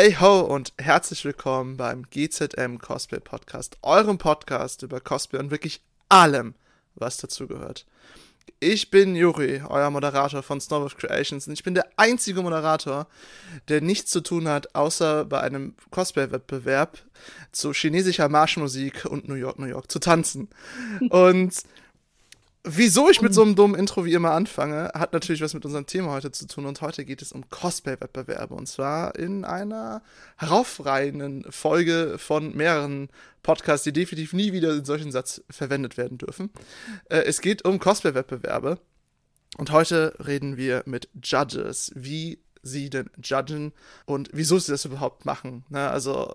Hey ho und herzlich willkommen beim GZM Cosplay Podcast, eurem Podcast über Cosplay und wirklich allem, was dazugehört. Ich bin Juri, euer Moderator von Snowwolf Creations und ich bin der einzige Moderator, der nichts zu tun hat, außer bei einem Cosplay-Wettbewerb zu chinesischer Marschmusik und New York, New York zu tanzen. Und Wieso ich mit so einem dummen Intro wie immer anfange, hat natürlich was mit unserem Thema heute zu tun. Und heute geht es um Cosplay-Wettbewerbe. Und zwar in einer heraufreihenden Folge von mehreren Podcasts, die definitiv nie wieder in solchen Satz verwendet werden dürfen. Äh, es geht um Cosplay-Wettbewerbe. Und heute reden wir mit Judges, wie sie denn judgen und wieso sie das überhaupt machen. Ne? Also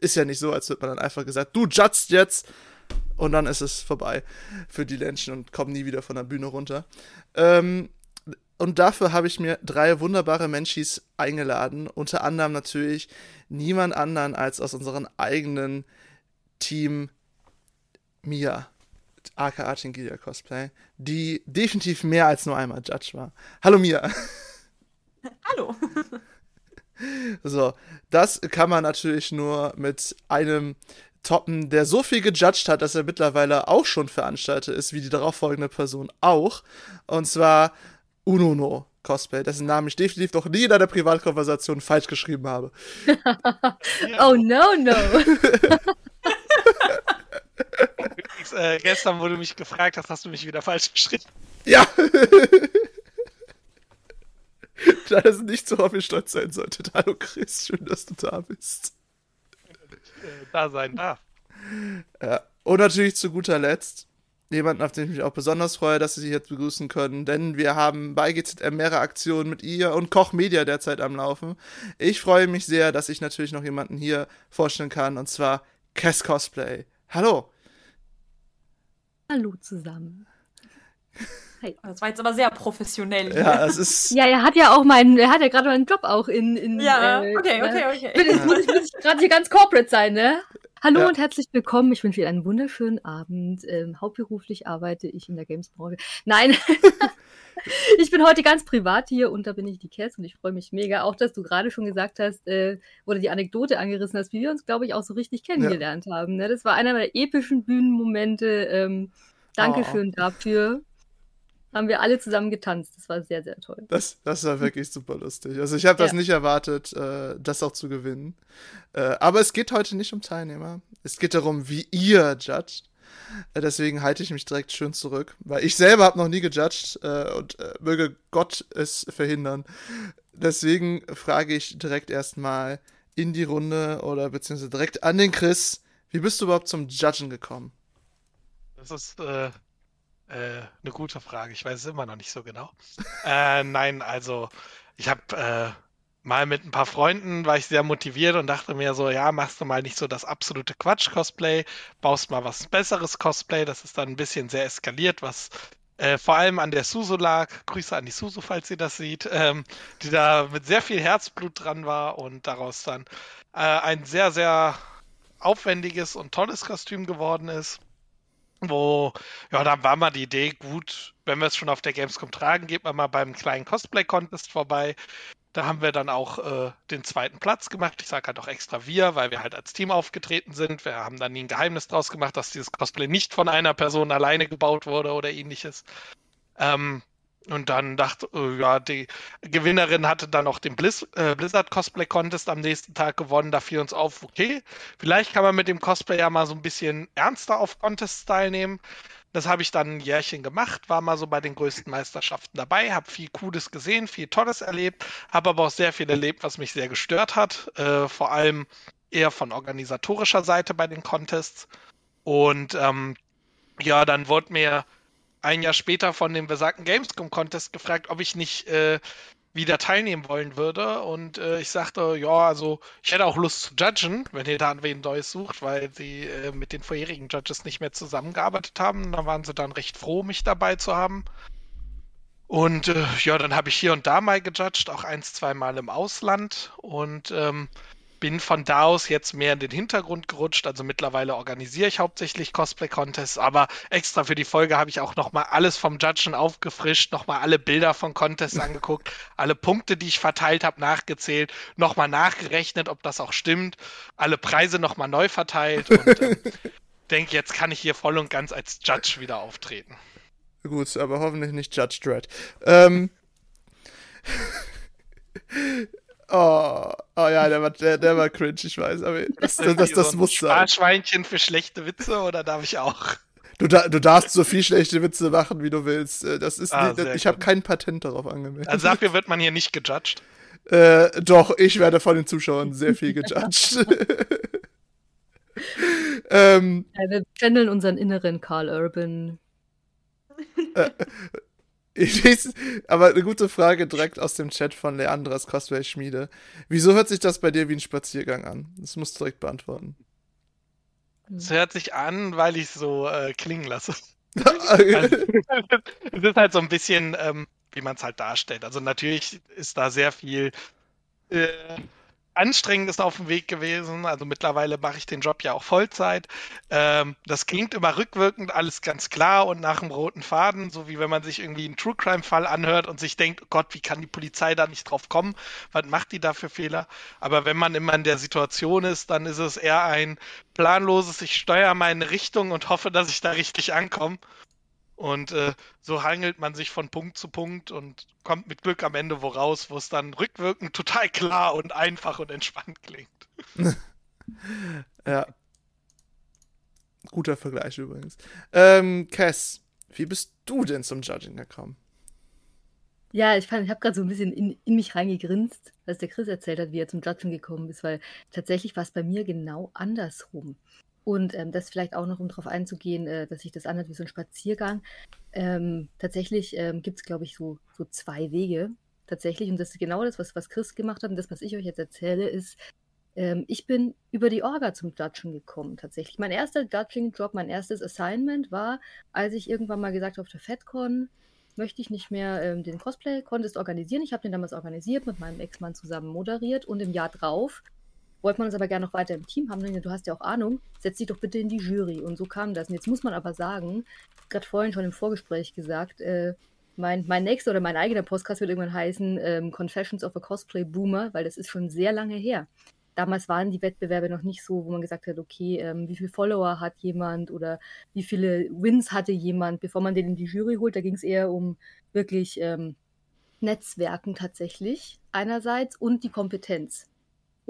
ist ja nicht so, als würde man dann einfach gesagt, du judgst jetzt und dann ist es vorbei für die Menschen und kommen nie wieder von der Bühne runter. Ähm, und dafür habe ich mir drei wunderbare Menschis eingeladen. Unter anderem natürlich niemand anderen als aus unserem eigenen Team Mia, aka Tingilia Cosplay, die definitiv mehr als nur einmal Judge war. Hallo Mia. Hallo. So, das kann man natürlich nur mit einem toppen, der so viel gejudged hat, dass er mittlerweile auch schon Veranstalter ist, wie die darauffolgende Person auch. Und zwar Unono Cosplay, dessen Namen ich definitiv noch nie in einer Privatkonversation falsch geschrieben habe. oh no, no. äh, gestern, wo du mich gefragt hast, hast du mich wieder falsch geschrieben. Ja. da es nicht so auf ihr stolz sein sollte. Hallo Chris, schön, dass du da bist da sein darf. Ja. Und natürlich zu guter Letzt jemanden, auf den ich mich auch besonders freue, dass Sie sich jetzt begrüßen können, denn wir haben bei GZM mehrere Aktionen mit ihr und Koch Media derzeit am Laufen. Ich freue mich sehr, dass ich natürlich noch jemanden hier vorstellen kann, und zwar Cass Cosplay. Hallo. Hallo zusammen. Hey. Das war jetzt aber sehr professionell. Ja, es ist. Ja, er hat ja auch meinen, er hat ja gerade meinen Job auch in. in ja, äh, okay, okay, okay. Bin, ich, muss ich, muss ich gerade hier ganz corporate sein, ne? Hallo ja. und herzlich willkommen. Ich wünsche Ihnen einen wunderschönen Abend. Ähm, hauptberuflich arbeite ich in der Games-Branche. Nein, ich bin heute ganz privat hier und da bin ich die Cass und ich freue mich mega. Auch, dass du gerade schon gesagt hast, äh, oder die Anekdote angerissen hast, wie wir uns, glaube ich, auch so richtig kennengelernt ja. haben. Ne? Das war einer der epischen Bühnenmomente. Ähm, Dankeschön oh. dafür haben wir alle zusammen getanzt. Das war sehr, sehr toll. Das, das war wirklich super lustig. Also ich habe das ja. nicht erwartet, äh, das auch zu gewinnen. Äh, aber es geht heute nicht um Teilnehmer. Es geht darum, wie ihr judgt. Äh, deswegen halte ich mich direkt schön zurück, weil ich selber habe noch nie gejudged äh, und äh, möge Gott es verhindern. Deswegen frage ich direkt erstmal in die Runde oder beziehungsweise direkt an den Chris. Wie bist du überhaupt zum Judgen gekommen? Das ist äh, eine gute Frage. Ich weiß es immer noch nicht so genau. äh, nein, also ich habe äh, mal mit ein paar Freunden war ich sehr motiviert und dachte mir so, ja, machst du mal nicht so das absolute Quatsch-Cosplay, baust mal was besseres Cosplay. Das ist dann ein bisschen sehr eskaliert, was äh, vor allem an der Susu lag. Grüße an die Susu, falls sie das sieht, ähm, die da mit sehr viel Herzblut dran war und daraus dann äh, ein sehr, sehr aufwendiges und tolles Kostüm geworden ist wo, ja, da war mal die Idee, gut, wenn wir es schon auf der Gamescom tragen, geht man mal beim kleinen Cosplay-Contest vorbei. Da haben wir dann auch äh, den zweiten Platz gemacht. Ich sage halt auch extra wir, weil wir halt als Team aufgetreten sind. Wir haben dann nie ein Geheimnis draus gemacht, dass dieses Cosplay nicht von einer Person alleine gebaut wurde oder ähnliches. Ähm, und dann dachte, äh, ja, die Gewinnerin hatte dann auch den Blizz, äh, Blizzard Cosplay Contest am nächsten Tag gewonnen. Da fiel uns auf, okay, vielleicht kann man mit dem Cosplay ja mal so ein bisschen ernster auf Contests teilnehmen. Das habe ich dann ein Jährchen gemacht, war mal so bei den größten Meisterschaften dabei, habe viel Cooles gesehen, viel Tolles erlebt, habe aber auch sehr viel erlebt, was mich sehr gestört hat, äh, vor allem eher von organisatorischer Seite bei den Contests. Und ähm, ja, dann wurde mir ein Jahr später von dem besagten Gamescom Contest gefragt, ob ich nicht äh, wieder teilnehmen wollen würde. Und äh, ich sagte, ja, also ich hätte auch Lust zu judgen, wenn ihr da wen Neues sucht, weil sie äh, mit den vorherigen Judges nicht mehr zusammengearbeitet haben. Da waren sie dann recht froh, mich dabei zu haben. Und äh, ja, dann habe ich hier und da mal gejudged, auch ein, zwei Mal im Ausland. Und ähm, bin von da aus jetzt mehr in den Hintergrund gerutscht. Also mittlerweile organisiere ich hauptsächlich Cosplay-Contests, aber extra für die Folge habe ich auch nochmal alles vom Judgen aufgefrischt, nochmal alle Bilder von Contests angeguckt, alle Punkte, die ich verteilt habe, nachgezählt, nochmal nachgerechnet, ob das auch stimmt, alle Preise nochmal neu verteilt und äh, denke, jetzt kann ich hier voll und ganz als Judge wieder auftreten. Gut, aber hoffentlich nicht Judge Dredd. Ähm. Oh, oh ja, der war, der, der war cringe, ich weiß, aber das, das, das, das so muss sein. Sparschweinchen für schlechte Witze oder darf ich auch? Du, du darfst so viel schlechte Witze machen, wie du willst. Äh, das ist Ah, nicht, ich habe kein Patent darauf angemeldet. Also dafür wird man hier nicht gejudged. Äh, doch, ich werde von den Zuschauern sehr viel gejudged. ähm, Ja, wir channeln unseren inneren Carl Urban. weiß, aber eine gute Frage direkt aus dem Chat von Leandras Cosplay Schmiede. Wieso hört sich das bei dir wie ein Spaziergang an? Das musst du direkt beantworten. Es hört sich an, weil ich es so äh, klingen lasse. Also, es ist halt so ein bisschen, ähm, wie man es halt darstellt. Also natürlich ist da sehr viel äh, Anstrengendes auf dem Weg gewesen. Also mittlerweile mache ich den Job ja auch Vollzeit. Ähm, das klingt immer rückwirkend, alles ganz klar und nach dem roten Faden, so wie wenn man sich irgendwie einen True Crime-Fall anhört und sich denkt, oh Gott, wie kann die Polizei da nicht drauf kommen? Was macht die da für Fehler? Aber wenn man immer in der Situation ist, dann ist es eher ein planloses, ich steuere meine Richtung und hoffe, dass ich da richtig ankomme. Und äh, so hangelt man sich von Punkt zu Punkt und kommt mit Glück am Ende wo raus, wo es dann rückwirkend total klar und einfach und entspannt klingt. ja. Guter Vergleich übrigens. Ähm, Cass, wie bist du denn zum Judging gekommen? Ja, ich fand, ich habe gerade so ein bisschen in, in mich reingegrinst, als der Chris erzählt hat, wie er zum Judgen gekommen ist, weil tatsächlich war es bei mir genau andersrum. Und ähm, das vielleicht auch noch, um darauf einzugehen, äh, dass sich das anhört wie so ein Spaziergang. Ähm, tatsächlich ähm, gibt es, glaube ich, so, so zwei Wege. Tatsächlich, und das ist genau das, was, was Chris gemacht hat und das, was ich euch jetzt erzähle, ist, ähm, ich bin über die Orga zum Judgen gekommen, tatsächlich. Mein erster Judging-Job, mein erstes Assignment war, als ich irgendwann mal gesagt habe, auf der FedCon möchte ich nicht mehr ähm, den Cosplay-Contest organisieren. Ich habe den damals organisiert, mit meinem Ex-Mann zusammen moderiert und im Jahr drauf wollte man uns aber gerne noch weiter im Team haben. Du hast ja auch Ahnung, setz dich doch bitte in die Jury. Und so kam das. Und jetzt muss man aber sagen, gerade vorhin schon im Vorgespräch gesagt, äh, mein, mein nächster oder mein eigener Podcast wird irgendwann heißen ähm, Confessions of a Cosplay Boomer, weil das ist schon sehr lange her. Damals waren die Wettbewerbe noch nicht so, wo man gesagt hat, okay, ähm, wie viele Follower hat jemand oder wie viele Wins hatte jemand, bevor man den in die Jury holt. Da ging es eher um wirklich ähm, Netzwerken tatsächlich einerseits und die Kompetenz.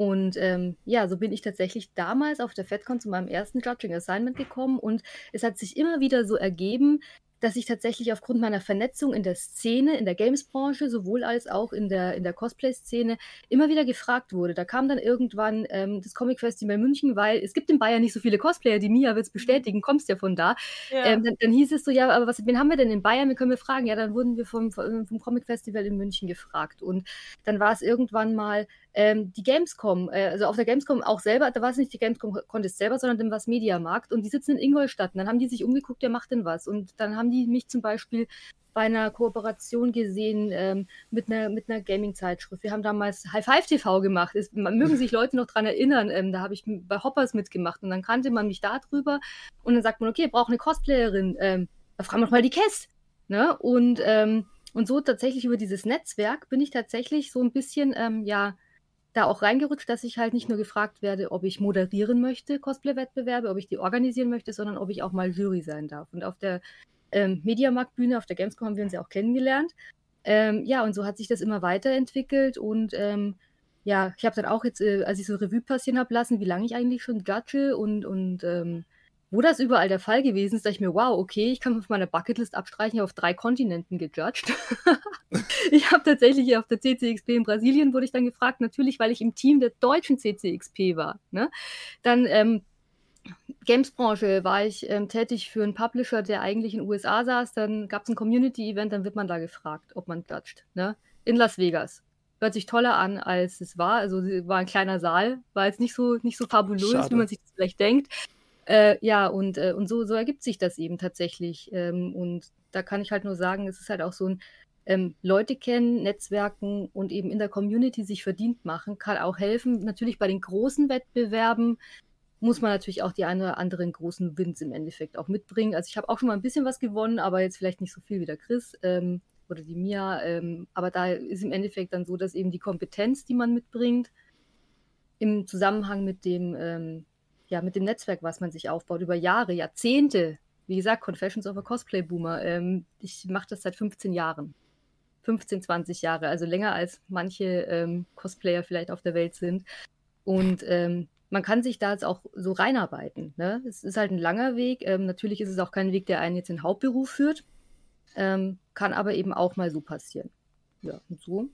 Und ähm, ja, so bin ich tatsächlich damals auf der FedCon zu meinem ersten Judging Assignment gekommen und es hat sich immer wieder so ergeben, dass ich tatsächlich aufgrund meiner Vernetzung in der Szene, in der Games-Branche, sowohl als auch in der, in der Cosplay-Szene, immer wieder gefragt wurde. Da kam dann irgendwann ähm, das Comic Festival München, weil es gibt in Bayern nicht so viele Cosplayer, die Mia wird es bestätigen, kommst ja von da. Ja. Ähm, dann, dann hieß es so, ja, aber was, wen haben wir denn in Bayern? Wir können wir fragen. Ja, dann wurden wir vom, vom Comic Festival in München gefragt. Und dann war es irgendwann mal ähm, die Gamescom, äh, also auf der Gamescom auch selber, da war es nicht die Gamescom Contest selber, sondern dem was Mediamarkt und die sitzen in Ingolstadt und dann haben die sich umgeguckt, wer macht denn was und dann haben die mich zum Beispiel bei einer Kooperation gesehen ähm, mit einer, mit einer Gaming-Zeitschrift. Wir haben damals High Five TV gemacht. Es, mögen sich Leute noch dran erinnern. Ähm, da habe ich bei Hoppers mitgemacht und dann kannte man mich da drüber und dann sagt man, okay, braucht eine Cosplayerin. Ähm, da fragen wir doch mal die Kess. Ne? Und, ähm, und so tatsächlich über dieses Netzwerk bin ich tatsächlich so ein bisschen, ähm, ja, da auch reingerutscht, dass ich halt nicht nur gefragt werde, ob ich moderieren möchte, Cosplay-Wettbewerbe, ob ich die organisieren möchte, sondern ob ich auch mal Jury sein darf. Und auf der ähm, Mediamarkt-Bühne, auf der Gamescom haben wir uns ja auch kennengelernt. Ähm, ja, und so hat sich das immer weiterentwickelt und ähm, ja, ich habe dann auch jetzt, äh, als ich so Revue passieren habe lassen, wie lange ich eigentlich schon judge und, und ähm, wo das überall der Fall gewesen ist, dachte ich mir, wow, okay, ich kann auf meiner Bucketlist abstreichen, ich habe auf drei Kontinenten gejudged. ich habe tatsächlich hier auf der CCXP in Brasilien wurde ich dann gefragt, natürlich, weil ich im Team der deutschen CCXP war. Ne? Dann ähm, Games-Branche war ich ähm, tätig für einen Publisher, der eigentlich in den USA saß. Dann gab es ein Community-Event, dann wird man da gefragt, ob man judged. Ne? In Las Vegas. Hört sich toller an, als es war. Also es war ein kleiner Saal, war jetzt nicht so, nicht so fabulös, Schade. wie man sich das vielleicht denkt. Äh, ja, und, äh, und so, so ergibt sich das eben tatsächlich. Ähm, und da kann ich halt nur sagen, es ist halt auch so ein ähm, Leute kennen, Netzwerken und eben in der Community sich verdient machen, kann auch helfen. Natürlich bei den großen Wettbewerben muss man natürlich auch die ein oder anderen großen Wins im Endeffekt auch mitbringen. Also ich habe auch schon mal ein bisschen was gewonnen, aber jetzt vielleicht nicht so viel wie der Chris ähm, oder die Mia. Ähm, aber da ist im Endeffekt dann so, dass eben die Kompetenz, die man mitbringt, im Zusammenhang mit dem, ähm, ja, mit dem Netzwerk, was man sich aufbaut, über Jahre, Jahrzehnte, wie gesagt, Confessions of a Cosplay Boomer. Ähm, ich mache das seit 15 Jahren. 15, 20 Jahre, also länger als manche ähm, Cosplayer vielleicht auf der Welt sind. Und ähm, man kann sich da jetzt auch so reinarbeiten. Ne? Es ist halt ein langer Weg. Ähm, natürlich ist es auch kein Weg, der einen jetzt in den Hauptberuf führt. Ähm, kann aber eben auch mal so passieren. Ja, und so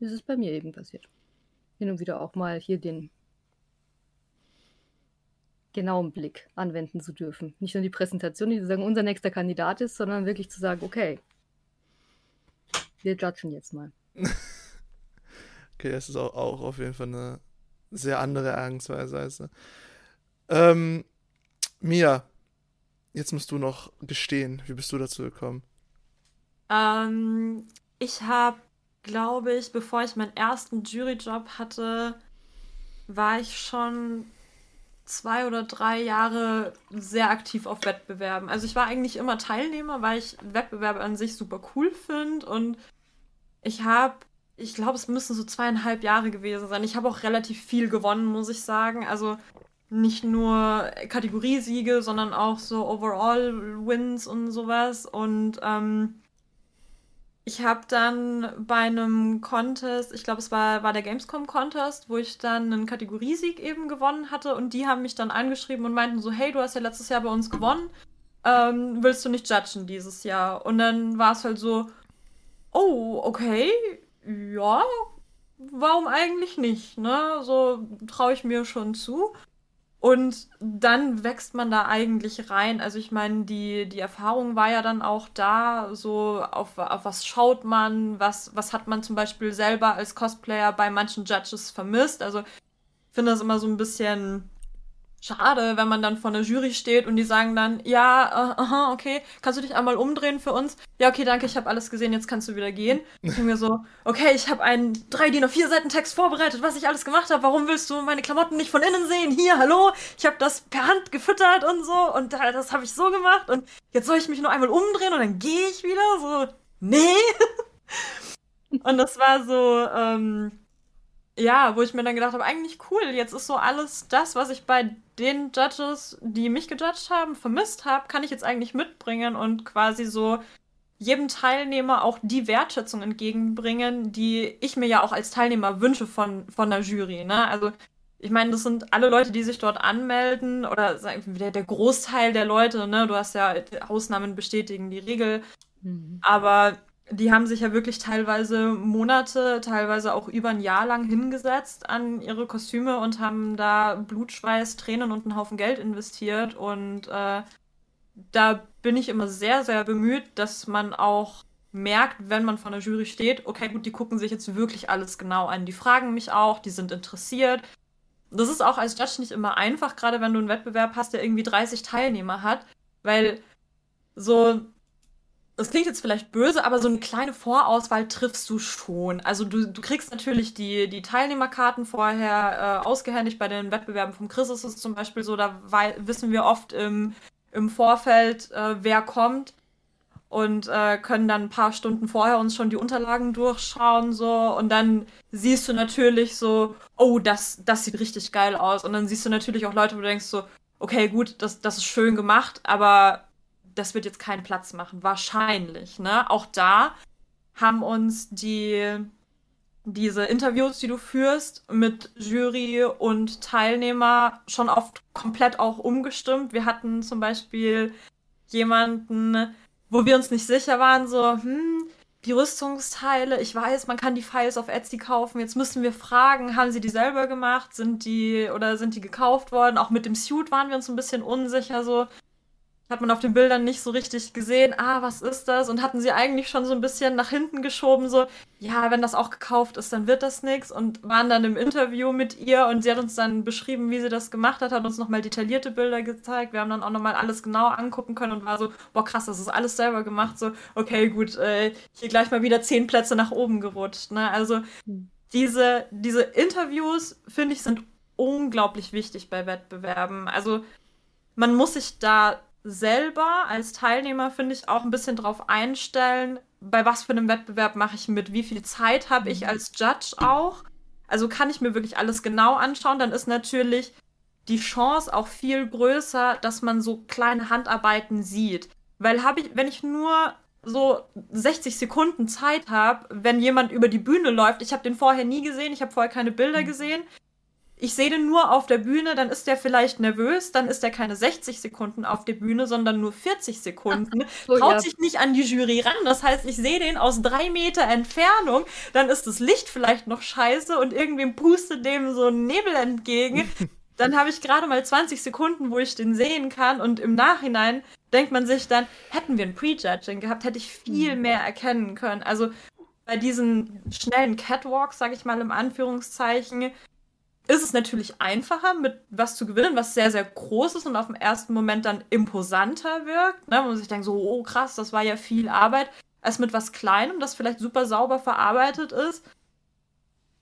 ist es bei mir eben passiert. Hin und wieder auch mal hier den genauen Blick anwenden zu dürfen. Nicht nur die Präsentation, die zu sagen, unser nächster Kandidat ist, sondern wirklich zu sagen, okay, wir judgen jetzt mal. okay, das ist auch, auch auf jeden Fall eine sehr andere Angstweise. Also. Ähm, Mia, jetzt musst du noch gestehen. Wie bist du dazu gekommen? Ähm, ich habe, glaube ich, bevor ich meinen ersten Juryjob hatte, war ich schon zwei oder drei Jahre sehr aktiv auf Wettbewerben. Also ich war eigentlich immer Teilnehmer, weil ich Wettbewerbe an sich super cool finde und ich habe ich glaube, es müssen so zweieinhalb Jahre gewesen sein. Ich habe auch relativ viel gewonnen, muss ich sagen. Also nicht nur Kategoriesiege, sondern auch so Overall-Wins und sowas. Und ähm, ich habe dann bei einem Contest, ich glaube, es war, war der Gamescom-Contest, wo ich dann einen Kategoriesieg eben gewonnen hatte. Und die haben mich dann angeschrieben und meinten so, hey, du hast ja letztes Jahr bei uns gewonnen. Ähm, willst du nicht judgen dieses Jahr? Und dann war es halt so, oh, okay, ja, warum eigentlich nicht, ne? So traue ich mir schon zu. Und dann wächst man da eigentlich rein. Also ich meine, die, die Erfahrung war ja dann auch da, so auf, auf was schaut man, was, was hat man zum Beispiel selber als Cosplayer bei manchen Judges vermisst. Also ich finde das immer so ein bisschen schade, wenn man dann vor der Jury steht und die sagen dann, ja, uh, aha, okay, kannst du dich einmal umdrehen für uns? Ja, okay, danke, ich habe alles gesehen, jetzt kannst du wieder gehen. Ich denke mir so, okay, ich habe einen 3 DIN A4 Seiten Text vorbereitet, was ich alles gemacht habe. Warum willst du meine Klamotten nicht von innen sehen? Hier, hallo, ich habe das per Hand gefüttert und so und das habe ich so gemacht und jetzt soll ich mich nur einmal umdrehen und dann gehe ich wieder so, nee. und das war so, ähm, ja, wo ich mir dann gedacht habe, eigentlich cool, jetzt ist so alles das, was ich bei den Judges, die mich gejudged haben, vermisst habe, kann ich jetzt eigentlich mitbringen und quasi so jedem Teilnehmer auch die Wertschätzung entgegenbringen, die ich mir ja auch als Teilnehmer wünsche von, von der Jury. Ne? Also ich meine, das sind alle Leute, die sich dort anmelden oder der, der Großteil der Leute, ne? Du hast ja Ausnahmen bestätigen die Regel. Mhm. Aber die haben sich ja wirklich teilweise Monate, teilweise auch über ein Jahr lang hingesetzt an ihre Kostüme und haben da Blut, Schweiß, Tränen und einen Haufen Geld investiert. Und äh, da bin ich immer sehr, sehr bemüht, dass man auch merkt, wenn man vor der Jury steht, okay, gut, die gucken sich jetzt wirklich alles genau an. Die fragen mich auch, die sind interessiert. Das ist auch als Judge nicht immer einfach, gerade wenn du einen Wettbewerb hast, der irgendwie 30 Teilnehmer hat, weil so das klingt jetzt vielleicht böse, aber so eine kleine Vorauswahl triffst du schon. Also du, du kriegst natürlich die, die Teilnehmerkarten vorher äh, ausgehändigt. Bei den Wettbewerben vom Chris ist es zum Beispiel so, da wissen wir oft im, im Vorfeld, äh, wer kommt und äh, können dann ein paar Stunden vorher uns schon die Unterlagen durchschauen so und dann siehst du natürlich so, oh, das, das sieht richtig geil aus und dann siehst du natürlich auch Leute, wo du denkst so, okay, gut, das, das ist schön gemacht, aber das wird jetzt keinen Platz machen. Wahrscheinlich, ne? Auch da haben uns die diese Interviews, die du führst mit Jury und Teilnehmer schon oft komplett auch umgestimmt. Wir hatten zum Beispiel jemanden, wo wir uns nicht sicher waren, so, hm, die Rüstungsteile, ich weiß, man kann die Files auf Etsy kaufen. Jetzt müssen wir fragen, haben sie die selber gemacht? Sind die oder sind die gekauft worden? Auch mit dem Suit waren wir uns ein bisschen unsicher, so hat man auf den Bildern nicht so richtig gesehen, ah, was ist das? Und hatten sie eigentlich schon so ein bisschen nach hinten geschoben, so, ja, wenn das auch gekauft ist, dann wird das nichts. Und waren dann im Interview mit ihr und sie hat uns dann beschrieben, wie sie das gemacht hat, hat uns nochmal detaillierte Bilder gezeigt. Wir haben dann auch nochmal alles genau angucken können und war so, boah, krass, das ist alles selber gemacht. So, okay, gut, äh, hier gleich mal wieder zehn Plätze nach oben gerutscht. Ne? Also hm. diese, diese Interviews, finde ich, sind unglaublich wichtig bei Wettbewerben. Also man muss sich da selber als Teilnehmer, finde ich, auch ein bisschen drauf einstellen, bei was für einem Wettbewerb mache ich mit, wie viel Zeit habe ich mhm. als Judge auch. Also kann ich mir wirklich alles genau anschauen, dann ist natürlich die Chance auch viel größer, dass man so kleine Handarbeiten sieht. Weil habe ich, wenn ich nur so 60 Sekunden Zeit habe, wenn jemand über die Bühne läuft, ich habe den vorher nie gesehen, ich habe vorher keine Bilder mhm. gesehen, ich sehe den nur auf der Bühne, dann ist der vielleicht nervös, dann ist er keine 60 Sekunden auf der Bühne, sondern nur 40 Sekunden, oh, traut ja. sich nicht an die Jury ran. Das heißt, ich sehe den aus drei Meter Entfernung, dann ist das Licht vielleicht noch scheiße und irgendwem pustet dem so ein Nebel entgegen. dann habe ich gerade mal 20 Sekunden, wo ich den sehen kann und im Nachhinein denkt man sich dann, hätten wir ein Prejudging gehabt, hätte ich viel mhm. mehr erkennen können. Also bei diesen schnellen Catwalks, sage ich mal im Anführungszeichen, ist es natürlich einfacher, mit was zu gewinnen, was sehr, sehr groß ist und auf den ersten Moment dann imposanter wirkt. Ne? Wo man sich denkt, so, oh krass, das war ja viel Arbeit, als mit was Kleinem, das vielleicht super sauber verarbeitet ist.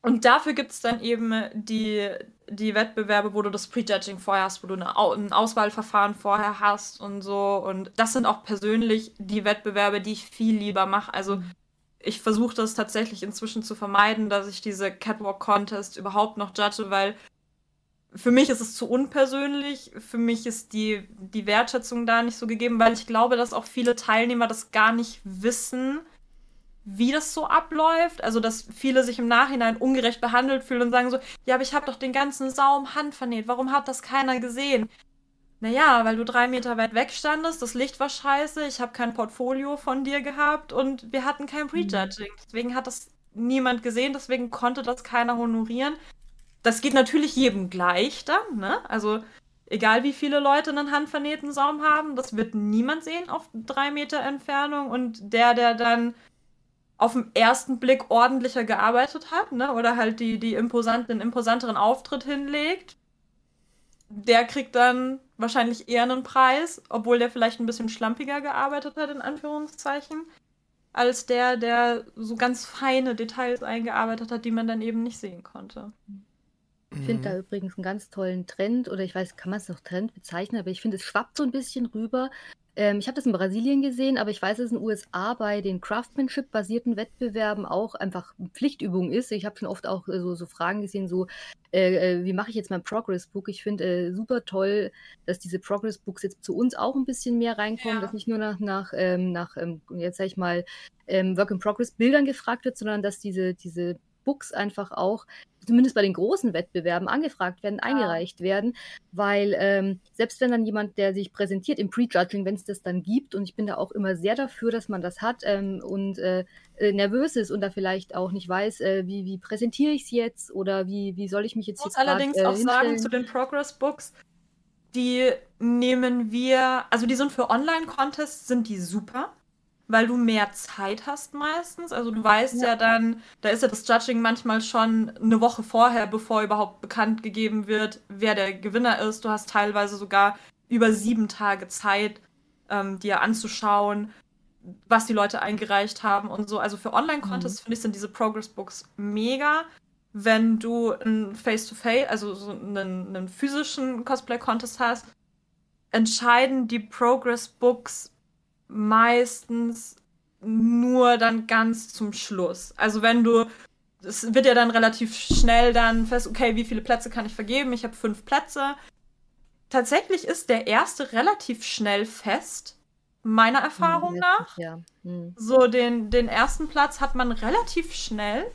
Und dafür gibt es dann eben die, die Wettbewerbe, wo du das Prejudging vorher hast, wo du eine, ein Auswahlverfahren vorher hast und so. Und das sind auch persönlich die Wettbewerbe, die ich viel lieber mache. Also mhm ich versuche das tatsächlich inzwischen zu vermeiden, dass ich diese Catwalk-Contest überhaupt noch judge, weil für mich ist es zu unpersönlich. Für mich ist die, die Wertschätzung da nicht so gegeben, weil ich glaube, dass auch viele Teilnehmer das gar nicht wissen, wie das so abläuft. Also, dass viele sich im Nachhinein ungerecht behandelt fühlen und sagen so, ja, aber ich habe doch den ganzen Saum Hand vernäht. Warum hat das keiner gesehen? Naja, weil du drei Meter weit weg standest, das Licht war scheiße, ich habe kein Portfolio von dir gehabt und wir hatten kein mhm. Prejudging. Deswegen hat das niemand gesehen, deswegen konnte das keiner honorieren. Das geht natürlich jedem gleich dann, ne? Also egal wie viele Leute einen handvernähten Saum haben, das wird niemand sehen auf drei Meter Entfernung und der, der dann auf den ersten Blick ordentlicher gearbeitet hat, ne? Oder halt die, die imposant, den imposanteren Auftritt hinlegt, der kriegt dann wahrscheinlich eher einen Preis, obwohl der vielleicht ein bisschen schlampiger gearbeitet hat, in Anführungszeichen, als der, der so ganz feine Details eingearbeitet hat, die man dann eben nicht sehen konnte. Ich finde da übrigens einen ganz tollen Trend, oder ich weiß, kann man es noch Trend bezeichnen, aber ich finde, es schwappt so ein bisschen rüber, ähm, ich habe das in Brasilien gesehen, aber ich weiß, dass es in den USA bei den Craftsmanship-basierten Wettbewerben auch einfach Pflichtübung ist. Ich habe schon oft auch äh, so, so Fragen gesehen, so, äh, äh, wie mache ich jetzt mein Progress-Book? Ich finde äh, super toll, dass diese Progress-Books jetzt zu uns auch ein bisschen mehr reinkommen, ja. dass nicht nur nach, nach, ähm, nach ähm, jetzt sag ich mal, ähm, Work-in-Progress-Bildern gefragt wird, sondern dass diese, diese Books einfach auch, zumindest bei den großen Wettbewerben, angefragt werden, ja. eingereicht werden, weil ähm, selbst wenn dann jemand, der sich präsentiert im Prejudging, wenn es das dann gibt, und ich bin da auch immer sehr dafür, dass man das hat ähm, und äh, äh nervös ist und da vielleicht auch nicht weiß, äh, wie, wie präsentiere ich es jetzt oder wie, wie soll ich mich jetzt Ich muss allerdings grad, äh, auch hinstellen? sagen zu den Progress Books, die nehmen wir, also die sind für Online-Contests, sind die super weil du mehr Zeit hast meistens. Also du weißt ja. ja. dann, da ist ja das Judging manchmal schon eine Woche vorher, bevor überhaupt bekannt gegeben wird, wer der Gewinner ist. Du hast teilweise sogar über sieben Tage Zeit, ähm, dir anzuschauen, was die Leute eingereicht haben und so. Also für Online-Contests mhm. finde ich sind diese Progress-Books mega. Wenn du ein Face-to-Face, -face, also so einen, einen physischen Cosplay-Contest hast, entscheiden die Progress-Books meistens nur dann ganz zum Schluss. Also wenn du, es wird ja dann relativ schnell dann fest, okay, wie viele Plätze kann ich vergeben? Ich habe fünf Plätze. Tatsächlich ist der erste relativ schnell fest, meiner Erfahrung hm, nach. Ja. Hm. So, den, den ersten Platz hat man relativ schnell.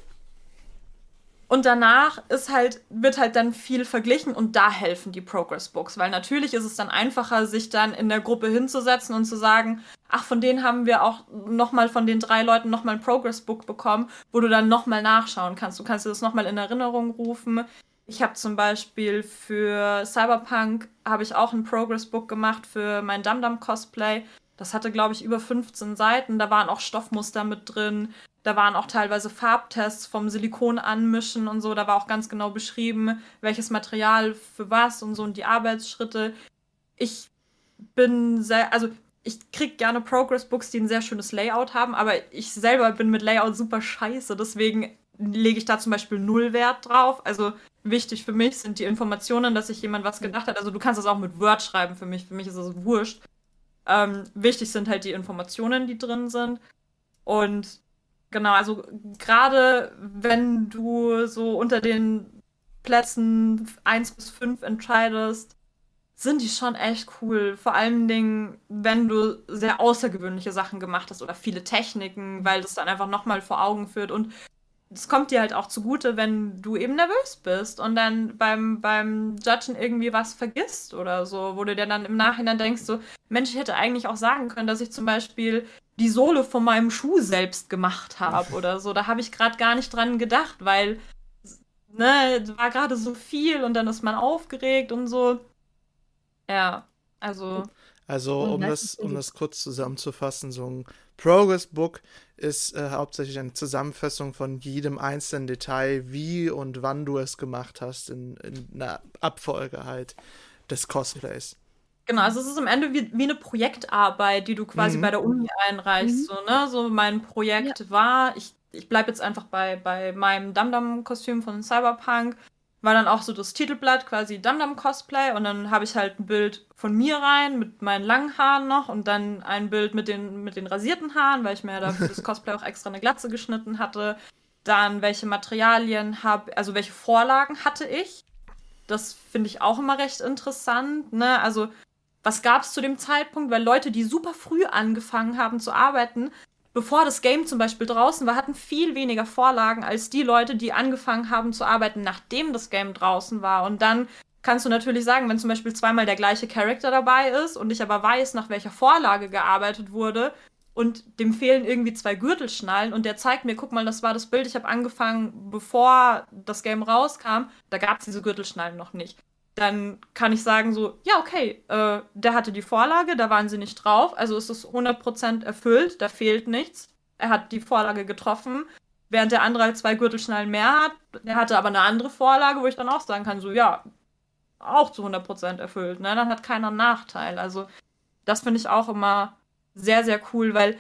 Und danach ist halt, wird halt dann viel verglichen und da helfen die Progress Books, weil natürlich ist es dann einfacher, sich dann in der Gruppe hinzusetzen und zu sagen, ach, von denen haben wir auch nochmal von den drei Leuten nochmal ein Progress Book bekommen, wo du dann nochmal nachschauen kannst. Du kannst dir das nochmal in Erinnerung rufen. Ich habe zum Beispiel für Cyberpunk habe ich auch ein Progress Book gemacht für mein Dum Cosplay. Das hatte, glaube ich, über 15 Seiten. Da waren auch Stoffmuster mit drin. Da waren auch teilweise Farbtests vom Silikon anmischen und so. Da war auch ganz genau beschrieben, welches Material für was und so und die Arbeitsschritte. Ich bin sehr, also ich krieg gerne Progress-Books, die ein sehr schönes Layout haben, aber ich selber bin mit Layout super scheiße. Deswegen lege ich da zum Beispiel null Wert drauf. Also wichtig für mich sind die Informationen, dass sich jemand was gedacht hat. Also du kannst das auch mit Word schreiben für mich. Für mich ist das wurscht. Ähm, wichtig sind halt die Informationen, die drin sind. Und genau, also gerade wenn du so unter den Plätzen 1 bis 5 entscheidest, sind die schon echt cool. Vor allen Dingen, wenn du sehr außergewöhnliche Sachen gemacht hast oder viele Techniken, weil das dann einfach nochmal vor Augen führt. Und es kommt dir halt auch zugute, wenn du eben nervös bist und dann beim, beim Judgen irgendwie was vergisst oder so, wo du dir dann im Nachhinein denkst, so, Mensch, ich hätte eigentlich auch sagen können, dass ich zum Beispiel die Sohle von meinem Schuh selbst gemacht habe oder so. Da habe ich gerade gar nicht dran gedacht, weil, ne, war gerade so viel und dann ist man aufgeregt und so. Ja, also. Also, um das, um das kurz zusammenzufassen, so ein Progress Book ist äh, hauptsächlich eine Zusammenfassung von jedem einzelnen Detail, wie und wann du es gemacht hast, in, in einer Abfolge halt des Cosplays. Genau, also es ist am Ende wie, wie eine Projektarbeit, die du quasi mhm. bei der Uni einreichst. Mhm. So, ne? so mein Projekt ja. war, ich, ich bleibe jetzt einfach bei, bei meinem Dum-Dum-Kostüm von Cyberpunk war dann auch so das Titelblatt quasi Dum Cosplay und dann habe ich halt ein Bild von mir rein mit meinen langen Haaren noch und dann ein Bild mit den, mit den rasierten Haaren, weil ich mir da für das Cosplay auch extra eine Glatze geschnitten hatte. Dann welche Materialien habe, also welche Vorlagen hatte ich. Das finde ich auch immer recht interessant. Ne? Also was gab es zu dem Zeitpunkt? Weil Leute, die super früh angefangen haben zu arbeiten, bevor das Game zum Beispiel draußen war, hatten viel weniger Vorlagen als die Leute, die angefangen haben zu arbeiten, nachdem das Game draußen war. Und dann kannst du natürlich sagen, wenn zum Beispiel zweimal der gleiche Charakter dabei ist und ich aber weiß, nach welcher Vorlage gearbeitet wurde und dem fehlen irgendwie zwei Gürtelschnallen und der zeigt mir, guck mal, das war das Bild, ich habe angefangen, bevor das Game rauskam, da gab es diese Gürtelschnallen noch nicht dann kann ich sagen so, ja, okay, äh, der hatte die Vorlage, da waren sie nicht drauf, also ist es 100% erfüllt, da fehlt nichts. Er hat die Vorlage getroffen, während der andere halt zwei Gürtelschnallen mehr hat. Er hatte aber eine andere Vorlage, wo ich dann auch sagen kann, so, ja, auch zu 100% erfüllt, ne? Dann hat keiner einen Nachteil. Also, das finde ich auch immer sehr, sehr cool, weil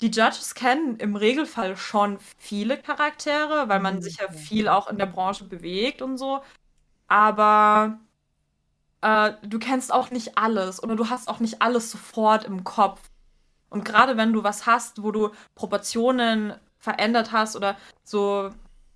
die Judges kennen im Regelfall schon viele Charaktere, weil man mhm. sich ja viel auch in der Branche bewegt und so. Aber äh, du kennst auch nicht alles oder du hast auch nicht alles sofort im Kopf. Und gerade wenn du was hast, wo du Proportionen verändert hast oder so,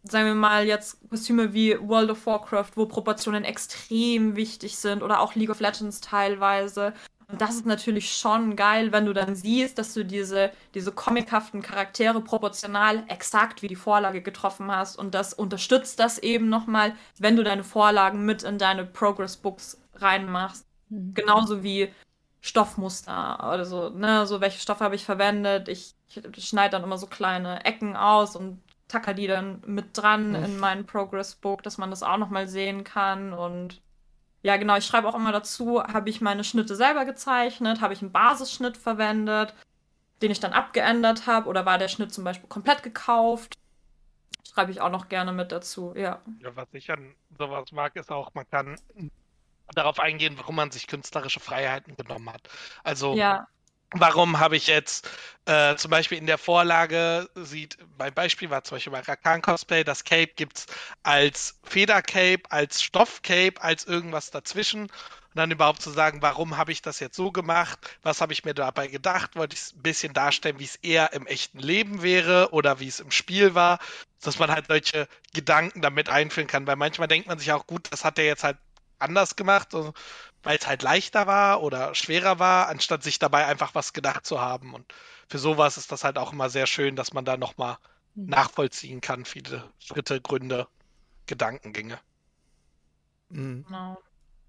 sagen wir mal jetzt Kostüme wie World of Warcraft, wo Proportionen extrem wichtig sind oder auch League of Legends teilweise. Und das ist natürlich schon geil, wenn du dann siehst, dass du diese, diese comichaften Charaktere proportional exakt wie die Vorlage getroffen hast. Und das unterstützt das eben nochmal, wenn du deine Vorlagen mit in deine Progress Books reinmachst. Mhm. Genauso wie Stoffmuster oder so, ne, so welche Stoffe habe ich verwendet. Ich, ich schneide dann immer so kleine Ecken aus und tacker die dann mit dran mhm. in mein Progress Book, dass man das auch nochmal sehen kann. Und ja, genau, ich schreibe auch immer dazu, habe ich meine Schnitte selber gezeichnet, habe ich einen Basisschnitt verwendet, den ich dann abgeändert habe, oder war der Schnitt zum Beispiel komplett gekauft? Schreibe ich auch noch gerne mit dazu, ja. Ja, was ich an sowas mag, ist auch, man kann darauf eingehen, warum man sich künstlerische Freiheiten genommen hat. Also ja. warum habe ich jetzt äh, zum Beispiel in der Vorlage sieht, mein Beispiel war zum Beispiel bei Rakan Cosplay, das Cape gibt es als Federcape, als Stoffcape, als irgendwas dazwischen. Und dann überhaupt zu sagen, warum habe ich das jetzt so gemacht? Was habe ich mir dabei gedacht? Wollte ich es ein bisschen darstellen, wie es eher im echten Leben wäre oder wie es im Spiel war, dass man halt solche Gedanken damit einführen kann. Weil manchmal denkt man sich auch, gut, das hat er jetzt halt anders gemacht, weil es halt leichter war oder schwerer war, anstatt sich dabei einfach was gedacht zu haben. Und für sowas ist das halt auch immer sehr schön, dass man da nochmal mhm. nachvollziehen kann, viele Schritte, Gründe, Gedankengänge. Mhm. Genau.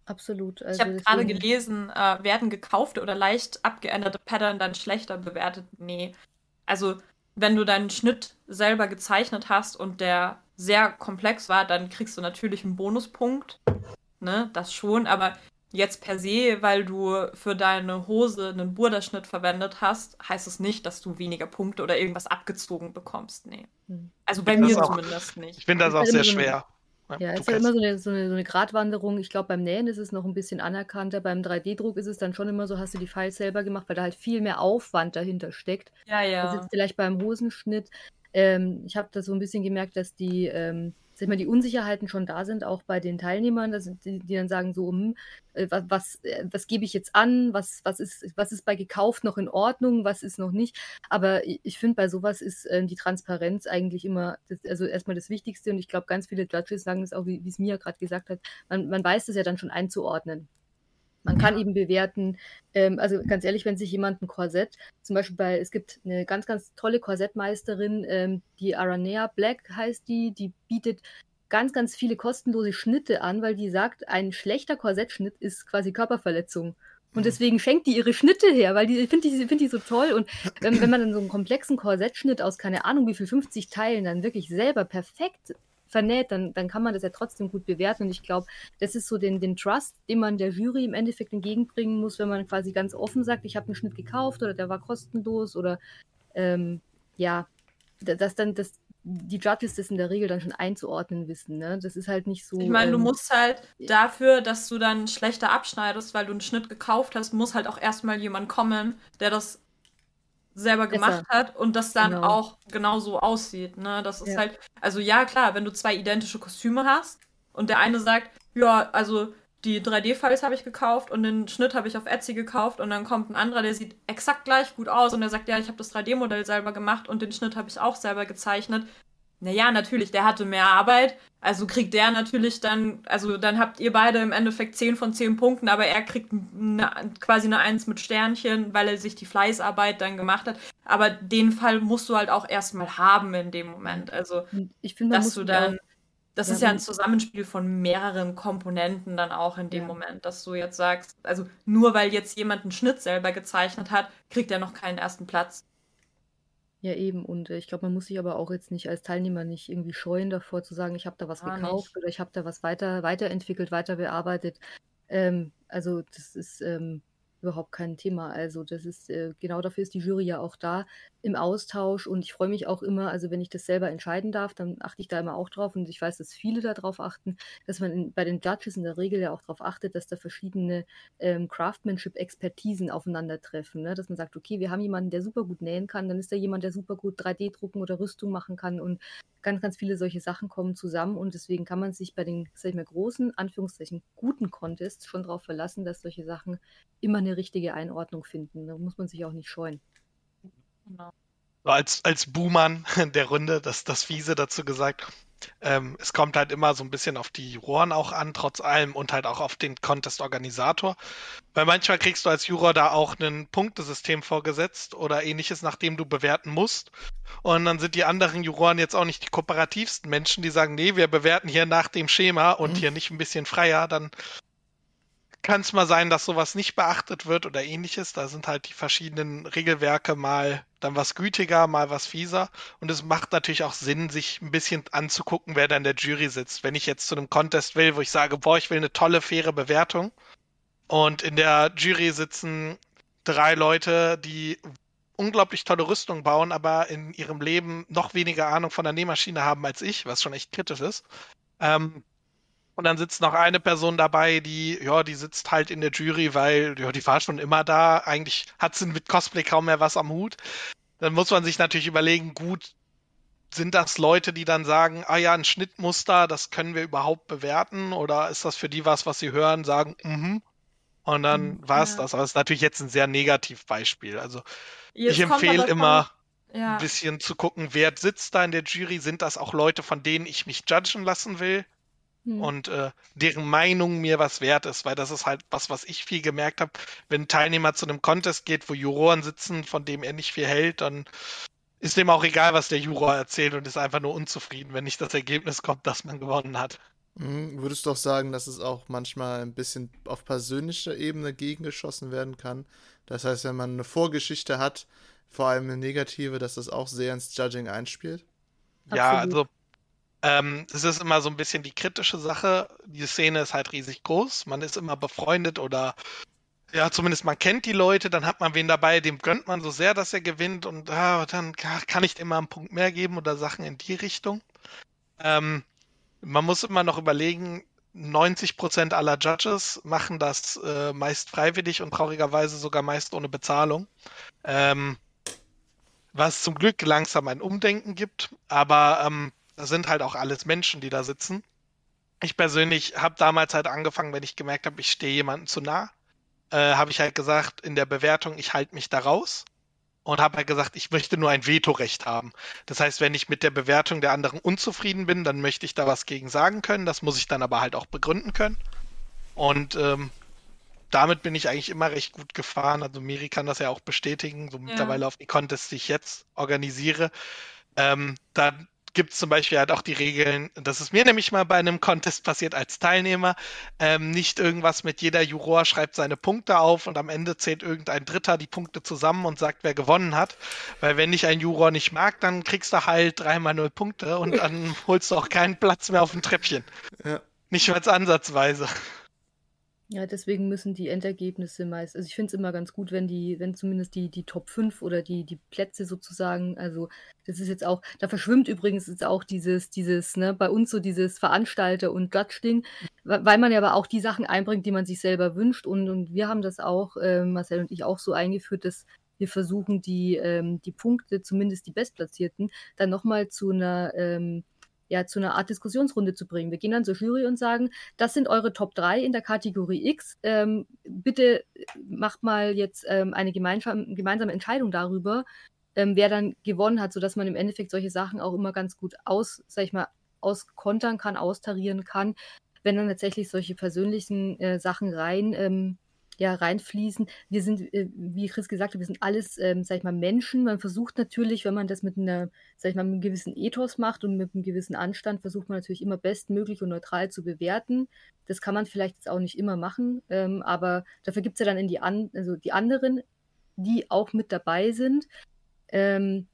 Absolut. Also ich habe gerade gelesen, äh, werden gekaufte oder leicht abgeänderte Pattern dann schlechter bewertet? Nee. Also, wenn du deinen Schnitt selber gezeichnet hast und der sehr komplex war, dann kriegst du natürlich einen Bonuspunkt. Ne, das schon, aber jetzt per se, weil du für deine Hose einen Burderschnitt verwendet hast, heißt es nicht, dass du weniger Punkte oder irgendwas abgezogen bekommst. Nee. Hm. Also bei mir auch, zumindest nicht. Ich finde das auch sehr schwer. Ja, es ist ja immer so eine, so eine, so eine Gratwanderung. Ich glaube, beim Nähen ist es noch ein bisschen anerkannter. Beim 3D-Druck ist es dann schon immer so, hast du die Files selber gemacht, weil da halt viel mehr Aufwand dahinter steckt. Ja, ja. Das ist vielleicht beim Hosenschnitt. Ähm, ich habe da so ein bisschen gemerkt, dass die ähm, sag mal, die Unsicherheiten schon da sind, auch bei den Teilnehmern, dass, die, die dann sagen, so, hm, äh, was, was, äh, was gebe ich jetzt an, was, was, ist, was ist bei gekauft noch in Ordnung, was ist noch nicht. Aber ich, finde, bei sowas ist äh, die Transparenz eigentlich immer, das, also erstmal das Wichtigste und ich glaube, ganz viele Judges sagen das auch, wie es Mia gerade gesagt hat, man, man weiß das ja dann schon einzuordnen. Man kann eben bewerten, ähm, also ganz ehrlich, wenn sich jemand ein Korsett, zum Beispiel bei, es gibt eine ganz, ganz tolle Korsettmeisterin, ähm, die Aranea Black heißt die, die bietet ganz, ganz viele kostenlose Schnitte an, weil die sagt, ein schlechter Korsettschnitt ist quasi Körperverletzung. Und mhm. deswegen schenkt die ihre Schnitte her, weil die finde ich, find die so toll. Und wenn, wenn man dann so einen komplexen Korsettschnitt aus keine Ahnung wie viel 50 Teilen dann wirklich selber perfekt vernäht, dann, dann kann man das ja trotzdem gut bewerten. Und ich glaube, das ist so den, den Trust, den man der Jury im Endeffekt entgegenbringen muss, wenn man quasi ganz offen sagt, ich habe einen Schnitt gekauft oder der war kostenlos oder ähm, ja, dass dann das, die Judges das in der Regel dann schon einzuordnen wissen. Ne? Das ist halt nicht so. Ich meine, ähm, du musst halt dafür, dass du dann schlechter abschneidest, weil du einen Schnitt gekauft hast, muss halt auch erstmal jemand kommen, der das selber gemacht Besser. hat und das dann genau. auch genauso aussieht. Ne? Das ist ja. halt, also ja, klar, wenn du zwei identische Kostüme hast und der eine sagt, ja, also die 3D-Files habe ich gekauft und den Schnitt habe ich auf Etsy gekauft und dann kommt ein anderer, der sieht exakt gleich gut aus und der sagt, ja, ich habe das 3D-Modell selber gemacht und den Schnitt habe ich auch selber gezeichnet. Naja, natürlich, der hatte mehr Arbeit, also kriegt der natürlich dann, also dann habt ihr beide im Endeffekt 10 von 10 Punkten, aber er kriegt eine, quasi eine 1 mit Sternchen, weil er sich die Fleißarbeit dann gemacht hat. Aber den Fall musst du halt auch erstmal haben in dem Moment. Also, ich finde, dass du dann. Das ja, ist ja ein Zusammenspiel von mehreren Komponenten dann auch in dem ja. Moment, dass du jetzt sagst, also nur weil jetzt jemand einen Schnitt selber gezeichnet hat, kriegt er noch keinen ersten Platz. Ja, eben. Und äh, ich glaube, man muss sich aber auch jetzt nicht als Teilnehmer nicht irgendwie scheuen davor zu sagen, ich habe da was Gar gekauft nicht. oder ich habe da was weiter weiterentwickelt, weiter bearbeitet. Ähm, also das ist ähm, überhaupt kein Thema. Also das ist äh, genau dafür ist die Jury ja auch da im Austausch und ich freue mich auch immer, also wenn ich das selber entscheiden darf, dann achte ich da immer auch drauf und ich weiß, dass viele darauf achten, dass man bei den Judges in der Regel ja auch darauf achtet, dass da verschiedene ähm, Craftsmanship-Expertisen aufeinandertreffen, ne? dass man sagt, okay, wir haben jemanden, der super gut nähen kann, dann ist da jemand, der super gut 3D drucken oder Rüstung machen kann und ganz, ganz viele solche Sachen kommen zusammen und deswegen kann man sich bei den, sag ich mal, großen, Anführungszeichen, guten Contests schon darauf verlassen, dass solche Sachen immer eine richtige Einordnung finden. Da muss man sich auch nicht scheuen. Genau. So als, als Buhmann der Runde, das, das Fiese dazu gesagt. Ähm, es kommt halt immer so ein bisschen auf die Juroren auch an, trotz allem, und halt auch auf den Contest-Organisator. Weil manchmal kriegst du als Juror da auch ein Punktesystem vorgesetzt oder ähnliches, nachdem du bewerten musst. Und dann sind die anderen Juroren jetzt auch nicht die kooperativsten Menschen, die sagen, nee, wir bewerten hier nach dem Schema und mhm. hier nicht ein bisschen freier. Dann kann es mal sein, dass sowas nicht beachtet wird oder ähnliches. Da sind halt die verschiedenen Regelwerke mal dann was gütiger, mal was fieser. Und es macht natürlich auch Sinn, sich ein bisschen anzugucken, wer da in der Jury sitzt. Wenn ich jetzt zu einem Contest will, wo ich sage, boah, ich will eine tolle, faire Bewertung. Und in der Jury sitzen drei Leute, die unglaublich tolle Rüstung bauen, aber in ihrem Leben noch weniger Ahnung von der Nähmaschine haben als ich, was schon echt kritisch ist. Ähm, und dann sitzt noch eine Person dabei, die, ja, die sitzt halt in der Jury, weil, ja, die war schon immer da. Eigentlich hat sie mit Cosplay kaum mehr was am Hut. Dann muss man sich natürlich überlegen, gut, sind das Leute, die dann sagen, ah ja, ein Schnittmuster, das können wir überhaupt bewerten? Oder ist das für die was, was sie hören, sagen, mhm. Und dann mhm, war es ja. das. Aber es ist natürlich jetzt ein sehr Negativbeispiel. Also jetzt ich empfehle immer, ja. ein bisschen zu gucken, wer sitzt da in der Jury. Sind das auch Leute, von denen ich mich judgen lassen will? Hm. Und äh, deren Meinung mir was wert ist, weil das ist halt was, was ich viel gemerkt habe. Wenn ein Teilnehmer zu einem Contest geht, wo Juroren sitzen, von dem er nicht viel hält, dann ist dem auch egal, was der Juror erzählt und ist einfach nur unzufrieden, wenn nicht das Ergebnis kommt, dass man gewonnen hat. Mhm. Würdest du auch sagen, dass es auch manchmal ein bisschen auf persönlicher Ebene gegengeschossen werden kann? Das heißt, wenn man eine Vorgeschichte hat, vor allem eine negative, dass das auch sehr ins Judging einspielt? Ja, Absolut. also Ähm, es ist immer so ein bisschen die kritische Sache. Die Szene ist halt riesig groß. Man ist immer befreundet oder ja, zumindest man kennt die Leute, dann hat man wen dabei, dem gönnt man so sehr, dass er gewinnt und ah, dann kann ich mal einen Punkt mehr geben oder Sachen in die Richtung. Ähm, man muss immer noch überlegen, 90% aller Judges machen das äh, meist freiwillig und traurigerweise sogar meist ohne Bezahlung. Ähm, was zum Glück langsam ein Umdenken gibt, aber ähm, das sind halt auch alles Menschen, die da sitzen. Ich persönlich habe damals halt angefangen, wenn ich gemerkt habe, ich stehe jemandem zu nah, äh, habe ich halt gesagt in der Bewertung, ich halte mich da raus und habe halt gesagt, ich möchte nur ein Vetorecht haben. Das heißt, wenn ich mit der Bewertung der anderen unzufrieden bin, dann möchte ich da was gegen sagen können. Das muss ich dann aber halt auch begründen können. Und ähm, damit bin ich eigentlich immer recht gut gefahren. Also Miri kann das ja auch bestätigen, so ja. mittlerweile auf die Contests, die ich jetzt organisiere. Ähm, da gibt es zum Beispiel halt auch die Regeln, das ist mir nämlich mal bei einem Contest passiert als Teilnehmer, ähm, nicht irgendwas mit jeder Juror schreibt seine Punkte auf und am Ende zählt irgendein Dritter die Punkte zusammen und sagt, wer gewonnen hat. Weil wenn dich ein Juror nicht mag, dann kriegst du halt dreimal null Punkte und dann holst du auch keinen Platz mehr auf dem Treppchen. Ja. Nicht mal ansatzweise. Ja, deswegen müssen die Endergebnisse meist, also ich finde es immer ganz gut, wenn die, wenn zumindest die, die Top 5 oder die, die Plätze sozusagen, also das ist jetzt auch, da verschwimmt übrigens jetzt auch dieses, dieses, ne, bei uns so dieses Veranstalter- und Judge-Ding, weil man ja aber auch die Sachen einbringt, die man sich selber wünscht und, und wir haben das auch, äh, Marcel und ich auch so eingeführt, dass wir versuchen, die, ähm, die Punkte, zumindest die Bestplatzierten, dann nochmal zu einer ähm, ja, zu einer Art Diskussionsrunde zu bringen. Wir gehen dann zur Jury und sagen, das sind eure Top 3 in der Kategorie X. Ähm, bitte macht mal jetzt ähm, eine gemeinsame, gemeinsame Entscheidung darüber, ähm, wer dann gewonnen hat, sodass man im Endeffekt solche Sachen auch immer ganz gut aus, sag ich mal, auskontern kann, austarieren kann, wenn dann tatsächlich solche persönlichen äh, Sachen rein ähm, ja, reinfließen. Wir sind, äh, wie Chris gesagt hat, wir sind alles, ähm, sag ich mal, Menschen. Man versucht natürlich, wenn man das mit einer, sag ich mal, mit einem gewissen Ethos macht und mit einem gewissen Anstand, versucht man natürlich immer bestmöglich und neutral zu bewerten. Das kann man vielleicht jetzt auch nicht immer machen, ähm, aber dafür gibt es ja dann in die, an, also die anderen, die auch mit dabei sind. Ähm,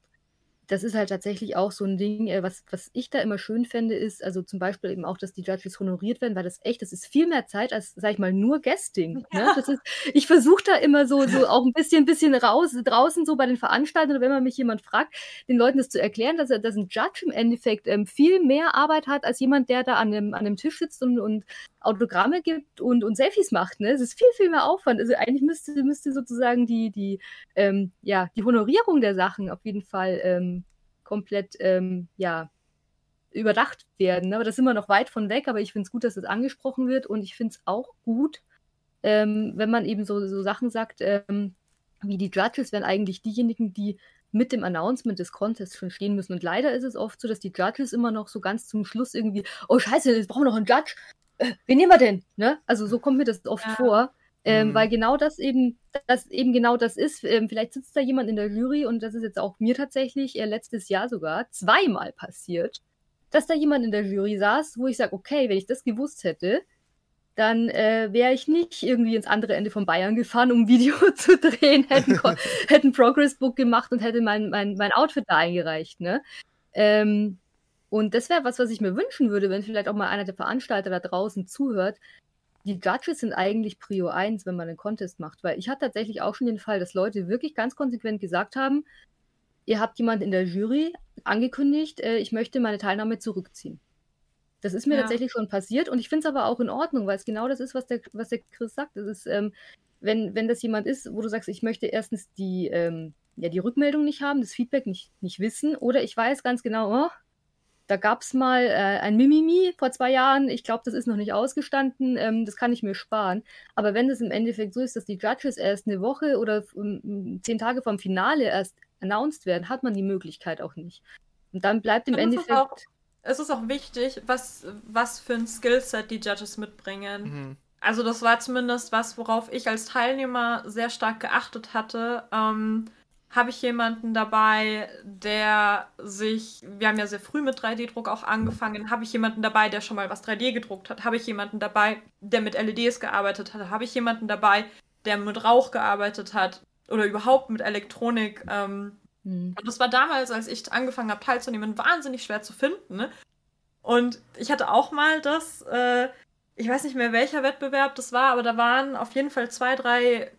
das ist halt tatsächlich auch so ein Ding, äh, was, was ich da immer schön fände, ist, also zum Beispiel eben auch, dass die Judges honoriert werden, weil das echt, das ist viel mehr Zeit als, sag ich mal, nur Guesting. Ne? Ja. Ne? Ist, ich versuche da immer so, so auch ein bisschen, bisschen raus, draußen so bei den Veranstaltern, wenn man mich jemand fragt, den Leuten das zu erklären, dass, dass ein Judge im Endeffekt ähm, viel mehr Arbeit hat als jemand, der da an dem, an dem Tisch sitzt und, und Autogramme gibt und, und Selfies macht. Ne? Es ist viel, viel mehr Aufwand. Also eigentlich müsste, müsste sozusagen die, die, ähm, ja, die Honorierung der Sachen auf jeden Fall ähm, komplett ähm, ja, überdacht werden. Ne? Aber da sind wir noch weit von weg, aber ich finde es gut, dass das angesprochen wird und ich finde es auch gut, ähm, wenn man eben so, so Sachen sagt, ähm, wie die Judges wären eigentlich diejenigen, die mit dem Announcement des Contests schon stehen müssen. Und leider ist es oft so, dass die Judges immer noch so ganz zum Schluss irgendwie, oh scheiße, jetzt brauchen wir noch einen Judge. Äh, wen nehmen wir denn? Ne? Also so kommt mir das oft ja. vor. Ähm, mhm. Weil genau das eben, das eben genau das ist. Ähm, vielleicht sitzt da jemand in der Jury und das ist jetzt auch mir tatsächlich äh, letztes Jahr sogar zweimal passiert, dass da jemand in der Jury saß, wo ich sage, okay, wenn ich das gewusst hätte, dann äh, wäre ich nicht irgendwie ins andere Ende von Bayern gefahren, um ein Video zu drehen, hätte ein Progress-Book gemacht und hätte mein, mein, mein Outfit da eingereicht. Ne? Ähm, und das wäre was, was ich mir wünschen würde, wenn vielleicht auch mal einer der Veranstalter da draußen zuhört. Die Judges sind eigentlich Prio 1, wenn man einen Contest macht, weil ich hatte tatsächlich auch schon den Fall, dass Leute wirklich ganz konsequent gesagt haben, ihr habt jemand in der Jury angekündigt, äh, ich möchte meine Teilnahme zurückziehen. Das ist mir ja. tatsächlich schon passiert und ich finde es aber auch in Ordnung, weil es genau das ist, was der, was der Chris sagt. Das ist, ähm, wenn, wenn das jemand ist, wo du sagst, ich möchte erstens die, ähm, ja, die Rückmeldung nicht haben, das Feedback nicht, nicht wissen, oder ich weiß ganz genau, oh, da gab es mal äh, ein Mimimi vor zwei Jahren. Ich glaube, das ist noch nicht ausgestanden. Ähm, das kann ich mir sparen. Aber wenn es im Endeffekt so ist, dass die Judges erst eine Woche oder um, zehn Tage vom Finale erst announced werden, hat man die Möglichkeit auch nicht. Und dann bleibt im Endeffekt. Auch, es ist auch wichtig, was, was für ein Skillset die Judges mitbringen. Mhm. Also, das war zumindest was, worauf ich als Teilnehmer sehr stark geachtet hatte. Ähm, habe ich jemanden dabei, der sich, wir haben ja sehr früh mit 3D-Druck auch angefangen, habe ich jemanden dabei, der schon mal was 3D gedruckt hat, habe ich jemanden dabei, der mit LEDs gearbeitet hat, habe ich jemanden dabei, der mit Rauch gearbeitet hat oder überhaupt mit Elektronik. Ähm, mhm. Und das war damals, als ich angefangen habe teilzunehmen, wahnsinnig schwer zu finden. Ne? Und ich hatte auch mal das, äh, ich weiß nicht mehr welcher Wettbewerb das war, aber da waren auf jeden Fall zwei, drei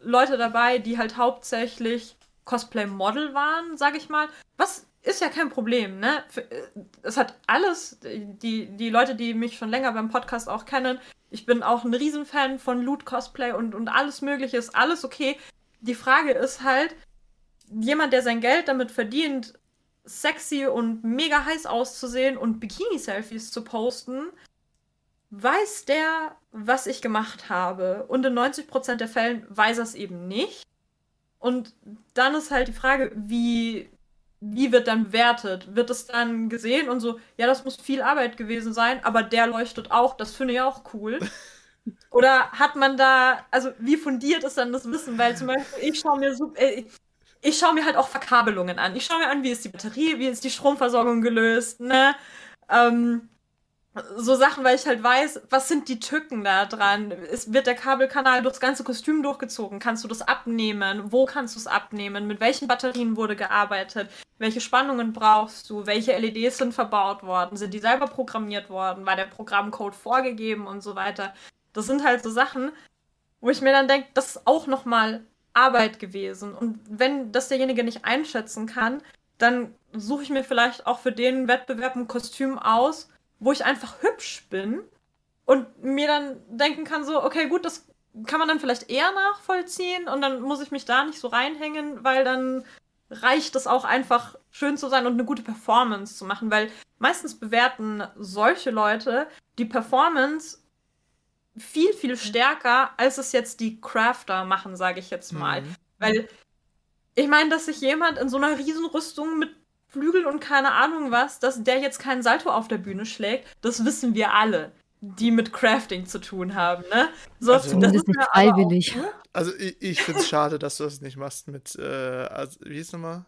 Leute dabei, die halt hauptsächlich Cosplay-Model waren, sag ich mal. Was ist ja kein Problem, ne? Äh, es hat alles, die, die Leute, die mich schon länger beim Podcast auch kennen, ich bin auch ein Riesenfan von Loot-Cosplay und, und alles Mögliche ist alles okay. Die Frage ist halt, jemand, der sein Geld damit verdient, sexy und mega heiß auszusehen und Bikini-Selfies zu posten, weiß der, was ich gemacht habe. Und in 90% der Fällen weiß er es eben nicht. Und dann ist halt die Frage, wie, wie wird dann bewertet? Wird es dann gesehen und so, ja, das muss viel Arbeit gewesen sein, aber der leuchtet auch, das finde ich auch cool. Oder hat man da, also wie fundiert ist dann das Wissen? Weil zum Beispiel, ich schaue mir super, äh, ich schaue mir halt auch Verkabelungen an. Ich schaue mir an, wie ist die Batterie, wie ist die Stromversorgung gelöst, ne? Ähm, so Sachen, weil ich halt weiß, was sind die Tücken da dran? Ist, wird der Kabelkanal durchs ganze Kostüm durchgezogen? Kannst du das abnehmen? Wo kannst du es abnehmen? Mit welchen Batterien wurde gearbeitet? Welche Spannungen brauchst du? Welche LEDs sind verbaut worden? Sind die selber programmiert worden? War der Programmcode vorgegeben und so weiter? Das sind halt so Sachen, wo ich mir dann denke, das ist auch nochmal Arbeit gewesen. Und wenn das derjenige nicht einschätzen kann, dann suche ich mir vielleicht auch für den Wettbewerb ein Kostüm aus, wo ich einfach hübsch bin und mir dann denken kann, so, okay, gut, das kann man dann vielleicht eher nachvollziehen und dann muss ich mich da nicht so reinhängen, weil dann reicht es auch einfach schön zu sein und eine gute Performance zu machen, weil meistens bewerten solche Leute die Performance viel, viel stärker, als es jetzt die Crafter machen, sage ich jetzt mal. Mhm. Weil ich meine, dass sich jemand in so einer Riesenrüstung mit Flügel und keine Ahnung was, dass der jetzt keinen Salto auf der Bühne schlägt, das wissen wir alle, die mit Crafting zu tun haben, ne? So, also, das ist nicht freiwillig. Auch, ne? Also ich, ich finde es schade, dass du das nicht machst mit, äh, also, wie hieß nochmal?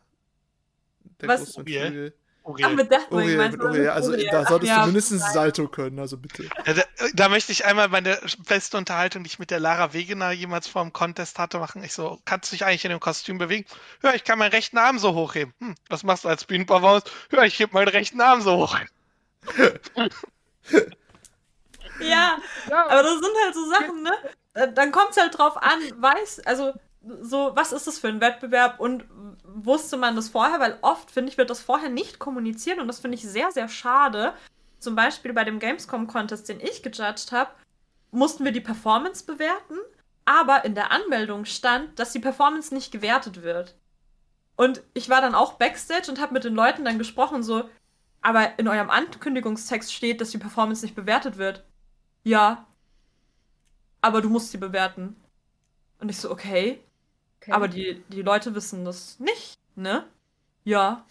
Der was? Groß mit Flügel. Uriel. Ach, mit Deathwing, Uriel, mit Uriel. Also Uriel. da solltest Ach, du mindestens ja. Salto können, also bitte. Ja, da, da, möchte ich einmal meine beste Unterhaltung, die ich mit der Lara Wegener jemals vor dem Contest hatte, machen. Ich so, kannst du dich eigentlich in dem Kostüm bewegen? Hör, ich kann meinen rechten Arm so hochheben. Hm, was machst du als Bühnenperformance? Hör, ich heb meinen rechten Arm so hoch. ja, aber das sind halt so Sachen, ne? Dann kommt es halt drauf an, weiß, also so, was ist das für ein Wettbewerb und wusste man das vorher? Weil oft, finde ich, wird das vorher nicht kommuniziert und das finde ich sehr, sehr schade. Zum Beispiel bei dem Gamescom-Contest, den ich gejudged habe, mussten wir die Performance bewerten, aber in der Anmeldung stand, dass die Performance nicht gewertet wird. Und ich war dann auch backstage und habe mit den Leuten dann gesprochen, so, aber in eurem Ankündigungstext steht, dass die Performance nicht bewertet wird. Ja. Aber du musst sie bewerten. Und ich so, okay. Okay. Aber die, die Leute wissen das nicht, ne? Ja.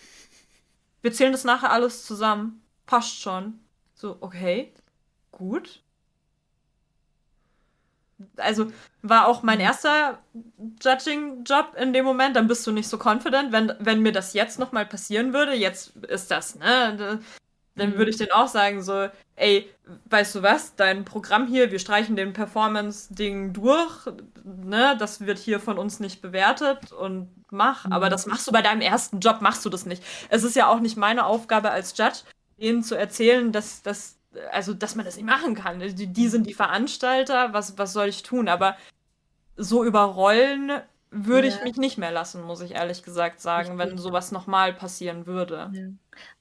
Wir zählen das nachher alles zusammen. Passt schon. So, okay. Gut. Also war auch mein erster Judging-Job in dem Moment. Dann bist du nicht so confident. Wenn, wenn mir das jetzt nochmal passieren würde, jetzt ist das, ne? Dann würde ich denen auch sagen, so, ey, weißt du was, dein Programm hier, wir streichen den Performance-Ding durch, ne, das wird hier von uns nicht bewertet und mach, mhm. aber das machst du bei deinem ersten Job, machst du das nicht. Es ist ja auch nicht meine Aufgabe als Judge, ihnen zu erzählen, dass, dass, also, dass man das nicht machen kann. Die, die sind die Veranstalter, was, was soll ich tun? Aber so überrollen würde ja. ich mich nicht mehr lassen, muss ich ehrlich gesagt sagen, wenn sowas nochmal passieren würde. Ja.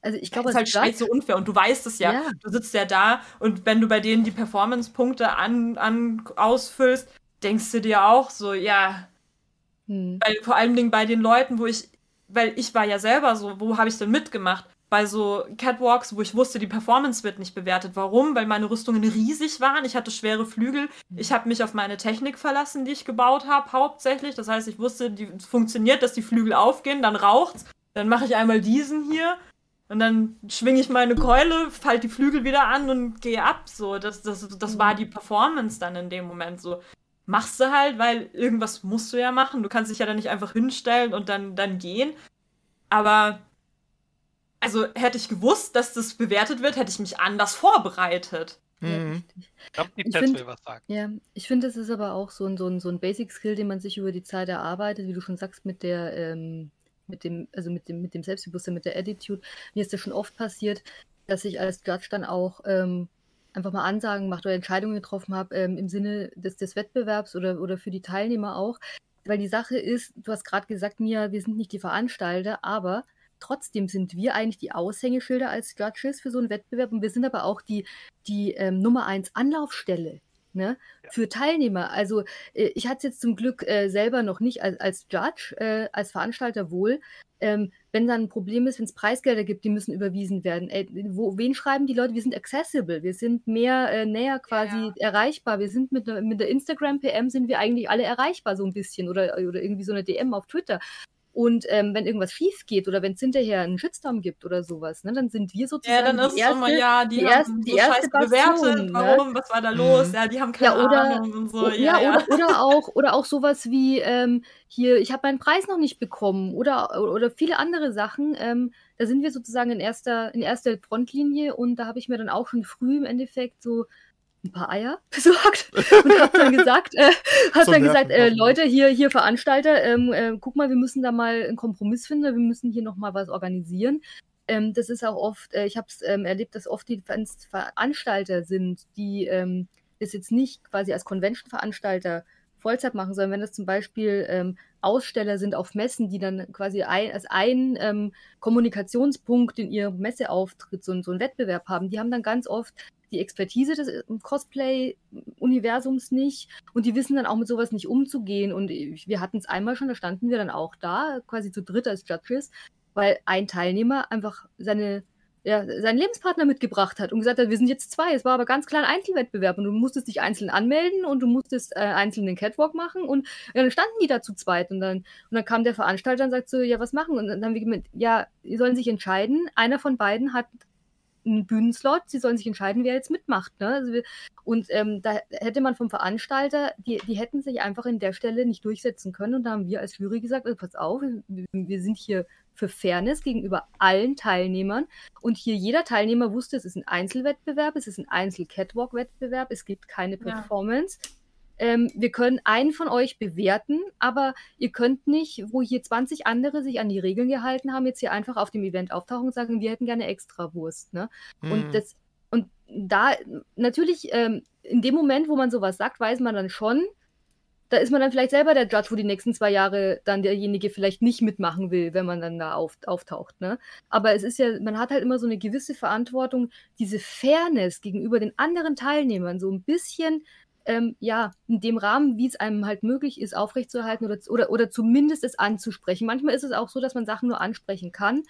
Also ich glaube, es ist halt scheiße unfair und du weißt es ja. ja. Du sitzt ja da und wenn du bei denen die Performance-Punkte an, an, ausfüllst, denkst du dir auch so, ja. Hm. Weil, vor allen Dingen bei den Leuten, wo ich, weil ich war ja selber so, wo habe ich denn mitgemacht? bei so Catwalks, wo ich wusste, die Performance wird nicht bewertet. Warum? Weil meine Rüstungen riesig waren. Ich hatte schwere Flügel. Ich habe mich auf meine Technik verlassen, die ich gebaut habe, hauptsächlich. Das heißt, ich wusste, die funktioniert, dass die Flügel aufgehen, dann raucht's. Dann mache ich einmal diesen hier und dann schwinge ich meine Keule, falte die Flügel wieder an und gehe ab. So, das, das, das war die Performance dann in dem Moment. So, machst du halt, weil irgendwas musst du ja machen. Du kannst dich ja dann nicht einfach hinstellen und dann, dann gehen. Aber also hätte ich gewusst, dass das bewertet wird, hätte ich mich anders vorbereitet. Mhm. Ich glaube, die Tess will was sagen. Ja, ich finde, das ist aber auch so ein, so, ein, so ein Basic-Skill, den man sich über die Zeit erarbeitet, wie du schon sagst, mit der, ähm, mit dem, also mit dem, mit dem Selbstbewusstsein, mit der Attitude. Mir ist das schon oft passiert, dass ich als Judge dann auch ähm, einfach mal Ansagen macht oder Entscheidungen getroffen habe ähm, im Sinne des, des Wettbewerbs oder, oder für die Teilnehmer auch. Weil die Sache ist, du hast gerade gesagt, Mia, wir sind nicht die Veranstalter, aber trotzdem sind wir eigentlich die Aushängeschilder als Judges für so einen Wettbewerb und wir sind aber auch die, die ähm, Nummer eins Anlaufstelle ne, ja. für Teilnehmer. Also äh, ich hatte es jetzt zum Glück äh, selber noch nicht als, als Judge, äh, als Veranstalter wohl. Ähm, wenn dann ein Problem ist, wenn es Preisgelder gibt, die müssen überwiesen werden. Ey, wo, wen schreiben die Leute? Wir sind accessible, wir sind mehr äh, näher quasi ja. erreichbar. Wir sind mit, mit der Instagram-PM sind wir eigentlich alle erreichbar so ein bisschen oder, oder irgendwie so eine DM auf Twitter. Und ähm, wenn irgendwas schief geht oder wenn es hinterher einen Shitstorm gibt oder sowas, ne, dann sind wir sozusagen ja, dann ist die erste, immer, ja, die, die erste, die so erste bewertet, ne? warum, was war da los, mhm. ja, die haben keine ja, oder, Ahnung und so. Ja, ja, Oder, oder, auch, oder auch sowas wie, ähm, hier, ich habe meinen Preis noch nicht bekommen oder, oder viele andere Sachen. Ähm, da sind wir sozusagen in erster, in erster Frontlinie und da habe ich mir dann auch schon früh im Endeffekt so ein paar Eier besorgt und habe dann gesagt, äh, hab dann gesagt, äh, Leute, hier, hier Veranstalter, ähm, äh, guck mal, wir müssen da mal einen Kompromiss finden, wir müssen hier nochmal was organisieren. Ähm, das ist auch oft, äh, ich habe es ähm, erlebt, dass oft die Veranstalter sind, die ähm, das jetzt nicht quasi als Convention-Veranstalter Vollzeit machen, sondern wenn das zum Beispiel ähm, Aussteller sind auf Messen, die dann quasi ein, als ein ähm, Kommunikationspunkt in ihrem Messeauftritt so, so einen Wettbewerb haben, die haben dann ganz oft die Expertise des äh, Cosplay-Universums nicht und die wissen dann auch mit sowas nicht umzugehen. Und wir hatten es einmal schon, da standen wir dann auch da, quasi zu dritt als Judges, weil ein Teilnehmer einfach seine ja, seinen Lebenspartner mitgebracht hat und gesagt hat, wir sind jetzt zwei. Es war aber ganz klar ein Einzelwettbewerb und du musstest dich einzeln anmelden und du musstest äh, einzeln den Catwalk machen und ja, dann standen die da zu zweit und dann, und dann kam der Veranstalter und sagte so, ja, was machen? Und dann haben wir gemeint, ja, die sollen sich entscheiden. Einer von beiden hat einen Bühnenslot, sie sollen sich entscheiden, wer jetzt mitmacht. Ne? Also und ähm, da hätte man vom Veranstalter, die, die hätten sich einfach in der Stelle nicht durchsetzen können. Und da haben wir als Jury gesagt, also pass auf, wir, wir sind hier für Fairness gegenüber allen Teilnehmern. Und hier jeder Teilnehmer wusste, es ist ein Einzelwettbewerb, es ist ein Einzel-Catwalk-Wettbewerb, es gibt keine Performance. Ja ähm, wir können einen von euch bewerten, aber ihr könnt nicht, wo hier 20 andere sich an die Regeln gehalten haben, jetzt hier einfach auf dem Event auftauchen und sagen, wir hätten gerne extra Wurst. Ne? Mhm. Und das, und da natürlich, ähm, in dem Moment, wo man sowas sagt, weiß man dann schon, da ist man dann vielleicht selber der Judge, wo die nächsten zwei Jahre dann derjenige vielleicht nicht mitmachen will, wenn man dann da auf, auftaucht. Ne? Aber es ist ja, man hat halt immer so eine gewisse Verantwortung, diese Fairness gegenüber den anderen Teilnehmern so ein bisschen ähm, ja, in dem Rahmen, wie es einem halt möglich ist, aufrechtzuerhalten oder, oder, oder zumindest es anzusprechen. Manchmal ist es auch so, dass man Sachen nur ansprechen kann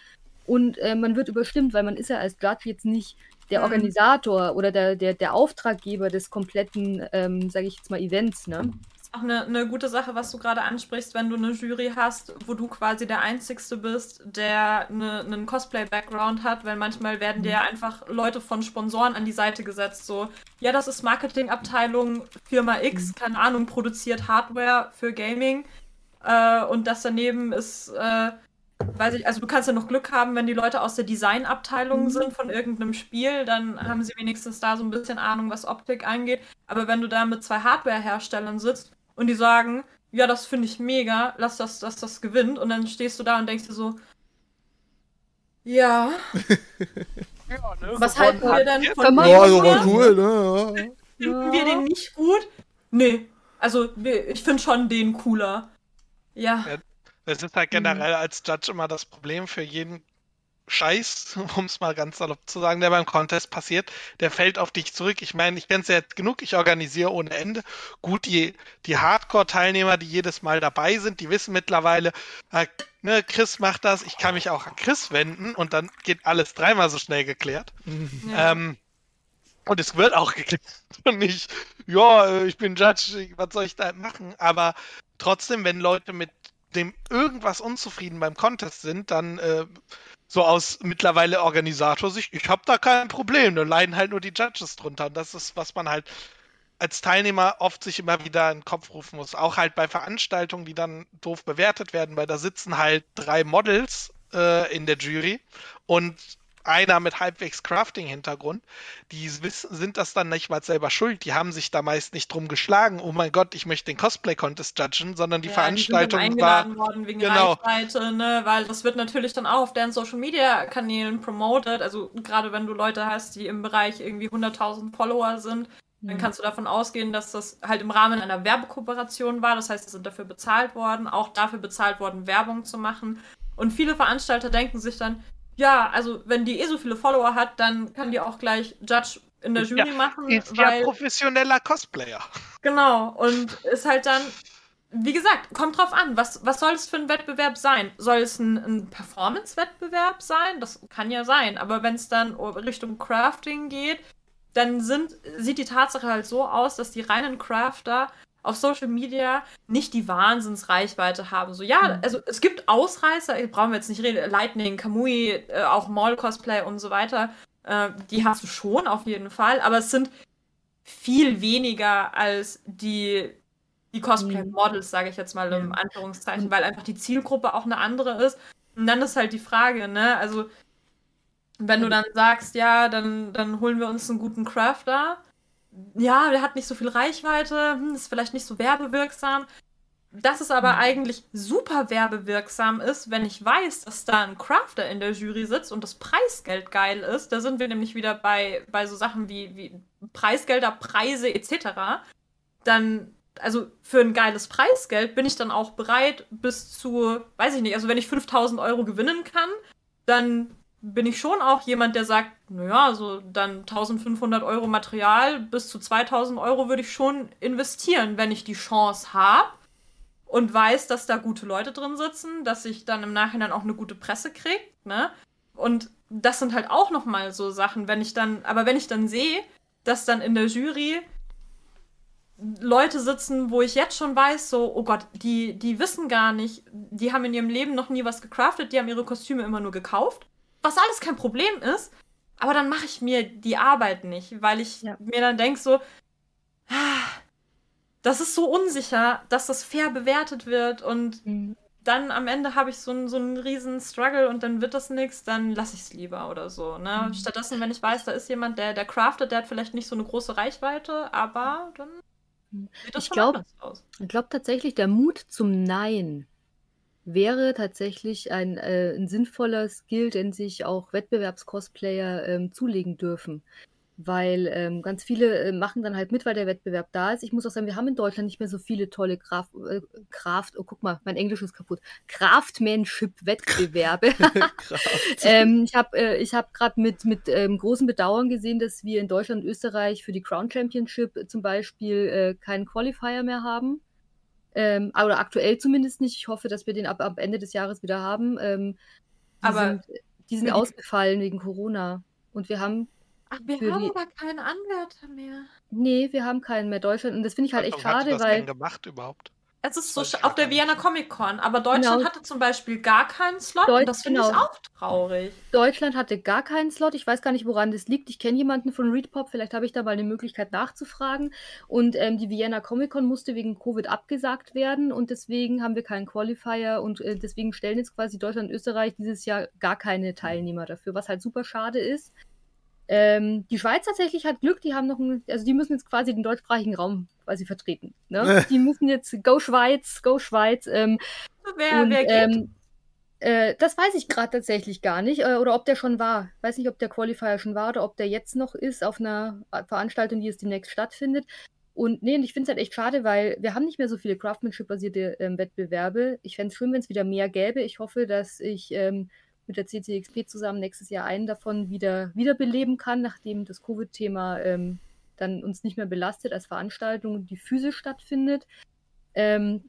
und äh, man wird überstimmt, weil man ist ja als Judge jetzt nicht der mhm. Organisator oder der, der, der Auftraggeber des kompletten, ähm, sage ich jetzt mal, Events. Ne? Auch eine, eine gute Sache, was du gerade ansprichst, wenn du eine Jury hast, wo du quasi der Einzigste bist, der eine, einen Cosplay-Background hat, weil manchmal werden dir mhm. einfach Leute von Sponsoren an die Seite gesetzt, so, ja, das ist Marketingabteilung Firma X, mhm. keine Ahnung, produziert Hardware für Gaming äh, und das daneben ist, äh, weiß ich, also du kannst ja noch Glück haben, wenn die Leute aus der Designabteilung mhm. sind von irgendeinem Spiel, dann haben sie wenigstens da so ein bisschen Ahnung, was Optik angeht. Aber wenn du da mit zwei Hardware-Herstellern sitzt und die sagen, ja, das finde ich mega, lass das, dass das gewinnt. Und dann stehst du da und denkst dir so, ja. ja ne, Was halten wir denn von dem? Ja, so war cool, ne? Finden ja. wir den nicht gut? Nee. Also, ich finde schon den cooler. Ja. ja. Es ist halt generell als Judge immer das Problem für jeden Scheiß, um es mal ganz salopp zu sagen, der beim Contest passiert, der fällt auf dich zurück. Ich meine, ich kenne es ja jetzt genug, ich organisiere ohne Ende. Gut, die, die Hardcore-Teilnehmer, die jedes Mal dabei sind, die wissen mittlerweile, äh, ne, Chris macht das, ich kann mich auch an Chris wenden und dann geht alles dreimal so schnell geklärt. Ja. Ähm, und es wird auch geklärt und nicht, ja, äh, ich bin Judge, was soll ich da machen? Aber trotzdem, wenn Leute mit dem irgendwas unzufrieden beim Contest sind, dann äh, so aus mittlerweile Organisator-Sicht, ich habe da kein Problem, da leiden halt nur die Judges drunter. Und das ist, was man halt als Teilnehmer oft sich immer wieder in den Kopf rufen muss. Auch halt bei Veranstaltungen, die dann doof bewertet werden, weil da sitzen halt drei Models äh, in der Jury und einer mit halbwegs Crafting-Hintergrund, die wissen, sind das dann nicht mal selber schuld. Die haben sich da meist nicht drum geschlagen, oh mein Gott, ich möchte den Cosplay-Contest judgen, sondern die ja, Veranstaltung die war. worden wegen genau. Reichweite, ne? Weil das wird natürlich dann auch auf deren Social-Media-Kanälen promoted. Also gerade wenn du Leute hast, die im Bereich irgendwie 100.000 Follower sind, dann mhm. kannst du davon ausgehen, dass das halt im Rahmen einer Werbekooperation war. Das heißt, sie sind dafür bezahlt worden, auch dafür bezahlt worden, Werbung zu machen. Und viele Veranstalter denken sich dann, ja, also wenn die eh so viele Follower hat, dann kann die auch gleich Judge in der Jury ja, machen. Ist weil, ja professioneller Cosplayer. Genau, und ist halt dann, wie gesagt, kommt drauf an, was, was soll es für ein Wettbewerb sein? Soll es ein, ein Performance-Wettbewerb sein? Das kann ja sein, aber wenn es dann Richtung Crafting geht, dann sind, sieht die Tatsache halt so aus, dass die reinen Crafter auf Social Media nicht die Wahnsinnsreichweite haben. So, ja, mhm. also es gibt Ausreißer, brauchen wir jetzt nicht reden, Lightning, Kamui, äh, auch Mall-Cosplay und so weiter. Äh, die hast du schon auf jeden Fall, aber es sind viel weniger als die, die Cosplay-Models, sage ich jetzt mal im Anführungszeichen, weil einfach die Zielgruppe auch eine andere ist. Und dann ist halt die Frage, ne, also wenn du dann sagst, ja, dann, dann holen wir uns einen guten Crafter, ja, der hat nicht so viel Reichweite, hm, ist vielleicht nicht so werbewirksam. Dass es aber mhm. eigentlich super werbewirksam ist, wenn ich weiß, dass da ein Crafter in der Jury sitzt und das Preisgeld geil ist. Da sind wir nämlich wieder bei, bei so Sachen wie, wie Preisgelder, Preise etc. Dann, also für ein geiles Preisgeld bin ich dann auch bereit, bis zu, weiß ich nicht, also wenn ich 5000 Euro gewinnen kann, dann bin ich schon auch jemand, der sagt, naja, so dann 1500 Euro Material bis zu 2000 Euro würde ich schon investieren, wenn ich die Chance habe und weiß, dass da gute Leute drin sitzen, dass ich dann im Nachhinein auch eine gute Presse kriege, ne? Und das sind halt auch nochmal so Sachen, wenn ich dann, aber wenn ich dann sehe, dass dann in der Jury Leute sitzen, wo ich jetzt schon weiß, so, oh Gott, die, die wissen gar nicht, die haben in ihrem Leben noch nie was gecraftet, die haben ihre Kostüme immer nur gekauft was alles kein Problem ist, aber dann mache ich mir die Arbeit nicht, weil ich ja. mir dann denke so, ah, das ist so unsicher, dass das fair bewertet wird und mhm. dann am Ende habe ich so einen, so einen riesen Struggle und dann wird das nichts, dann lasse ich es lieber oder so. Ne? Mhm. Stattdessen, wenn ich weiß, da ist jemand, der, der craftet, der hat vielleicht nicht so eine große Reichweite, aber dann mhm. sieht das ich schon glaub, anders aus. Ich glaube tatsächlich, der Mut zum Nein wäre tatsächlich ein, äh, 'n sinnvoller Skill, den sich auch Wettbewerbs-Cosplayer, ähm, zulegen dürfen. Weil, ähm, ganz viele, äh, machen dann halt mit, weil der Wettbewerb da ist. Ich muss auch sagen, wir haben in Deutschland nicht mehr so viele tolle Graf äh, Craft oh, guck mal, mein Englisch ist kaputt. Craftmanship-Wettbewerbe. Ähm, ich habe äh, ich habe grad mit mit, ähm, großem Bedauern gesehen, dass wir in Deutschland und Österreich für die Crown Championship zum Beispiel, äh, keinen Qualifier mehr haben. Ähm, oder aktuell zumindest nicht. Ich hoffe, dass wir den ab, ab Ende des Jahres wieder haben. Ähm, die aber sind, die sind ausgefallen wegen Corona. Und wir haben. Ach, wir haben die, aber keinen Anwärter mehr. Nee, wir haben keinen mehr Deutschland. Und das finde ich halt echt schade, das weil. Denn gemacht überhaupt? Es ist so auf der Vienna Comic Con, aber Deutschland genau. hatte zum Beispiel gar keinen Slot Deut und das finde genau. ich auch traurig. Deutschland hatte gar keinen Slot. Ich weiß gar nicht, woran das liegt. Ich kenne jemanden von Readpop, vielleicht habe ich da mal eine Möglichkeit nachzufragen. Und ähm, die Vienna Comic Con musste wegen Covid abgesagt werden und deswegen haben wir keinen Qualifier und äh, deswegen stellen jetzt quasi Deutschland und Österreich dieses Jahr gar keine Teilnehmer dafür, was halt super schade ist. Ähm, die Schweiz tatsächlich hat Glück, die haben noch ein, also die müssen jetzt quasi den deutschsprachigen Raum quasi vertreten. Ne? die müssen jetzt Go Schweiz, Go Schweiz. Ähm, wer, und, wer geht? Ähm, äh, das weiß ich gerade tatsächlich gar nicht. Äh, oder ob der schon war. Weiß nicht, ob der Qualifier schon war oder ob der jetzt noch ist auf einer Veranstaltung, die jetzt demnächst stattfindet. Und nee, und ich finde es halt echt schade, weil wir haben nicht mehr so viele Craftsmanship-basierte ähm, Wettbewerbe. Ich fände es schön, wenn es wieder mehr gäbe. Ich hoffe, dass ich ähm, mit der CCXP zusammen nächstes Jahr einen davon wieder wiederbeleben kann, nachdem das Covid-Thema ähm, dann uns nicht mehr belastet als Veranstaltung, die physisch stattfindet. Ähm,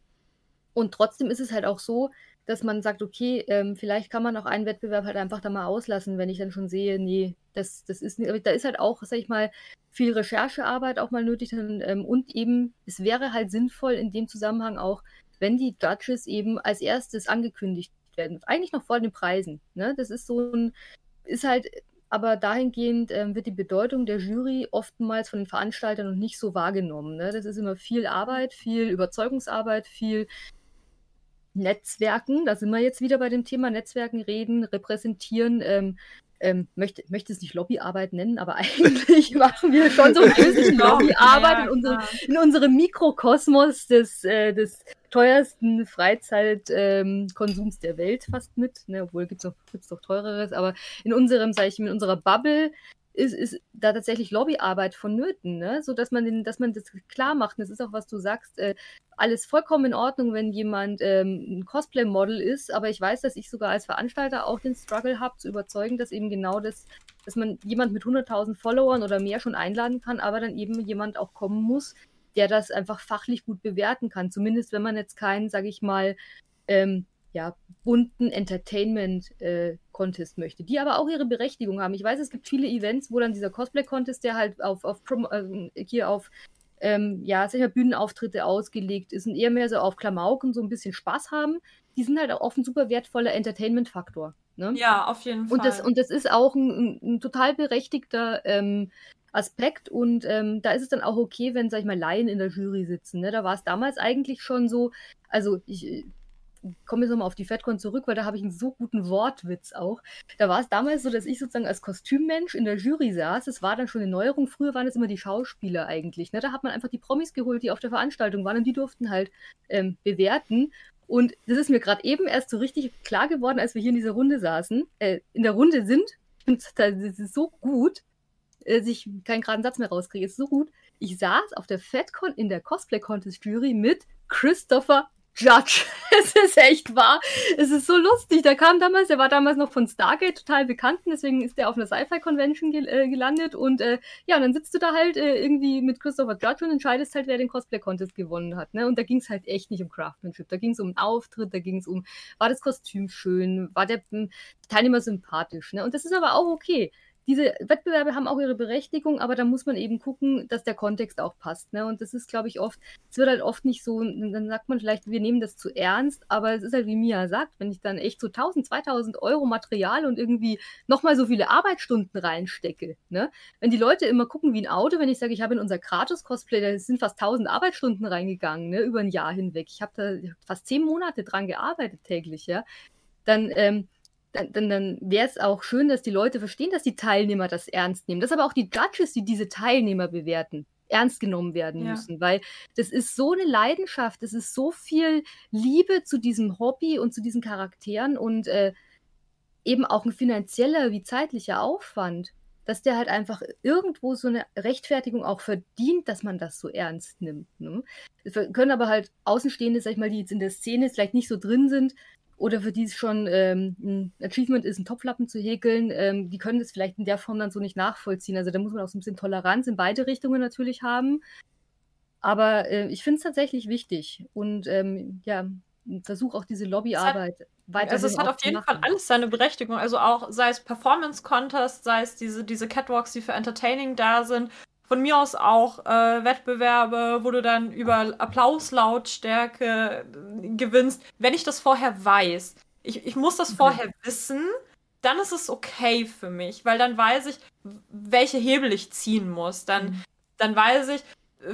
und trotzdem ist es halt auch so, dass man sagt, okay, ähm, vielleicht kann man auch einen Wettbewerb halt einfach da mal auslassen, wenn ich dann schon sehe, nee, das, das ist nicht, da ist halt auch, sag ich mal, viel Recherchearbeit auch mal nötig dann, ähm, und eben, es wäre halt sinnvoll in dem Zusammenhang auch, wenn die Judges eben als erstes angekündigt werden. Eigentlich noch vor den Preisen. Ne? Das ist so ein, ist halt, aber dahingehend ähm, wird die Bedeutung der Jury oftmals von den Veranstaltern noch nicht so wahrgenommen. Ne? Das ist immer viel Arbeit, viel Überzeugungsarbeit, viel Netzwerken. Da sind wir jetzt wieder bei dem Thema Netzwerken, reden, repräsentieren. Ähm, ähm, möchte, möchte es nicht Lobbyarbeit nennen, aber eigentlich machen wir schon so ein bisschen Lobbyarbeit ja, in, unserem, in unserem Mikrokosmos des, äh, des teuersten Freizeitkonsums ähm, der Welt fast mit, ne, obwohl gibt es noch, gibt's noch teureres, aber in unserem, sage ich, in unserer Bubble ist, ist da tatsächlich Lobbyarbeit vonnöten, ne? so dass man, den, dass man das klar macht. Und das ist auch, was du sagst, äh, alles vollkommen in Ordnung, wenn jemand ähm, ein Cosplay-Model ist, aber ich weiß, dass ich sogar als Veranstalter auch den Struggle habe, zu überzeugen, dass eben genau das, dass man jemand mit 100.000 Followern oder mehr schon einladen kann, aber dann eben jemand auch kommen muss, der das einfach fachlich gut bewerten kann. Zumindest wenn man jetzt keinen, sage ich mal, ähm, ja, bunten Entertainment-Contest äh, möchte, die aber auch ihre Berechtigung haben. Ich weiß, es gibt viele Events, wo dann dieser Cosplay-Contest, der halt auf, auf äh, hier auf ähm, ja, sicher Bühnenauftritte ausgelegt ist und eher mehr so auf Klamauk und so ein bisschen Spaß haben, die sind halt auch oft ein super wertvoller Entertainment-Faktor. Ne? Ja, auf jeden Fall. Und das, und das ist auch ein, ein, ein total berechtigter ähm, Aspekt und ähm, da ist es dann auch okay, wenn, sag ich mal, Laien in der Jury sitzen. Ne? Da war es damals eigentlich schon so, also ich komme jetzt nochmal auf die FedCon zurück, weil da habe ich einen so guten Wortwitz auch. Da war es damals so, dass ich sozusagen als Kostümmensch in der Jury saß. Es war dann schon eine Neuerung. Früher waren es immer die Schauspieler eigentlich. Ne? Da hat man einfach die Promis geholt, die auf der Veranstaltung waren und die durften halt ähm, bewerten. Und das ist mir gerade eben erst so richtig klar geworden, als wir hier in dieser Runde saßen, äh, in der Runde sind. Und das ist so gut, dass ich keinen geraden Satz mehr rauskriege. Es ist so gut. Ich saß auf der FedCon in der Cosplay Contest Jury mit Christopher Judge. es ist echt wahr. Es ist so lustig. Der kam damals, der war damals noch von Stargate total bekannt, deswegen ist der auf einer Sci-Fi-Convention gel äh, gelandet und äh, ja, und dann sitzt du da halt äh, irgendwie mit Christopher Judge und entscheidest halt, wer den Cosplay-Contest gewonnen hat. Ne? Und da ging es halt echt nicht um Craftsmanship. Da ging es um einen Auftritt, da ging es um, war das Kostüm schön, war der hm, Teilnehmer sympathisch. Ne? Und das ist aber auch okay diese Wettbewerbe haben auch ihre Berechtigung, aber da muss man eben gucken, dass der Kontext auch passt. Ne? Und das ist, glaube ich, oft, es wird halt oft nicht so, dann sagt man vielleicht, wir nehmen das zu ernst, aber es ist halt, wie Mia sagt, wenn ich dann echt so 1000, 2000 Euro Material und irgendwie nochmal so viele Arbeitsstunden reinstecke, ne? wenn die Leute immer gucken wie ein Auto, wenn ich sage, ich habe in unser Kratos-Cosplay, da sind fast 1000 Arbeitsstunden reingegangen, ne? über ein Jahr hinweg. Ich habe da fast zehn Monate dran gearbeitet täglich, ja, dann, ähm, dann, dann, dann wäre es auch schön, dass die Leute verstehen, dass die Teilnehmer das ernst nehmen. Dass aber auch die Judges, die diese Teilnehmer bewerten, ernst genommen werden ja. müssen, weil das ist so eine Leidenschaft, das ist so viel Liebe zu diesem Hobby und zu diesen Charakteren und äh, eben auch ein finanzieller wie zeitlicher Aufwand, dass der halt einfach irgendwo so eine Rechtfertigung auch verdient, dass man das so ernst nimmt. Ne? Wir können aber halt Außenstehende, sag ich mal, die jetzt in der Szene vielleicht nicht so drin sind, oder für die es schon ähm, ein Achievement ist, einen Topflappen zu häkeln, ähm, die können das vielleicht in der Form dann so nicht nachvollziehen. Also da muss man auch so ein bisschen Toleranz in beide Richtungen natürlich haben. Aber äh, ich finde es tatsächlich wichtig und ähm, ja, versuche auch diese Lobbyarbeit weiter. Also es hat auf jeden Fall alles seine Berechtigung. Also auch sei es Performance Contest, sei es diese, diese Catwalks, die für Entertaining da sind, von mir aus auch äh, Wettbewerbe, wo du dann über Applauslautstärke äh, gewinnst. Wenn ich das vorher weiß, ich, ich muss das vorher mhm. wissen, dann ist es okay für mich, weil dann weiß ich, welche Hebel ich ziehen muss. Dann, mhm. dann weiß ich,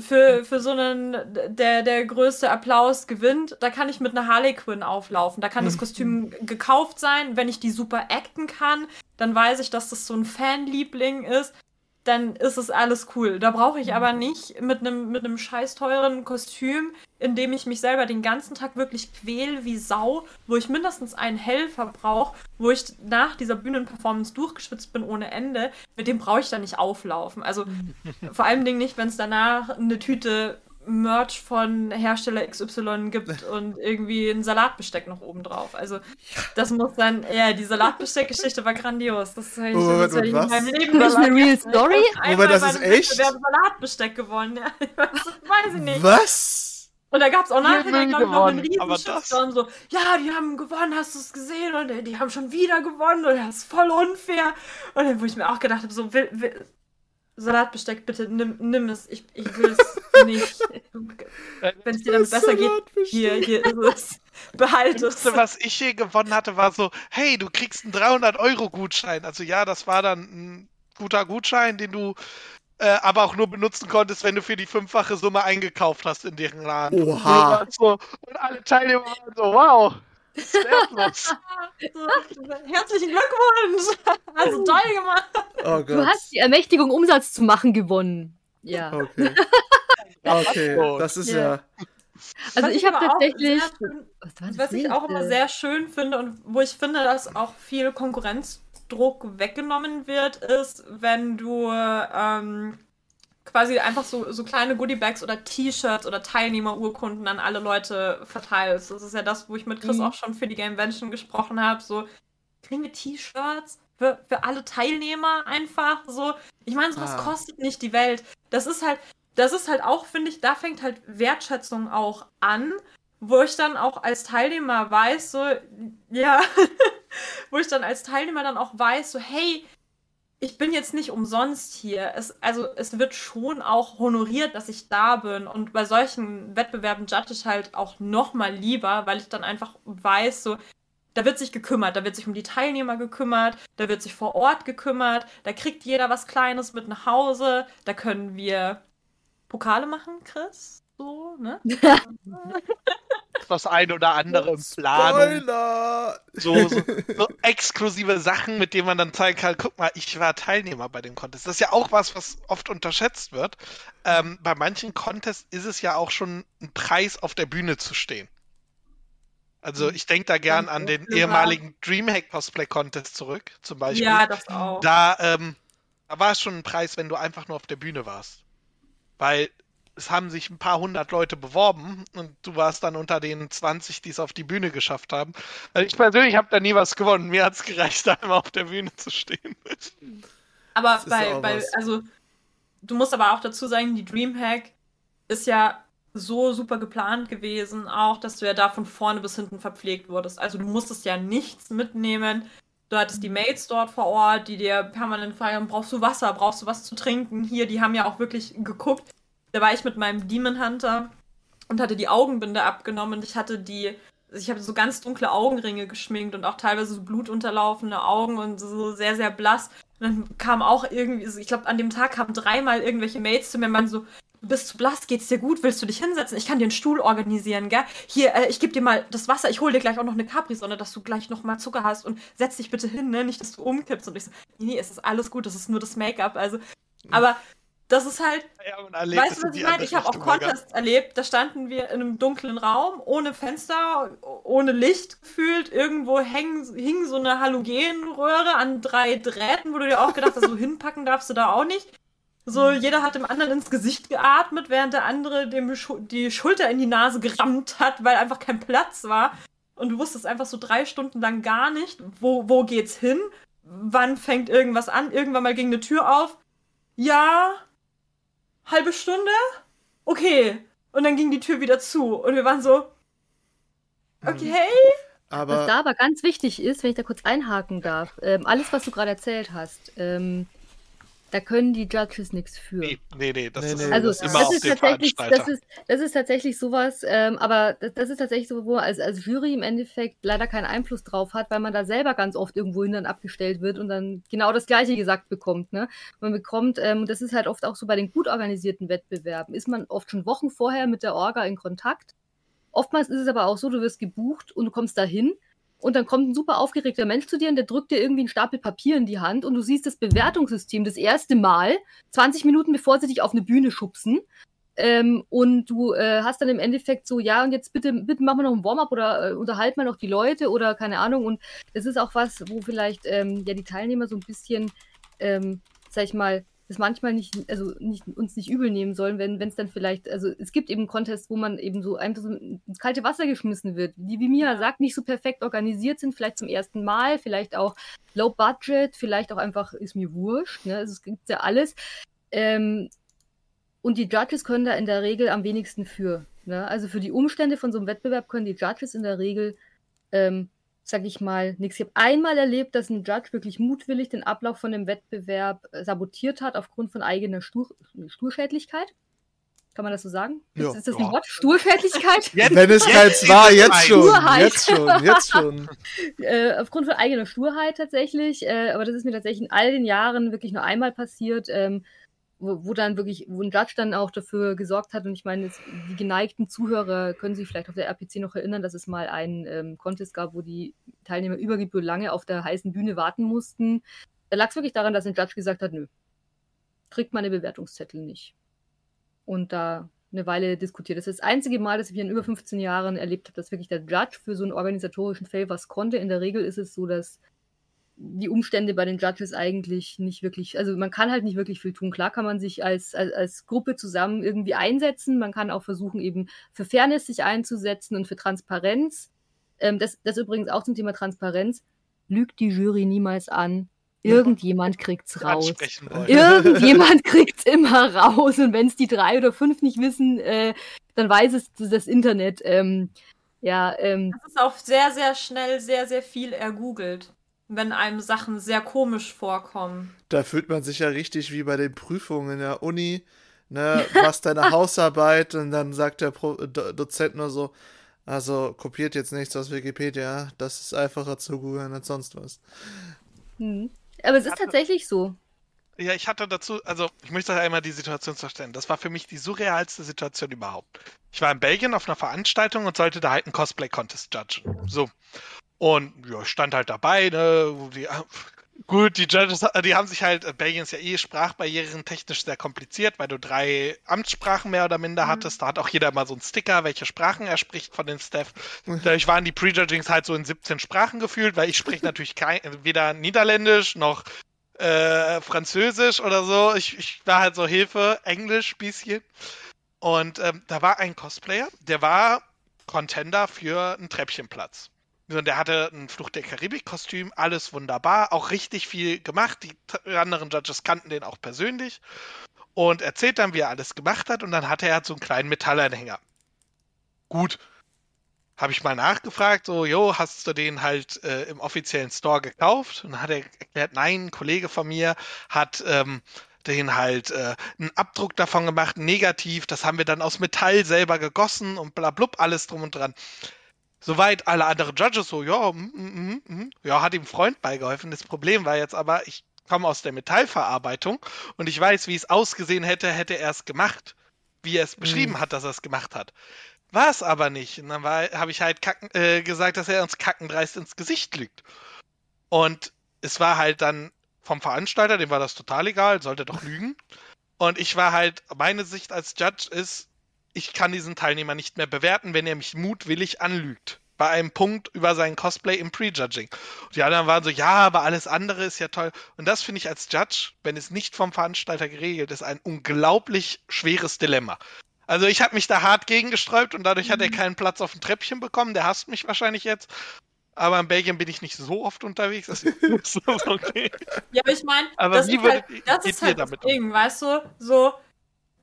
für, für so einen, der, der größte Applaus gewinnt, da kann ich mit einer Harley Quinn auflaufen. Da kann das mhm. Kostüm gekauft sein. Wenn ich die super acten kann, dann weiß ich, dass das so ein Fanliebling ist dann ist es alles cool. Da brauche ich aber nicht mit einem mit einem scheiß teuren Kostüm, in dem ich mich selber den ganzen Tag wirklich quäl wie Sau, wo ich mindestens einen Helfer brauche, wo ich nach dieser Bühnenperformance durchgeschwitzt bin ohne Ende. Mit dem brauche ich da nicht auflaufen. Also vor allem nicht, wenn es danach eine Tüte Merch von Hersteller XY gibt und irgendwie ein Salatbesteck noch oben drauf. Also das muss dann, ja, die Salatbesteck-Geschichte war grandios. Das habe ich, oh, das ich in meinem Leben Das ist eine real story? Aber das ist echt? Wir haben Salatbesteck gewonnen, ja. weiß ich nicht. Was? Und da gab es auch nachher, glaube ich, noch einen riesen Shitstorm, so, ja, die haben gewonnen, hast du es gesehen? Und die haben schon wieder gewonnen und das ist voll unfair. Und dann, wo ich mir auch gedacht habe, so, will, will, Salatbesteck, bitte nimm, nimm es. Ich, ich will es nicht. Wenn es dir damit besser geht, hier, hier ist es. Behalte es. Was ich hier gewonnen hatte, war so, hey, du kriegst einen 300-Euro-Gutschein. Also ja, das war dann ein guter Gutschein, den du äh, aber auch nur benutzen konntest, wenn du für die fünffache Summe eingekauft hast in deren Laden. Oha. Und, so, und alle Teilnehmer waren so, wow. Herzlichen Glückwunsch! Also toll gemacht! Oh du hast die Ermächtigung, Umsatz zu machen, gewonnen. Ja. Okay. Okay, das ist ja. ja also ich habe tatsächlich. Schön, was, was ich auch immer sehr schön finde und wo ich finde, dass auch viel Konkurrenzdruck weggenommen wird, ist, wenn du ähm, quasi einfach so, so kleine Goodiebags oder T-Shirts oder Teilnehmerurkunden an alle Leute verteilst. Das ist ja das, wo ich mit Chris mhm. auch schon für die Gamevention gesprochen habe. So, kriegen wir T-Shirts für, für alle Teilnehmer einfach so. Ich meine, sowas ah. kostet nicht die Welt. Das ist halt, das ist halt auch, finde ich, da fängt halt Wertschätzung auch an, wo ich dann auch als Teilnehmer weiß, so, ja, wo ich dann als Teilnehmer dann auch weiß, so, hey, ich bin jetzt nicht umsonst hier. Es, also es wird schon auch honoriert, dass ich da bin. Und bei solchen Wettbewerben judge ich halt auch noch mal lieber, weil ich dann einfach weiß, so, da wird sich gekümmert, da wird sich um die Teilnehmer gekümmert, da wird sich vor Ort gekümmert, da kriegt jeder was Kleines mit nach Hause, da können wir Pokale machen, Chris? So, ne? das ein oder andere im Plan. So, so, so, exklusive Sachen, mit denen man dann zeigen kann, guck mal, ich war Teilnehmer bei dem Contest. Das ist ja auch was, was oft unterschätzt wird. Ähm, bei manchen Contests ist es ja auch schon ein Preis, auf der Bühne zu stehen. Also ich denke da gern an den ehemaligen Dreamhack Cosplay Contest zurück, zum Beispiel. Ja, das auch. Da, ähm, da war es schon ein Preis, wenn du einfach nur auf der Bühne warst. Weil es haben sich ein paar hundert Leute beworben und du warst dann unter den 20, die es auf die Bühne geschafft haben. Also ich persönlich habe da nie was gewonnen. Mir hat es gereicht, da immer auf der Bühne zu stehen. Aber bei, bei also du musst aber auch dazu sagen, die Dreamhack ist ja so super geplant gewesen, auch, dass du ja da von vorne bis hinten verpflegt wurdest. Also du musstest ja nichts mitnehmen. Du hattest die Mates dort vor Ort, die dir permanent fragen, brauchst du Wasser, brauchst du was zu trinken? Hier, die haben ja auch wirklich geguckt. Da war ich mit meinem Demon Hunter und hatte die Augenbinde abgenommen und ich hatte die, ich habe so ganz dunkle Augenringe geschminkt und auch teilweise so blutunterlaufene Augen und so sehr, sehr blass. Und dann kam auch irgendwie, ich glaube, an dem Tag kamen dreimal irgendwelche Mates zu mir und meinen so, du bist zu blass, geht's dir gut, willst du dich hinsetzen? Ich kann dir einen Stuhl organisieren, gell? Hier, äh, ich gebe dir mal das Wasser, ich hole dir gleich auch noch eine Capri-Sonne, dass du gleich noch mal Zucker hast und setz dich bitte hin, ne? Nicht, dass du umkippst. Und ich so, nee, nee, es ist alles gut, das ist nur das Make-up. Also, aber das ist halt. Ja, weißt du, was ich meine? Ich habe auch Contests erlebt, da standen wir in einem dunklen Raum, ohne Fenster, ohne Licht gefühlt. Irgendwo häng, hing so eine Halogenröhre an drei Drähten, wo du dir auch gedacht hast, so hinpacken darfst du da auch nicht. So, mhm. jeder hat dem anderen ins Gesicht geatmet, während der andere dem die Schulter in die Nase gerammt hat, weil einfach kein Platz war. Und du wusstest einfach so drei Stunden lang gar nicht, wo, wo geht's hin? Wann fängt irgendwas an? Irgendwann mal ging eine Tür auf. Ja, halbe Stunde? Okay. Und dann ging die Tür wieder zu. Und wir waren so, mhm. okay. Aber was da aber ganz wichtig ist, wenn ich da kurz einhaken darf, ähm, alles, was du gerade erzählt hast, ähm, da können die Judges nichts für. Nee, nee, nee das nee, ist, nee, also, das immer das ist tatsächlich, das ist, das ist tatsächlich sowas, ähm, aber das, das, ist tatsächlich so, wo man als, als Jury im Endeffekt leider keinen Einfluss drauf hat, weil man da selber ganz oft irgendwo hin dann abgestellt wird und dann genau das Gleiche gesagt bekommt. Ne? Man bekommt, ähm, das ist halt oft auch so bei den gut organisierten Wettbewerben, ist man oft schon Wochen vorher mit der Orga in Kontakt. Oftmals ist es aber auch so, du wirst gebucht und du kommst dahin und dann kommt ein super aufgeregter Mensch zu dir und der drückt dir irgendwie einen Stapel Papier in die Hand und du siehst das Bewertungssystem das erste Mal, 20 Minuten bevor sie dich auf eine Bühne schubsen. Ähm, und du äh, hast dann im Endeffekt so, ja, und jetzt bitte, bitte machen wir noch ein Warm-up oder äh, unterhalten wir noch die Leute oder keine Ahnung. Und das ist auch was, wo vielleicht ähm, ja die Teilnehmer so ein bisschen, ähm, sag ich mal, das manchmal nicht, also nicht, uns nicht übel nehmen sollen, wenn es dann vielleicht, also es gibt eben Contests, wo man eben so einfach so ins kalte Wasser geschmissen wird, die, wie Mia sagt, nicht so perfekt organisiert sind, vielleicht zum ersten Mal, vielleicht auch low budget, vielleicht auch einfach ist mir wurscht, ne? Also es gibt ja alles. Ähm, und die Judges können da in der Regel am wenigsten für. Ne? Also für die Umstände von so einem Wettbewerb können die Judges in der Regel ähm, sag ich mal, nichts. Ich habe einmal erlebt, dass ein Judge wirklich mutwillig den Ablauf von dem Wettbewerb äh, sabotiert hat aufgrund von eigener Stur Sturschädlichkeit. Kann man das so sagen? Ja. Ist, ist das ein Wort? Sturschädlichkeit? Jetzt, Wenn es keins war, jetzt schon. Sturheit. Jetzt schon, jetzt schon. äh, aufgrund von eigener Sturheit tatsächlich. Äh, aber das ist mir tatsächlich in all den Jahren wirklich nur einmal passiert. Ähm, wo, dann wirklich, wo ein Judge dann auch dafür gesorgt hat, und ich meine, jetzt, die geneigten Zuhörer können sich vielleicht auf der RPC noch erinnern, dass es mal einen ähm, Contest gab, wo die Teilnehmer über Gebühr lange auf der heißen Bühne warten mussten. Da lag es wirklich daran, dass ein Judge gesagt hat, nö, kriegt meine Bewertungszettel nicht. Und da eine Weile diskutiert. Das ist das einzige Mal, dass ich in über 15 Jahren erlebt habe, dass wirklich der Judge für so einen organisatorischen Fail was konnte. In der Regel ist es so, dass die Umstände bei den Judges eigentlich nicht wirklich, also man kann halt nicht wirklich viel tun. Klar kann man sich als, als, als Gruppe zusammen irgendwie einsetzen. Man kann auch versuchen, eben für Fairness sich einzusetzen und für Transparenz. Ähm, das, das übrigens auch zum Thema Transparenz. Lügt die Jury niemals an. Irgendjemand kriegt's raus. Irgendjemand kriegt's immer raus. Und wenn es die drei oder fünf nicht wissen, äh, dann weiß es das Internet. Ähm, ja, ähm, das ist auch sehr, sehr schnell, sehr, sehr viel ergoogelt wenn einem Sachen sehr komisch vorkommen. Da fühlt man sich ja richtig wie bei den Prüfungen in der Uni. Ne, machst deine Hausarbeit und dann sagt der Pro Do Dozent nur so, also kopiert jetzt nichts aus Wikipedia, das ist einfacher zu googeln als sonst was. Hm. Aber es ist tatsächlich so. Ja, ich hatte dazu, also ich möchte euch einmal die Situation vorstellen. Das war für mich die surrealste Situation überhaupt. Ich war in Belgien auf einer Veranstaltung und sollte da halt einen Cosplay-Contest judgen. So. Und ja, stand halt dabei, ne? Die, gut, die Judges, die haben sich halt, äh, Belgien ist ja eh Sprachbarrieren technisch sehr kompliziert, weil du drei Amtssprachen mehr oder minder mhm. hattest. Da hat auch jeder mal so einen Sticker, welche Sprachen er spricht von den Staff. Dadurch waren die Prejudgings halt so in 17 Sprachen gefühlt, weil ich spreche natürlich kein, weder Niederländisch noch äh, Französisch oder so. Ich, ich war halt so Hilfe, Englisch, bisschen. Und ähm, da war ein Cosplayer, der war Contender für einen Treppchenplatz. Der hatte ein Flucht der Karibik-Kostüm, alles wunderbar, auch richtig viel gemacht. Die anderen Judges kannten den auch persönlich. Und erzählt dann, wie er alles gemacht hat. Und dann hatte er so einen kleinen Metallanhänger. Gut. Habe ich mal nachgefragt, so, jo, hast du den halt äh, im offiziellen Store gekauft? Und dann hat er erklärt, nein, ein Kollege von mir hat ähm, den halt äh, einen Abdruck davon gemacht, negativ. Das haben wir dann aus Metall selber gegossen und blablub, alles drum und dran. Soweit alle anderen Judges so, ja, mm, mm, mm, ja, hat ihm Freund beigeholfen. Das Problem war jetzt aber, ich komme aus der Metallverarbeitung und ich weiß, wie es ausgesehen hätte, hätte er es gemacht. Wie er es beschrieben mhm. hat, dass er es gemacht hat. War es aber nicht. Und dann habe ich halt kacken, äh, gesagt, dass er uns kackendreist ins Gesicht lügt. Und es war halt dann vom Veranstalter, dem war das total egal, sollte doch lügen. Und ich war halt, meine Sicht als Judge ist, ich kann diesen Teilnehmer nicht mehr bewerten, wenn er mich mutwillig anlügt. Bei einem Punkt über seinen Cosplay im Prejudging. Und die anderen waren so, ja, aber alles andere ist ja toll. Und das finde ich als Judge, wenn es nicht vom Veranstalter geregelt ist, ein unglaublich schweres Dilemma. Also ich habe mich da hart gegengesträubt und dadurch mhm. hat er mhm. keinen Platz auf dem Treppchen bekommen. Der hasst mich wahrscheinlich jetzt. Aber in Belgien bin ich nicht so oft unterwegs. Das ist okay. Ja, aber ich meine, das, ist halt, das ist halt das Ding, weißt du? So,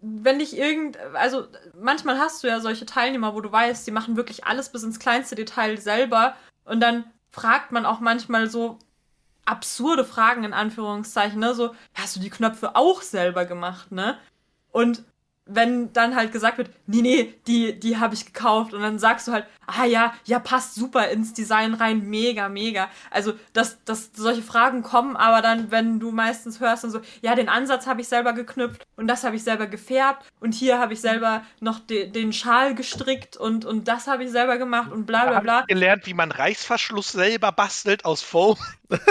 wenn dich irgend, also manchmal hast du ja solche Teilnehmer, wo du weißt, die machen wirklich alles bis ins kleinste Detail selber und dann fragt man auch manchmal so absurde Fragen in Anführungszeichen, ne, so, hast du die Knöpfe auch selber gemacht, ne? Und wenn dann halt gesagt wird, nee, nee, die, die habe ich gekauft und dann sagst du halt, ah ja, ja, passt super ins Design rein, mega, mega. Also, dass, dass solche Fragen kommen, aber dann, wenn du meistens hörst und so, ja, den Ansatz habe ich selber geknüpft und das habe ich selber gefärbt und hier habe ich selber noch de, den Schal gestrickt und, und das habe ich selber gemacht und bla bla bla. Ich gelernt, wie man Reißverschluss selber bastelt aus Foam.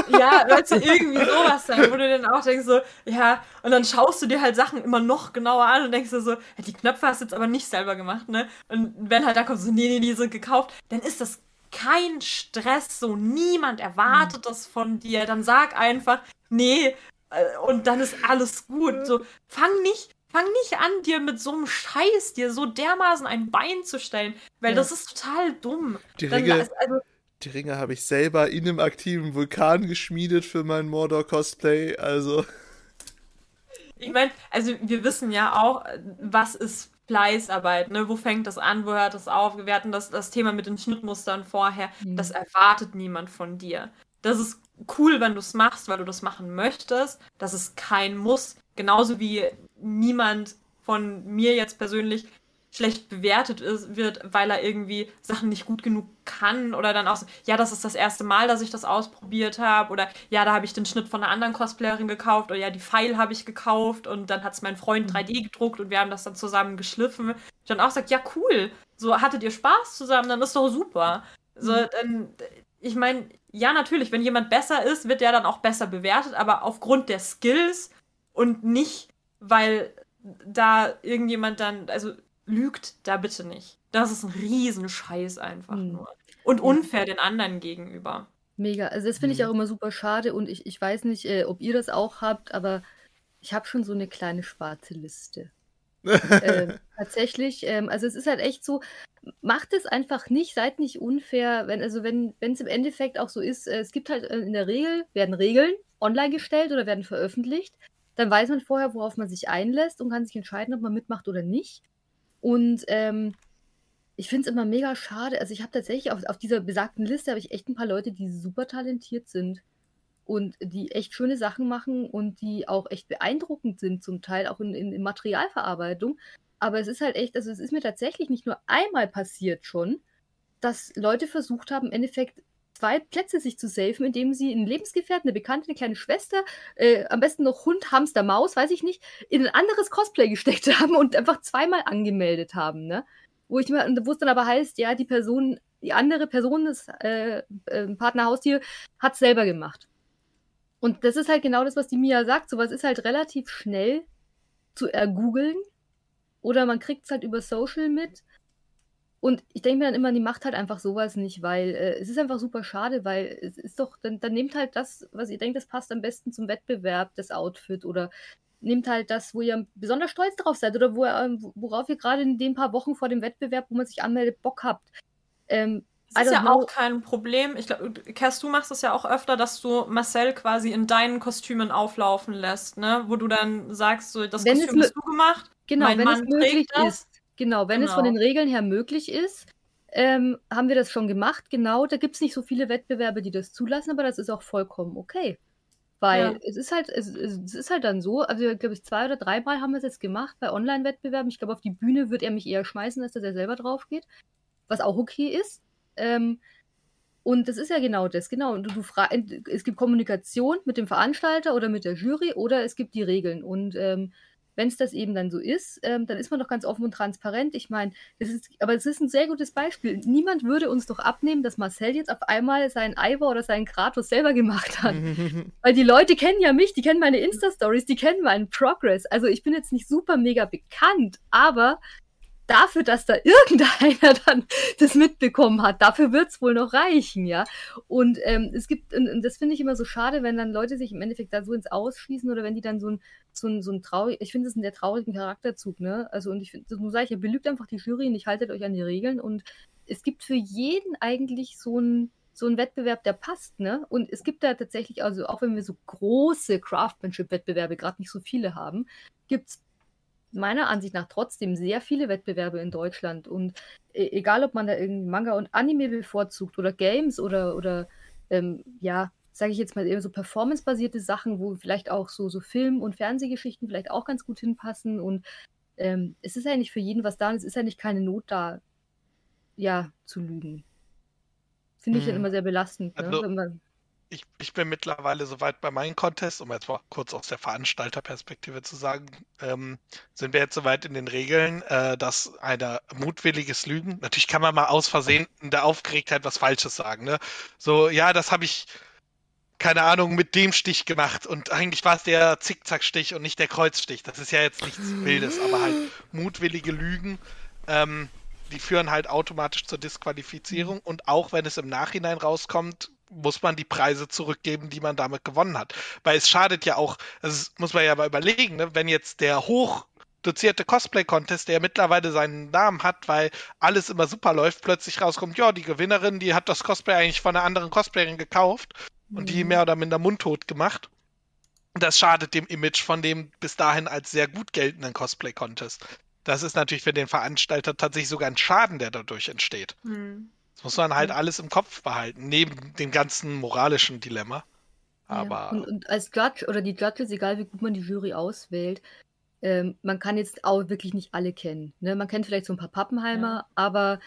Ja, weißt du, irgendwie sowas dann, wo du dann auch denkst so, ja, und dann schaust du dir halt Sachen immer noch genauer an und denkst dir so, die Knöpfe hast du jetzt aber nicht selber gemacht, ne? Und wenn halt da kommt so, nee, nee, die sind gekauft, dann ist das kein Stress, so niemand erwartet das von dir, dann sag einfach, nee, äh, und dann ist alles gut. So, fang nicht, fang nicht an, dir mit so einem Scheiß dir so dermaßen ein Bein zu stellen, weil ja. das ist total dumm. Die Regel, also, die Ringe habe ich selber in einem aktiven Vulkan geschmiedet für mein Mordor-Cosplay, also. Ich meine, also wir wissen ja auch, was ist Fleißarbeit, ne? Wo fängt das an, wo hört das auf? Wir hatten das, das Thema mit den Schnittmustern vorher. Mhm. Das erwartet niemand von dir. Das ist cool, wenn du es machst, weil du das machen möchtest. Das ist kein Muss. Genauso wie niemand von mir jetzt persönlich schlecht bewertet ist, wird, weil er irgendwie Sachen nicht gut genug kann oder dann auch so, ja, das ist das erste Mal, dass ich das ausprobiert habe oder ja, da habe ich den Schnitt von einer anderen Cosplayerin gekauft oder ja, die Pfeil habe ich gekauft und dann hat es mein Freund 3D mhm. gedruckt und wir haben das dann zusammen geschliffen. Ich dann auch sagt, ja, cool, so hattet ihr Spaß zusammen, dann ist doch super. So, mhm. dann, ich meine, ja, natürlich, wenn jemand besser ist, wird der dann auch besser bewertet, aber aufgrund der Skills und nicht, weil da irgendjemand dann, also lügt da bitte nicht. Das ist ein Riesenscheiß einfach mhm. nur. Und unfair den anderen gegenüber. Mega. Also das finde ich mhm. auch immer super schade und ich, ich weiß nicht, äh, ob ihr das auch habt, aber ich habe schon so eine kleine schwarze Liste. ähm, tatsächlich, ähm, also es ist halt echt so, macht es einfach nicht, seid nicht unfair, wenn, also wenn es im Endeffekt auch so ist, äh, es gibt halt äh, in der Regel, werden Regeln online gestellt oder werden veröffentlicht, dann weiß man vorher, worauf man sich einlässt und kann sich entscheiden, ob man mitmacht oder nicht. Und ähm, ich finde es immer mega schade. Also ich habe tatsächlich auf, auf dieser besagten Liste habe ich echt ein paar Leute, die super talentiert sind und die echt schöne Sachen machen und die auch echt beeindruckend sind, zum Teil auch in, in, in Materialverarbeitung. Aber es ist halt echt, also es ist mir tatsächlich nicht nur einmal passiert schon, dass Leute versucht haben, im Endeffekt zwei Plätze sich zu safen, indem sie einen Lebensgefährten, eine Bekannte, eine kleine Schwester, äh, am besten noch Hund, Hamster, Maus, weiß ich nicht, in ein anderes Cosplay gesteckt haben und einfach zweimal angemeldet haben, ne? Wo ich mir, wo es dann aber heißt, ja, die Person, die andere Person, das äh, äh, Partner, Haustier, hat es selber gemacht. Und das ist halt genau das, was die Mia sagt. Sowas ist halt relativ schnell zu ergoogeln. Oder man kriegt es halt über Social mit. Und ich denke mir dann immer, die macht halt einfach sowas nicht, weil äh, es ist einfach super schade, weil es ist doch, dann, dann nehmt halt das, was ihr denkt, das passt am besten zum Wettbewerb, das Outfit oder nehmt halt das, wo ihr besonders stolz drauf seid oder wo, ähm, worauf ihr gerade in den paar Wochen vor dem Wettbewerb, wo man sich anmeldet, Bock habt. Ähm, das ist ja know. auch kein Problem. Ich glaube, Kerst, du machst das ja auch öfter, dass du Marcel quasi in deinen Kostümen auflaufen lässt, ne? Wo du dann sagst, so, das wenn Kostüm hast du gemacht. Genau, mein wenn Mann es möglich ist. Genau, wenn genau. es von den genau. Regeln her möglich ist, ähm, haben wir das schon gemacht. Genau, da gibt es nicht so viele Wettbewerbe, die das zulassen, aber das ist auch vollkommen okay. Weil ja. es ist halt, es, es, ist halt dann so, also glaube ich, zwei oder dreimal haben wir es jetzt gemacht bei Online-Wettbewerben. Ich glaube, auf die Bühne wird er mich eher schmeißen, als dass er selber drauf geht. Was auch okay ist. Ähm, und das ist ja genau das, genau. Du, du es gibt Kommunikation mit dem Veranstalter oder mit der Jury oder es gibt die Regeln. Und ähm, wenn es das eben dann so ist, ähm, dann ist man doch ganz offen und transparent. Ich meine, es ist, aber es ist ein sehr gutes Beispiel. Niemand würde uns doch abnehmen, dass Marcel jetzt auf einmal seinen Ivor oder seinen Kratos selber gemacht hat. Weil die Leute kennen ja mich, die kennen meine Insta-Stories, die kennen meinen Progress. Also ich bin jetzt nicht super mega bekannt, aber dafür, dass da irgendeiner dann das mitbekommen hat, dafür wird es wohl noch reichen, ja. Und ähm, es gibt, und, und das finde ich immer so schade, wenn dann Leute sich im Endeffekt da so ins Ausschießen oder wenn die dann so ein, so ein, so ein traurig, ich finde das einen sehr traurigen Charakterzug, ne? Also und ich finde, so sage ich ja, belügt einfach die Jury und ich haltet euch an die Regeln und es gibt für jeden eigentlich so ein so ein Wettbewerb, der passt, ne? Und es gibt da tatsächlich, also auch wenn wir so große Craftsmanship-Wettbewerbe gerade nicht so viele haben, gibt es meiner Ansicht nach trotzdem sehr viele Wettbewerbe in Deutschland. Und e egal, ob man da irgendwie Manga und Anime bevorzugt oder Games oder, oder ähm, ja, sage ich jetzt mal, eher so performancebasierte Sachen, wo vielleicht auch so, so Film- und Fernsehgeschichten vielleicht auch ganz gut hinpassen. Und ähm, es ist eigentlich für jeden was da und es ist eigentlich keine Not da, ja, zu lügen. Finde ich hm. dann immer sehr belastend. Ne? Also, man, ich, ich bin mittlerweile soweit bei meinen Contests, um jetzt mal kurz aus der Veranstalterperspektive zu sagen, ähm, sind wir jetzt soweit in den Regeln, äh, dass ein mutwilliges Lügen, natürlich kann man mal aus Versehen in der Aufgeregtheit was Falsches sagen, ne? So, ja, das habe ich, keine Ahnung, mit dem Stich gemacht und eigentlich war es der Zickzackstich und nicht der Kreuzstich. Das ist ja jetzt nichts Wildes, aber halt mutwillige Lügen. Ähm, die führen halt automatisch zur Disqualifizierung und auch wenn es im Nachhinein rauskommt, muss man die Preise zurückgeben, die man damit gewonnen hat. Weil es schadet ja auch, das muss man ja mal überlegen, ne? wenn jetzt der hoch dozierte Cosplay-Contest, der mittlerweile seinen Namen hat, weil alles immer super läuft, plötzlich rauskommt, ja, die Gewinnerin, die hat das Cosplay eigentlich von einer anderen Cosplayerin gekauft mhm. und die mhm. mehr oder minder mundtot gemacht. Das schadet dem Image von dem bis dahin als sehr gut geltenden Cosplay-Contest. Das ist natürlich für den Veranstalter tatsächlich sogar ein Schaden, der dadurch entsteht. Mhm. Das muss man halt mhm. alles im Kopf behalten, neben dem ganzen moralischen Dilemma. Aber. Ja. Und, und, als Judge oder die Judges, egal wie gut man die Jury auswählt, ähm, man kann jetzt auch wirklich nicht alle kennen. Ne? Man kennt vielleicht so ein paar Pappenheimer, ja. aber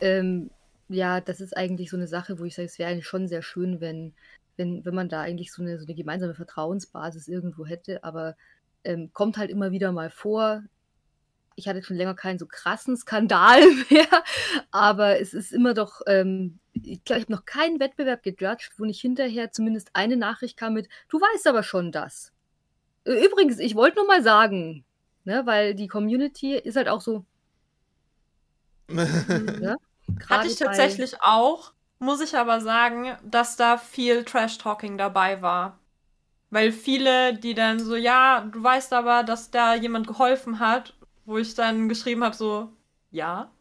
ähm, ja, das ist eigentlich so eine Sache, wo ich sage, es wäre eigentlich schon sehr schön, wenn, wenn, wenn man da eigentlich so eine, so eine gemeinsame Vertrauensbasis irgendwo hätte, aber ähm, kommt halt immer wieder mal vor. Ich hatte schon länger keinen so krassen Skandal mehr, aber es ist immer doch, ähm, ich glaube, ich habe noch keinen Wettbewerb gejudged, wo nicht hinterher zumindest eine Nachricht kam mit, du weißt aber schon das. Übrigens, ich wollte nur mal sagen, ne, weil die Community ist halt auch so. ne? Hatte ich tatsächlich bei... auch, muss ich aber sagen, dass da viel Trash-Talking dabei war. Weil viele, die dann so, ja, du weißt aber, dass da jemand geholfen hat, wo ich dann geschrieben habe, so, ja.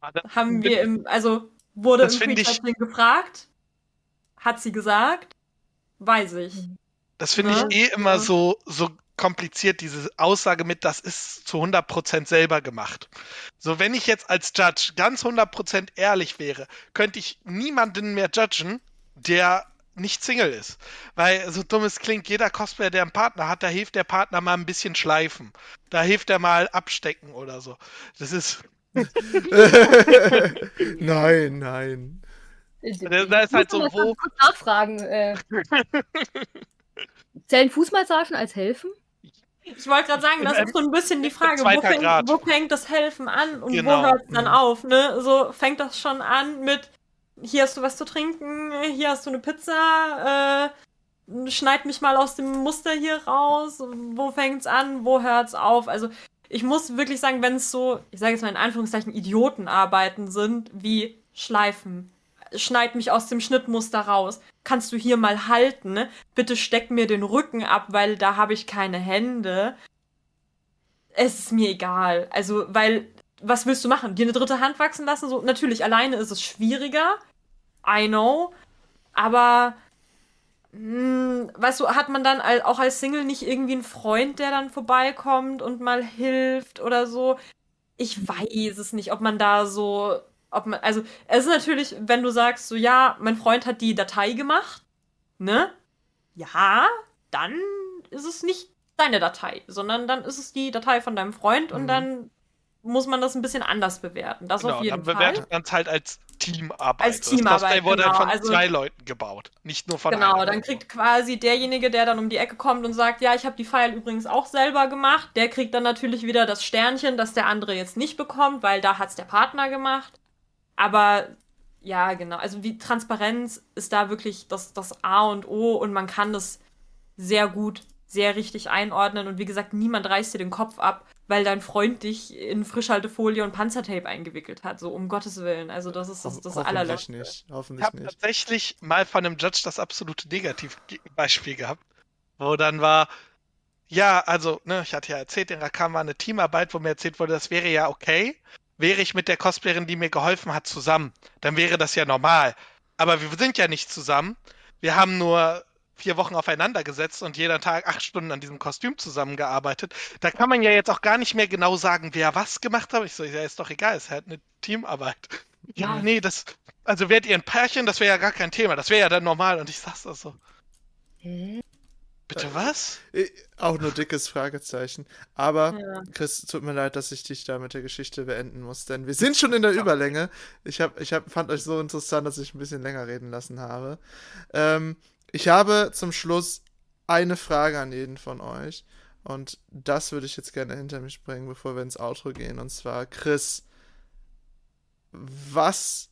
Ah, Haben wir im, also wurde im Pre-Chatting gefragt, hat sie gesagt, weiß ich. Mhm. Das finde ja, ich eh immer so, so kompliziert, diese Aussage mit, das ist zu 100% selber gemacht. So, wenn ich jetzt als Judge ganz 100% ehrlich wäre, könnte ich niemanden mehr judgen, der nicht Single ist. Weil, so dumm es klingt, jeder Cosplayer, der einen Partner hat, da hilft der Partner mal ein bisschen schleifen. Da hilft er mal abstecken oder so. Das ist. nein, nein. Da ist halt so, wo. Nachfragen. Äh. Zählen Fußmassagen als helfen? Ich wollte gerade sagen, das ist so ein bisschen die Frage, wo fängt, wo fängt, das Helfen an und genau. wo hört es dann mhm. auf? Ne? So fängt das schon an mit, hier hast du was zu trinken, hier hast du eine Pizza, äh, schneid mich mal aus dem Muster hier raus, wo fängt es an, wo hört es auf? Also ich muss wirklich sagen, wenn es so, ich sage jetzt mal in Anführungszeichen, Idiotenarbeiten sind, wie Schleifen, schneid mich aus dem Schnittmuster raus. Kannst du hier mal halten? Bitte steck mir den Rücken ab, weil da habe ich keine Hände. Es ist mir egal. Also, weil, was willst du machen? Dir eine dritte Hand wachsen lassen? So, natürlich, alleine ist es schwieriger. I know. Aber, mh, hm, weißt du, hat man dann auch als Single nicht irgendwie einen Freund, der dann vorbeikommt und mal hilft oder so? Ich weiß es nicht, ob man da so ob man, also, es ist natürlich, wenn du sagst, so, ja, mein Freund hat die Datei gemacht, ne? Ja, dann ist es nicht deine Datei, sondern dann ist es die Datei von deinem Freund und mhm. dann muss man das ein bisschen anders bewerten. Das genau, auf jeden dann bewertet man es halt als Teamarbeit. Als Teamarbeit. Das wurde genau. von also, zwei Leuten gebaut, nicht nur von Genau, dann kriegt quasi derjenige, der dann um die Ecke kommt und sagt, ja, ich habe die File übrigens auch selber gemacht, der kriegt dann natürlich wieder das Sternchen, das der andere jetzt nicht bekommt, weil da hat es der Partner gemacht. Aber ja, genau. Also wie Transparenz ist da wirklich das, das A und O und man kann das sehr gut, sehr richtig einordnen. Und wie gesagt, niemand reißt dir den Kopf ab, weil dein Freund dich in Frischhaltefolie und Panzertape eingewickelt hat. So um Gottes Willen. Also das ist das, das Ho allerletzte. Nicht. Hoffentlich ich habe tatsächlich mal von einem Judge das absolute Negativbeispiel gehabt, wo dann war, ja, also, ne, ich hatte ja erzählt, in Rakam war eine Teamarbeit, wo mir erzählt wurde, das wäre ja okay wäre ich mit der Cosplayerin, die mir geholfen hat, zusammen. Dann wäre das ja normal. Aber wir sind ja nicht zusammen. Wir haben nur vier Wochen aufeinander gesetzt und jeder Tag acht Stunden an diesem Kostüm zusammengearbeitet. Da kann man ja jetzt auch gar nicht mehr genau sagen, wer was gemacht hat. Ich so, ja, ist doch egal, es ist halt eine Teamarbeit. Ja, nee, das, also wärt ihr ein Pärchen, das wäre ja gar kein Thema. Das wäre ja dann normal. Und ich sag's das so. Hä? Bitte was? Äh, auch nur dickes Fragezeichen. Aber, ja. Chris, tut mir leid, dass ich dich da mit der Geschichte beenden muss, denn wir sind schon in der Überlänge. Ich, hab, ich hab, fand euch so interessant, dass ich ein bisschen länger reden lassen habe. Ähm, ich habe zum Schluss eine Frage an jeden von euch. Und das würde ich jetzt gerne hinter mich bringen, bevor wir ins Outro gehen. Und zwar, Chris, was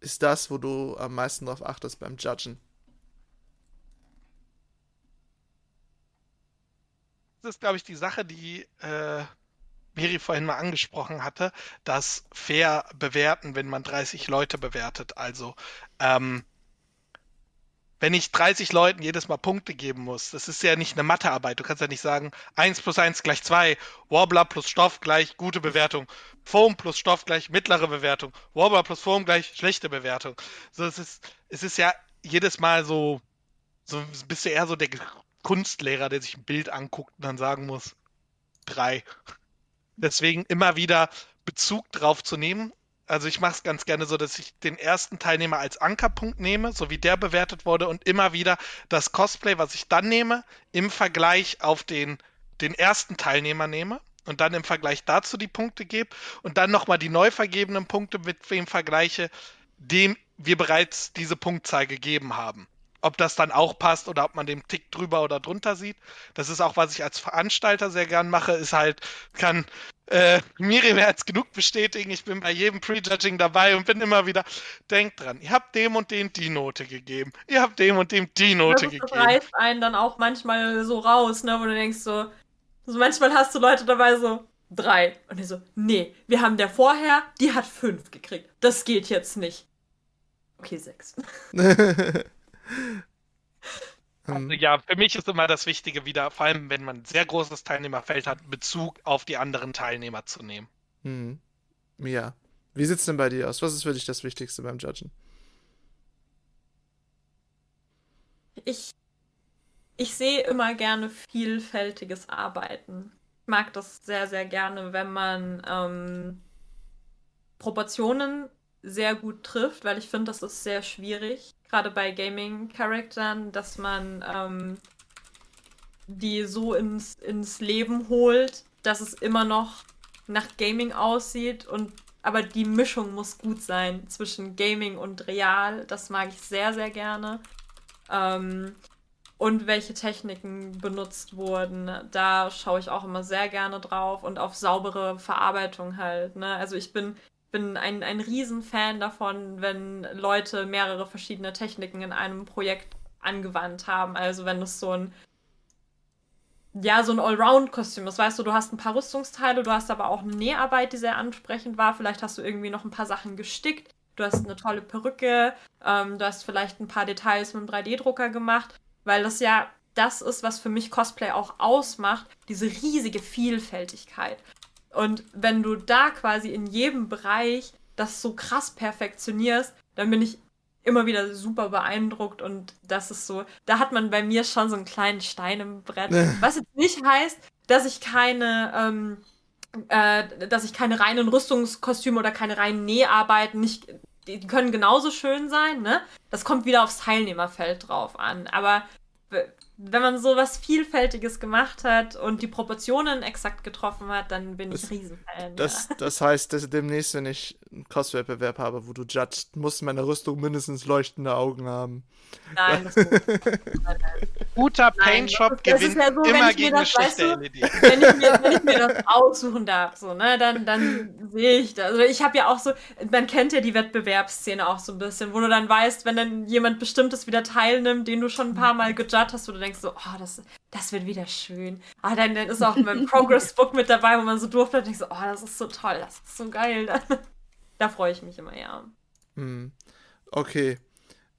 ist das, wo du am meisten drauf achtest beim Judgen? das ist, glaube ich, die Sache, die äh, Miri vorhin mal angesprochen hatte, das fair bewerten, wenn man 30 Leute bewertet. Also, ähm, wenn ich 30 Leuten jedes Mal Punkte geben muss, das ist ja nicht eine Mathearbeit. Du kannst ja nicht sagen, 1 plus 1 gleich 2, Warbler plus Stoff gleich gute Bewertung, Foam plus Stoff gleich mittlere Bewertung, Warbler plus Foam gleich schlechte Bewertung. So, es ist, es ist ja jedes Mal so, so bist du eher so der Kunstlehrer, der sich ein Bild anguckt und dann sagen muss, drei. Deswegen immer wieder Bezug drauf zu nehmen. Also ich mache es ganz gerne so, dass ich den ersten Teilnehmer als Ankerpunkt nehme, so wie der bewertet wurde und immer wieder das Cosplay, was ich dann nehme, im Vergleich auf den den ersten Teilnehmer nehme und dann im Vergleich dazu die Punkte gebe und dann nochmal die neu vergebenen Punkte mit wem vergleiche, dem wir bereits diese Punktzahl gegeben haben. Ob das dann auch passt oder ob man den Tick drüber oder drunter sieht. Das ist auch, was ich als Veranstalter sehr gern mache, ist halt, kann äh, Miriam jetzt genug bestätigen, ich bin bei jedem Prejudging dabei und bin immer wieder, denkt dran, ihr habt dem und dem die Note gegeben, ihr habt dem und dem die Note das, gegeben. Das reißt einen dann auch manchmal so raus, ne, wo du denkst so, so manchmal hast du Leute dabei so, drei. Und ich so, nee, wir haben der vorher, die hat fünf gekriegt. Das geht jetzt nicht. Okay, sechs. Also ja, für mich ist immer das Wichtige wieder, vor allem wenn man ein sehr großes Teilnehmerfeld hat, Bezug auf die anderen Teilnehmer zu nehmen. Hm. Ja. Wie sieht es denn bei dir aus? Was ist für dich das Wichtigste beim Judgen? Ich, ich sehe immer gerne vielfältiges Arbeiten. Ich mag das sehr, sehr gerne, wenn man ähm, Proportionen sehr gut trifft, weil ich finde, das ist sehr schwierig, gerade bei Gaming-Charaktern, dass man ähm, die so ins, ins Leben holt, dass es immer noch nach Gaming aussieht und aber die Mischung muss gut sein zwischen Gaming und Real. Das mag ich sehr, sehr gerne. Ähm, und welche Techniken benutzt wurden, da schaue ich auch immer sehr gerne drauf und auf saubere Verarbeitung halt. Ne? Also ich bin bin ein, ein Riesenfan davon, wenn Leute mehrere verschiedene Techniken in einem Projekt angewandt haben. Also wenn es so ein ja, so ein Allround-Kostüm ist. Weißt du, du hast ein paar Rüstungsteile, du hast aber auch eine Näharbeit, die sehr ansprechend war. Vielleicht hast du irgendwie noch ein paar Sachen gestickt. Du hast eine tolle Perücke. Ähm, du hast vielleicht ein paar Details mit einem 3D-Drucker gemacht. Weil das ja das ist, was für mich Cosplay auch ausmacht. Diese riesige Vielfältigkeit. Und wenn du da quasi in jedem Bereich das so krass perfektionierst, dann bin ich immer wieder super beeindruckt und das ist so, da hat man bei mir schon so einen kleinen Stein im Brett. Was jetzt nicht heißt, dass ich keine, ähm, äh, dass ich keine reinen Rüstungskostüme oder keine reinen Näharbeiten nicht, die können genauso schön sein, ne? Das kommt wieder aufs Teilnehmerfeld drauf an. Aber wenn man so was Vielfältiges gemacht hat und die Proportionen exakt getroffen hat, dann bin das, ich Riesenfan. Das, ja. das heißt, dass demnächst, wenn ich einen Cosplay-Wettbewerb habe, wo du judgst, muss meine Rüstung mindestens leuchtende Augen haben. Nein, das Guter Paintshop gewinnt ja so, immer gegen das, eine schlechte weißt du, LED. Wenn ich, mir, wenn ich mir das aussuchen darf, so, ne, dann, dann sehe ich das. Also ich habe ja auch so, man kennt ja die Wettbewerbsszene auch so ein bisschen, wo du dann weißt, wenn dann jemand Bestimmtes wieder teilnimmt, den du schon ein paar Mal gejudged hast, wo du denkst so, oh, das, das wird wieder schön. Ah, dann, dann ist auch mein Progress Book mit dabei, wo man so durfte und denkt so, oh, das ist so toll, das ist so geil. da freue ich mich immer, ja. Hm. Okay.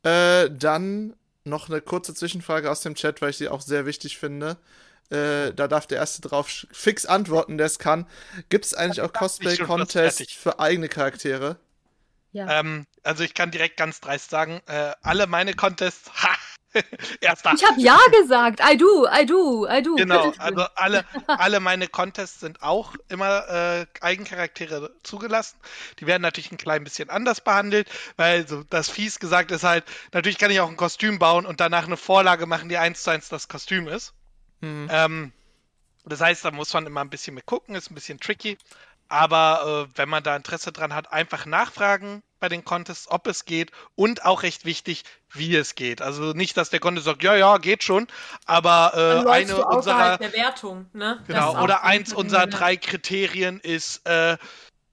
Äh, dann noch eine kurze Zwischenfrage aus dem Chat, weil ich sie auch sehr wichtig finde. Äh, da darf der Erste drauf fix antworten, der es kann. Gibt es eigentlich auch Cosplay-Contests für eigene Charaktere? Ja. Ähm, also ich kann direkt ganz dreist sagen, äh, alle meine Contests, ha, Erster. Ich habe ja gesagt. I do, I do, I do. Genau, also alle, alle meine Contests sind auch immer äh, Eigencharaktere zugelassen. Die werden natürlich ein klein bisschen anders behandelt, weil so das fies gesagt ist halt, natürlich kann ich auch ein Kostüm bauen und danach eine Vorlage machen, die eins zu eins das Kostüm ist. Mhm. Ähm, das heißt, da muss man immer ein bisschen mit gucken, ist ein bisschen tricky. Aber äh, wenn man da Interesse dran hat, einfach nachfragen bei den Contests, ob es geht und auch recht wichtig, wie es geht. Also nicht, dass der Contest sagt, ja, ja, geht schon, aber äh, eine unserer der Wertung, ne? Genau, oder eins unserer drei Kriterien ist, äh,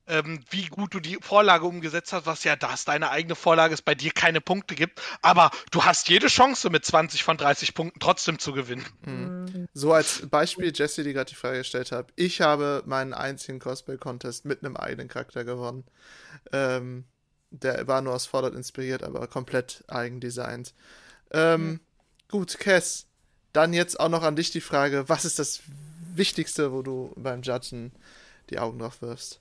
ähm, wie gut du die Vorlage umgesetzt hast, was ja das deine eigene Vorlage ist, bei dir keine Punkte gibt, aber du hast jede Chance mit 20 von 30 Punkten trotzdem zu gewinnen. Mhm. So als Beispiel, Jesse, die gerade die Frage gestellt hat, ich habe meinen einzigen Cosplay-Contest mit einem eigenen Charakter gewonnen. Ähm, der war nur aus Fallout inspiriert, aber komplett eigendesignt. Ähm, mhm. Gut, Cass, dann jetzt auch noch an dich die Frage, was ist das Wichtigste, wo du beim Judgen die Augen drauf wirfst?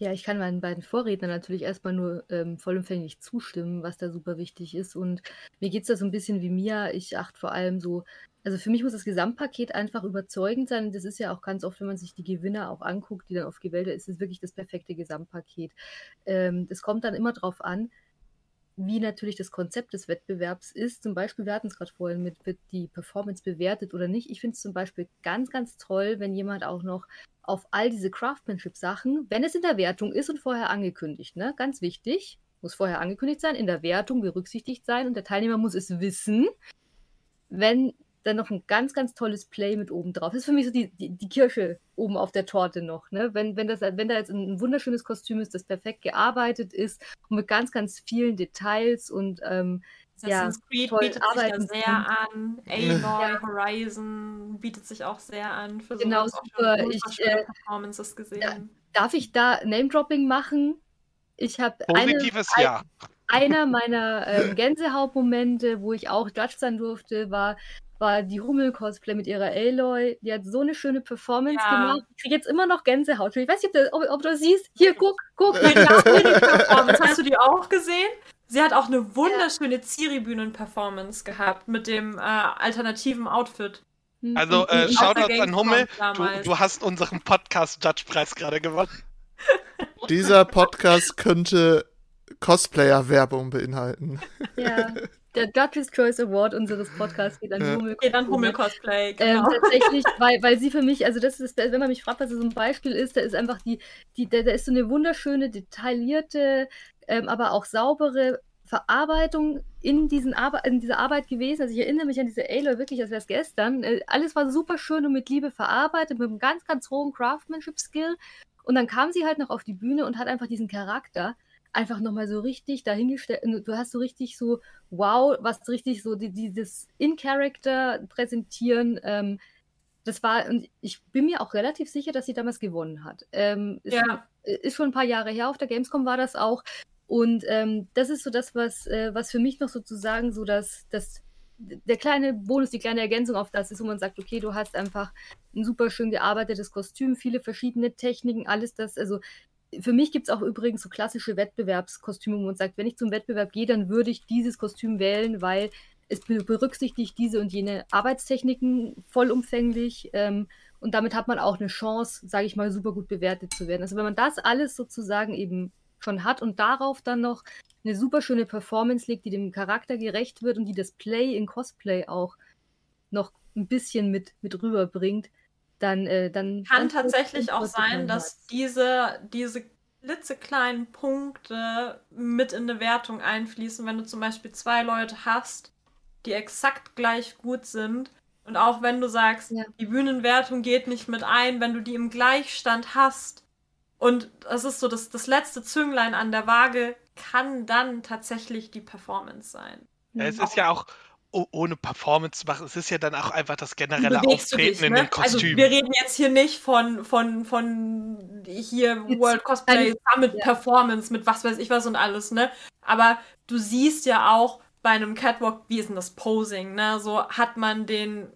Ja, ich kann meinen beiden Vorrednern natürlich erstmal nur ähm, vollumfänglich zustimmen, was da super wichtig ist. Und mir geht es da so ein bisschen wie mir. Ich achte vor allem so, also für mich muss das Gesamtpaket einfach überzeugend sein. Das ist ja auch ganz oft, wenn man sich die Gewinner auch anguckt, die dann oft gewählt werden, ist es wirklich das perfekte Gesamtpaket. Ähm, das kommt dann immer drauf an, wie natürlich das Konzept des Wettbewerbs ist. Zum Beispiel, wir hatten es gerade vorhin mit, wird die Performance bewertet oder nicht. Ich finde es zum Beispiel ganz, ganz toll, wenn jemand auch noch auf all diese Craftsmanship-Sachen, wenn es in der Wertung ist und vorher angekündigt, ne? ganz wichtig, muss vorher angekündigt sein, in der Wertung berücksichtigt sein und der Teilnehmer muss es wissen, wenn dann noch ein ganz, ganz tolles Play mit oben drauf. Das ist für mich so die, die, die Kirsche oben auf der Torte noch. Ne? Wenn, wenn, das, wenn da jetzt ein wunderschönes Kostüm ist, das perfekt gearbeitet ist und mit ganz, ganz vielen Details und ähm, Assassin's ja, Creed bietet sich da sehr an. Aloy, ja. Horizon bietet sich auch sehr an. Für genau, super. Ich, äh, Performances gesehen. darf ich da Name-Dropping machen? Ich habe Positives eine, Ja. Einer meiner ähm, Gänsehautmomente, wo ich auch Judge sein durfte, war war die Hummel-Cosplay mit ihrer Aloy. Die hat so eine schöne Performance ja. gemacht. Ich kriege jetzt immer noch Gänsehaut. Ich weiß nicht, ob du, ob, ob du das siehst. Hier, guck, guck. Performance. Hast du die auch gesehen? Sie hat auch eine wunderschöne ja. Ziri-Bühnen-Performance gehabt mit dem äh, alternativen Outfit. Hm. Also, äh, Shoutouts an Hummel. Du, du, hast unseren Podcast-Judge-Preis gerade gewonnen. Dieser Podcast könnte Cosplayer-Werbung beinhalten. Ja. Der Judges Choice Award unseres Podcasts geht an ja. Hummel. Geht an Hummel Cosplay, genau. Ähm, tatsächlich, weil, weil sie für mich, also das ist, wenn man mich fragt, was so ein Beispiel ist, da ist einfach die, die da, da ist so eine wunderschöne, detaillierte, ähm, aber auch saubere Verarbeitung in, diesen Arbe in dieser Arbeit gewesen. Also ich erinnere mich an diese Aloy wirklich, als wäre es gestern. Äh, alles war super schön und mit Liebe verarbeitet, mit einem ganz, ganz hohen Craftsmanship-Skill. Und dann kam sie halt noch auf die Bühne und hat einfach diesen Charakter einfach nochmal so richtig dahingestellt. Du hast so richtig so, wow, was richtig so die, dieses In-Character präsentieren. Ähm, das war, und ich bin mir auch relativ sicher, dass sie damals gewonnen hat. Ähm, ist, ja. ist schon ein paar Jahre her, auf der Gamescom war das auch. Und ähm, das ist so das, was, äh, was für mich noch sozusagen so das, das, der kleine Bonus, die kleine Ergänzung auf das ist, wo man sagt, okay, du hast einfach ein super schön gearbeitetes Kostüm, viele verschiedene Techniken, alles das, also für mich gibt es auch übrigens so klassische Wettbewerbskostüme, wo man sagt, wenn ich zum Wettbewerb gehe, dann würde ich dieses Kostüm wählen, weil es berücksichtigt diese und jene Arbeitstechniken vollumfänglich. Ähm, und damit hat man auch eine Chance, sage ich mal, super gut bewertet zu werden. Also wenn man das alles sozusagen eben schon hat und darauf dann noch eine super schöne Performance legt, die dem Charakter gerecht wird und die das Play in Cosplay auch noch ein bisschen mit, mit rüberbringt, dann, äh, dann kann tatsächlich auch sein, dass diese, diese klitzekleinen Punkte mit in eine Wertung einfließen, wenn du zum Beispiel zwei Leute hast, die exakt gleich gut sind. Und auch wenn du sagst, ja. die Bühnenwertung geht nicht mit ein, wenn du die im Gleichstand hast und das ist so das, das letzte Zünglein an der Waage, kann dann tatsächlich die Performance sein. Ja, es ist ja auch, ohne Performance zu machen. Es ist ja dann auch einfach das generelle Auftreten dich, ne? in den Kostümen. Also wir reden jetzt hier nicht von, von, von hier World Cosplay Summit ja. Performance mit was weiß ich was und alles, ne? Aber du siehst ja auch bei einem Catwalk, wie ist denn das Posing, ne? So hat man den,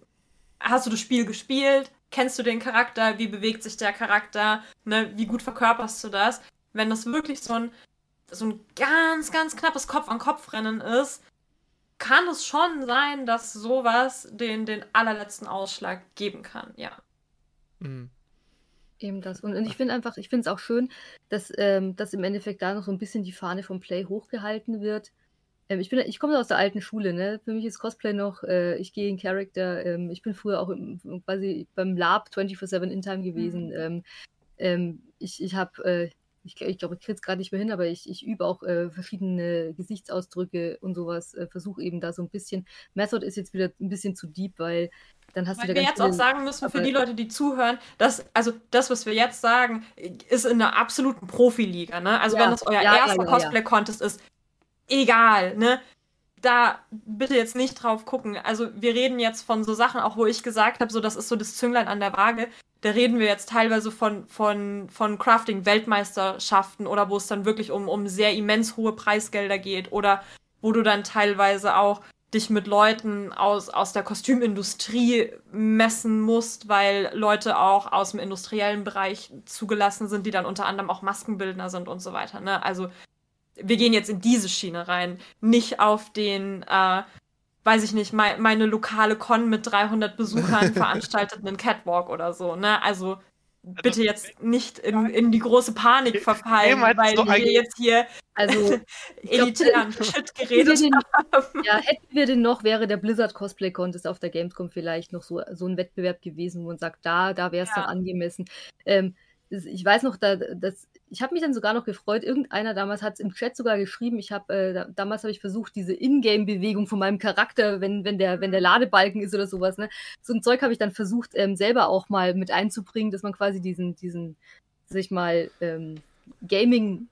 hast du das Spiel gespielt? Kennst du den Charakter? Wie bewegt sich der Charakter? Ne? Wie gut verkörperst du das? Wenn das wirklich so ein, so ein ganz, ganz knappes Kopf-an-Kopf-Rennen ist, kann es schon sein, dass sowas den, den allerletzten Ausschlag geben kann, ja. Mhm. Eben das. Und, und ich finde einfach, ich finde es auch schön, dass, ähm, dass im Endeffekt da noch so ein bisschen die Fahne vom Play hochgehalten wird. Ähm, ich ich komme aus der alten Schule, ne? Für mich ist Cosplay noch, äh, ich gehe in Character, ähm, ich bin früher auch im, quasi beim Lab 24-7 in Time gewesen. Mhm. Ähm, ähm, ich ich habe äh, ich, ich glaube, ich kriege es gerade nicht mehr hin, aber ich, ich übe auch äh, verschiedene Gesichtsausdrücke und sowas, äh, versuche eben da so ein bisschen. Method ist jetzt wieder ein bisschen zu deep, weil dann hast weil du wir jetzt auch sagen müssen für die Leute, die zuhören, dass also das, was wir jetzt sagen, ist in einer absoluten Profiliga. Ne? Also ja, wenn das euer ja, erster ja, Cosplay-Contest ist, egal. Ne? da bitte jetzt nicht drauf gucken. Also wir reden jetzt von so Sachen, auch wo ich gesagt habe, so das ist so das Zünglein an der Waage da reden wir jetzt teilweise von, von, von Crafting-Weltmeisterschaften oder wo es dann wirklich um, um sehr immens hohe Preisgelder geht oder wo du dann teilweise auch dich mit Leuten aus, aus der Kostümindustrie messen musst, weil Leute auch aus dem industriellen Bereich zugelassen sind, die dann unter anderem auch Maskenbildner sind und so weiter. Ne? Also wir gehen jetzt in diese Schiene rein, nicht auf den äh, weiß ich nicht, mein, meine lokale Con mit 300 Besuchern veranstaltet einen Catwalk oder so, ne? Also, also bitte jetzt nicht in, in die große Panik verfallen, weil so wir jetzt hier Also, elitären Shit geredet den, haben. Ja, hätten wir den noch, wäre der Blizzard Cosplay Contest auf der Gamescom vielleicht noch so, so ein Wettbewerb gewesen, wo man sagt, da, da wäre es ja. dann angemessen. Ähm, ich weiß noch, da, das, ich habe mich dann sogar noch gefreut, irgendeiner damals hat es im Chat sogar geschrieben, ich habe, äh, damals habe ich versucht, diese Ingame-Bewegung von meinem Charakter, wenn, wenn, der, wenn der Ladebalken ist oder sowas, ne, so ein Zeug habe ich dann versucht, ähm, selber auch mal mit einzubringen, dass man quasi diesen, diesen, sag ich mal, ähm, Gaming,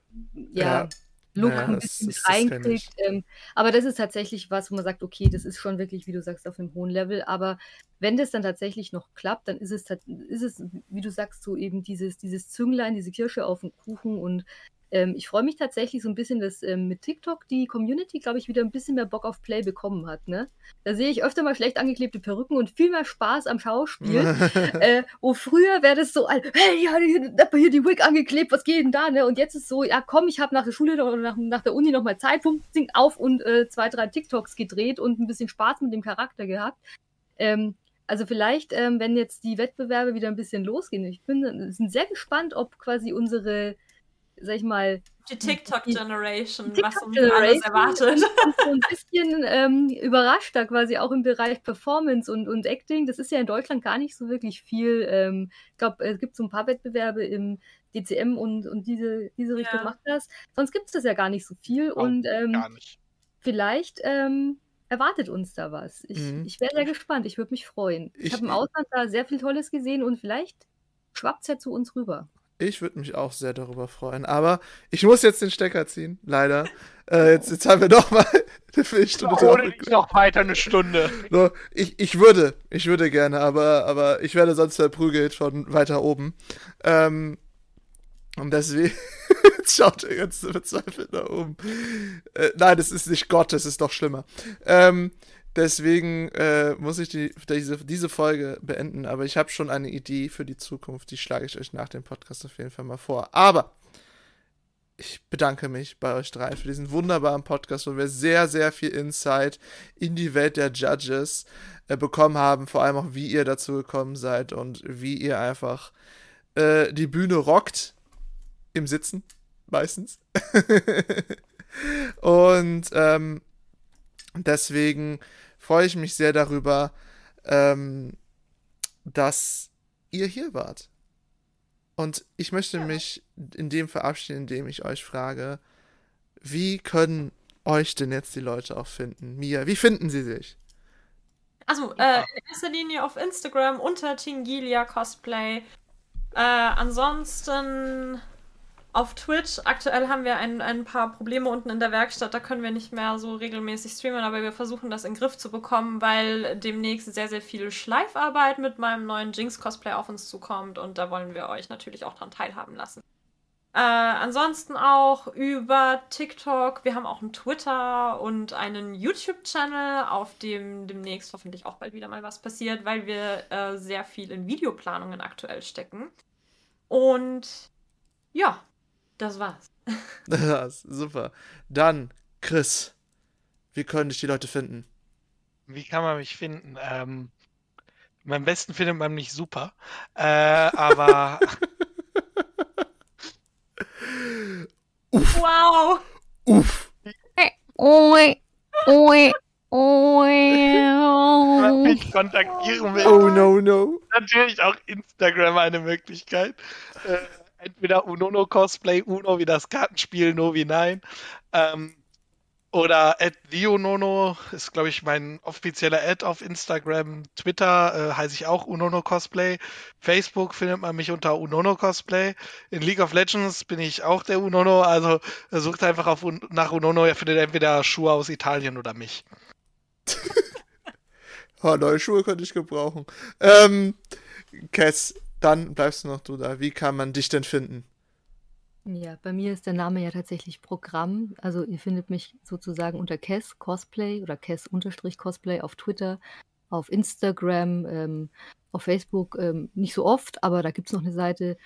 ja, ja Look ja, ein bisschen reinkriegt. Ähm, aber das ist tatsächlich was, wo man sagt, okay, das ist schon wirklich, wie du sagst, auf einem hohen Level. Aber wenn das dann tatsächlich noch klappt, dann ist es, ist es wie du sagst, so eben dieses, dieses Zünglein, diese Kirsche auf dem Kuchen und ähm, ich freue mich tatsächlich so ein bisschen, dass ähm, mit TikTok die Community, glaube ich, wieder ein bisschen mehr Bock auf Play bekommen hat. Ne? Da sehe ich öfter mal schlecht angeklebte Perücken und viel mehr Spaß am Schauspiel. äh, wo früher wäre das so, hey, ja, hier, hier die Wig angeklebt, was geht denn da? Ne? Und jetzt ist so, ja komm, ich habe nach der Schule oder nach, nach der Uni nochmal Zeit, pum, sing auf und äh, zwei, drei TikToks gedreht und ein bisschen Spaß mit dem Charakter gehabt. Ähm, also vielleicht, ähm, wenn jetzt die Wettbewerbe wieder ein bisschen losgehen, ich bin sind sehr gespannt, ob quasi unsere sag ich mal, die TikTok-Generation, TikTok was uns alles erwartet. so ein bisschen ähm, überrascht da quasi auch im Bereich Performance und, und Acting. Das ist ja in Deutschland gar nicht so wirklich viel. Ähm, ich glaube, es gibt so ein paar Wettbewerbe im DCM und, und diese, diese Richtung ja. macht das. Sonst gibt es das ja gar nicht so viel. Oh, und ähm, vielleicht ähm, erwartet uns da was. Ich, mhm. ich wäre sehr gespannt. Ich würde mich freuen. Ich, ich habe im Ausland da sehr viel Tolles gesehen und vielleicht schwappt es ja zu uns rüber. Ich würde mich auch sehr darüber freuen. Aber ich muss jetzt den Stecker ziehen, leider. Äh, jetzt, jetzt haben wir doch mal eine Viertelstunde. Ohne noch weiter eine Stunde. So, ich, ich würde, ich würde gerne, aber, aber ich werde sonst verprügelt von weiter oben. Ähm, und deswegen jetzt schaut er ganz verzweifelt nach oben. Äh, nein, das ist nicht Gott, das ist doch schlimmer. Ähm, Deswegen äh, muss ich die, diese, diese Folge beenden, aber ich habe schon eine Idee für die Zukunft, die schlage ich euch nach dem Podcast auf jeden Fall mal vor. Aber ich bedanke mich bei euch drei für diesen wunderbaren Podcast, wo wir sehr, sehr viel Insight in die Welt der Judges äh, bekommen haben, vor allem auch, wie ihr dazu gekommen seid und wie ihr einfach äh, die Bühne rockt im Sitzen, meistens. und ähm, deswegen freue ich mich sehr darüber, ähm, dass ihr hier wart. Und ich möchte ja. mich in dem verabschieden, indem ich euch frage, wie können euch denn jetzt die Leute auch finden? Mia, wie finden sie sich? Also, äh, in erster Linie auf Instagram unter Tingilia Cosplay. Äh, ansonsten auf Twitch. Aktuell haben wir ein, ein paar Probleme unten in der Werkstatt. Da können wir nicht mehr so regelmäßig streamen, aber wir versuchen das in den Griff zu bekommen, weil demnächst sehr, sehr viel Schleifarbeit mit meinem neuen Jinx-Cosplay auf uns zukommt und da wollen wir euch natürlich auch dran teilhaben lassen. Äh, ansonsten auch über TikTok. Wir haben auch einen Twitter und einen YouTube-Channel, auf dem demnächst hoffentlich auch bald wieder mal was passiert, weil wir äh, sehr viel in Videoplanungen aktuell stecken. Und ja, das war's. Das, super. Dann, Chris, wie können dich die Leute finden? Wie kann man mich finden? Ähm, am besten findet man mich super. Äh, aber. Uff. Wow. Uff. Oi, oi, oi. mich kontaktieren will. Oh no, no. Natürlich auch Instagram eine Möglichkeit. Äh, entweder Unono Cosplay, Uno wie das Kartenspiel, No wie Nein. Ähm, oder at Unono ist, glaube ich, mein offizieller Ad auf Instagram. Twitter äh, heiße ich auch Unono Cosplay. Facebook findet man mich unter Unono Cosplay. In League of Legends bin ich auch der Unono. Also äh, sucht einfach auf, nach Unono. Ihr findet entweder Schuhe aus Italien oder mich. oh, neue Schuhe könnte ich gebrauchen. Ähm, Cass, dann bleibst du noch du da. Wie kann man dich denn finden? Ja, bei mir ist der Name ja tatsächlich Programm. Also ihr findet mich sozusagen unter Kess Cosplay oder Kess-Cosplay auf Twitter, auf Instagram, ähm, auf Facebook ähm, nicht so oft, aber da gibt es noch eine Seite.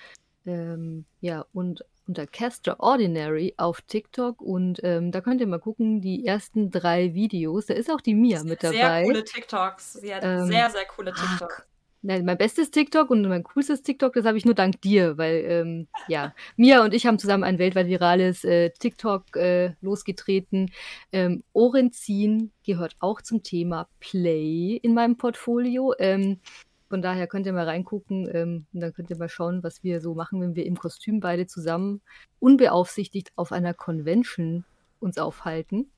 Ähm, ja, und unter Castor Ordinary auf TikTok und ähm, da könnt ihr mal gucken, die ersten drei Videos. Da ist auch die Mia mit dabei. Sehr coole TikToks. Sie hat ähm, sehr, sehr coole TikToks. Nein, mein bestes TikTok und mein coolstes TikTok, das habe ich nur dank dir, weil ähm, ja, Mia und ich haben zusammen ein weltweit virales äh, TikTok äh, losgetreten. Ähm, Orenzin gehört auch zum Thema Play in meinem Portfolio. Ähm, von daher könnt ihr mal reingucken ähm, und dann könnt ihr mal schauen, was wir so machen, wenn wir im Kostüm beide zusammen unbeaufsichtigt auf einer Convention uns aufhalten.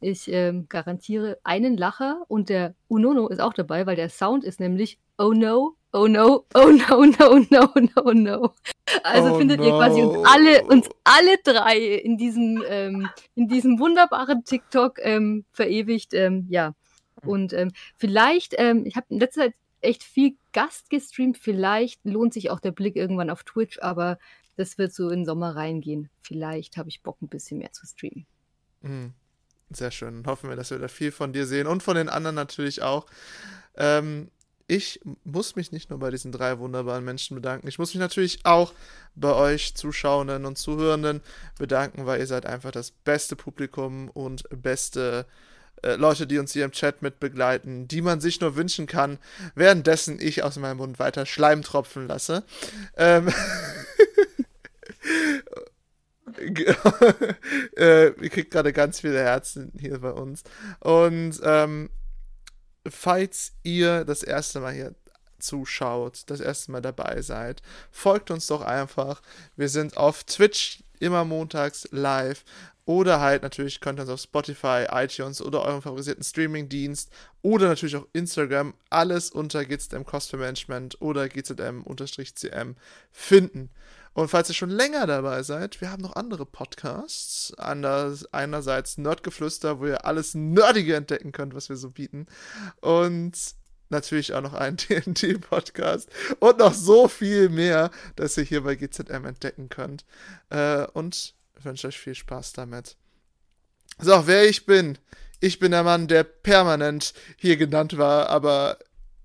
Ich ähm, garantiere einen Lacher und der Unono ist auch dabei, weil der Sound ist nämlich Oh no, oh no, oh no, no, no, no, no. Also oh findet no. ihr quasi uns alle, uns alle drei in diesem, ähm, in diesem wunderbaren TikTok ähm, verewigt. Ähm, ja. Und ähm, vielleicht, ähm, ich habe in letzter Zeit echt viel Gast gestreamt. Vielleicht lohnt sich auch der Blick irgendwann auf Twitch, aber das wird so in den Sommer reingehen. Vielleicht habe ich Bock, ein bisschen mehr zu streamen. Mhm. Sehr schön. Hoffen wir, dass wir da viel von dir sehen und von den anderen natürlich auch. Ähm, ich muss mich nicht nur bei diesen drei wunderbaren Menschen bedanken. Ich muss mich natürlich auch bei euch Zuschauenden und Zuhörenden bedanken, weil ihr seid einfach das beste Publikum und beste äh, Leute, die uns hier im Chat mit begleiten, die man sich nur wünschen kann, währenddessen ich aus meinem Mund weiter Schleim tropfen lasse. Ähm äh, ihr kriegt gerade ganz viele Herzen hier bei uns. Und ähm, falls ihr das erste Mal hier zuschaut, das erste Mal dabei seid, folgt uns doch einfach. Wir sind auf Twitch immer montags live. Oder halt natürlich könnt ihr uns auf Spotify, iTunes oder eurem favorisierten Streamingdienst oder natürlich auch Instagram alles unter GZM Cosplay Management oder GZM-CM finden. Und falls ihr schon länger dabei seid, wir haben noch andere Podcasts. Anders, einerseits Nerdgeflüster, wo ihr alles Nerdige entdecken könnt, was wir so bieten. Und natürlich auch noch einen TNT-Podcast und noch so viel mehr, dass ihr hier bei GZM entdecken könnt. Äh, und wünsche euch viel Spaß damit. So, wer ich bin. Ich bin der Mann, der permanent hier genannt war, aber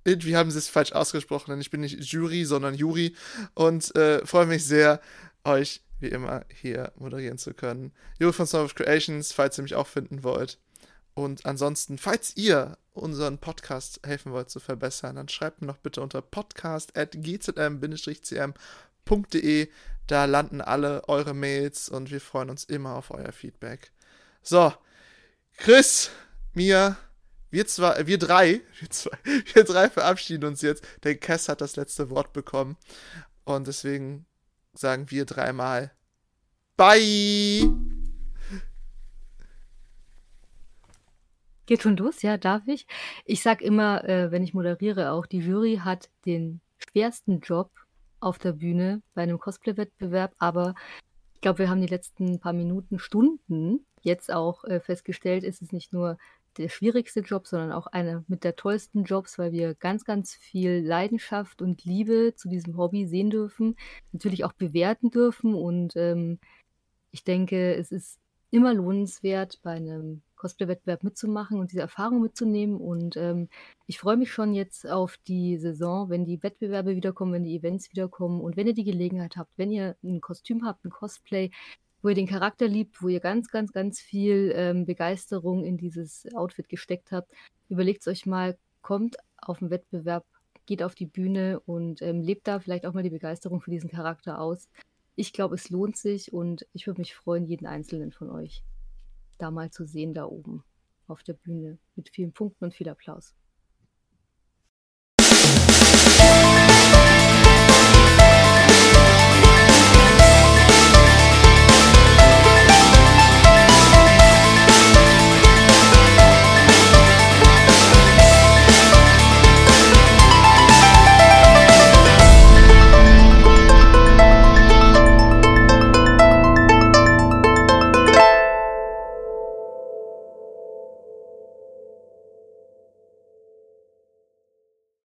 irgendwie haben sie es falsch ausgesprochen, denn ich bin nicht Jury, sondern Juri und äh, freue mich sehr, euch wie immer hier moderieren zu können. Juri von Song of Creations, falls ihr mich auch finden wollt. Und ansonsten, falls ihr unseren Podcast helfen wollt zu verbessern, dann schreibt mir noch bitte unter podcast.gzm-cm.de. Da landen alle eure Mails und wir freuen uns immer auf euer Feedback. So, Chris, Mia, wir zwei, wir drei, wir, zwei, wir drei verabschieden uns jetzt, denn Cass hat das letzte Wort bekommen. Und deswegen sagen wir dreimal Bye! Geht schon los, ja, darf ich? Ich sag immer, äh, wenn ich moderiere auch, die Jury hat den schwersten Job auf der Bühne bei einem Cosplay-Wettbewerb, aber ich glaube, wir haben die letzten paar Minuten, Stunden jetzt auch äh, festgestellt, ist es nicht nur der schwierigste Job, sondern auch einer mit der tollsten Jobs, weil wir ganz, ganz viel Leidenschaft und Liebe zu diesem Hobby sehen dürfen, natürlich auch bewerten dürfen. Und ähm, ich denke, es ist immer lohnenswert, bei einem Cosplay-Wettbewerb mitzumachen und diese Erfahrung mitzunehmen. Und ähm, ich freue mich schon jetzt auf die Saison, wenn die Wettbewerbe wiederkommen, wenn die Events wiederkommen und wenn ihr die Gelegenheit habt, wenn ihr ein Kostüm habt, ein Cosplay, wo ihr den Charakter liebt, wo ihr ganz, ganz, ganz viel ähm, Begeisterung in dieses Outfit gesteckt habt, überlegt euch mal, kommt auf den Wettbewerb, geht auf die Bühne und ähm, lebt da vielleicht auch mal die Begeisterung für diesen Charakter aus. Ich glaube, es lohnt sich und ich würde mich freuen, jeden einzelnen von euch da mal zu sehen, da oben auf der Bühne mit vielen Punkten und viel Applaus.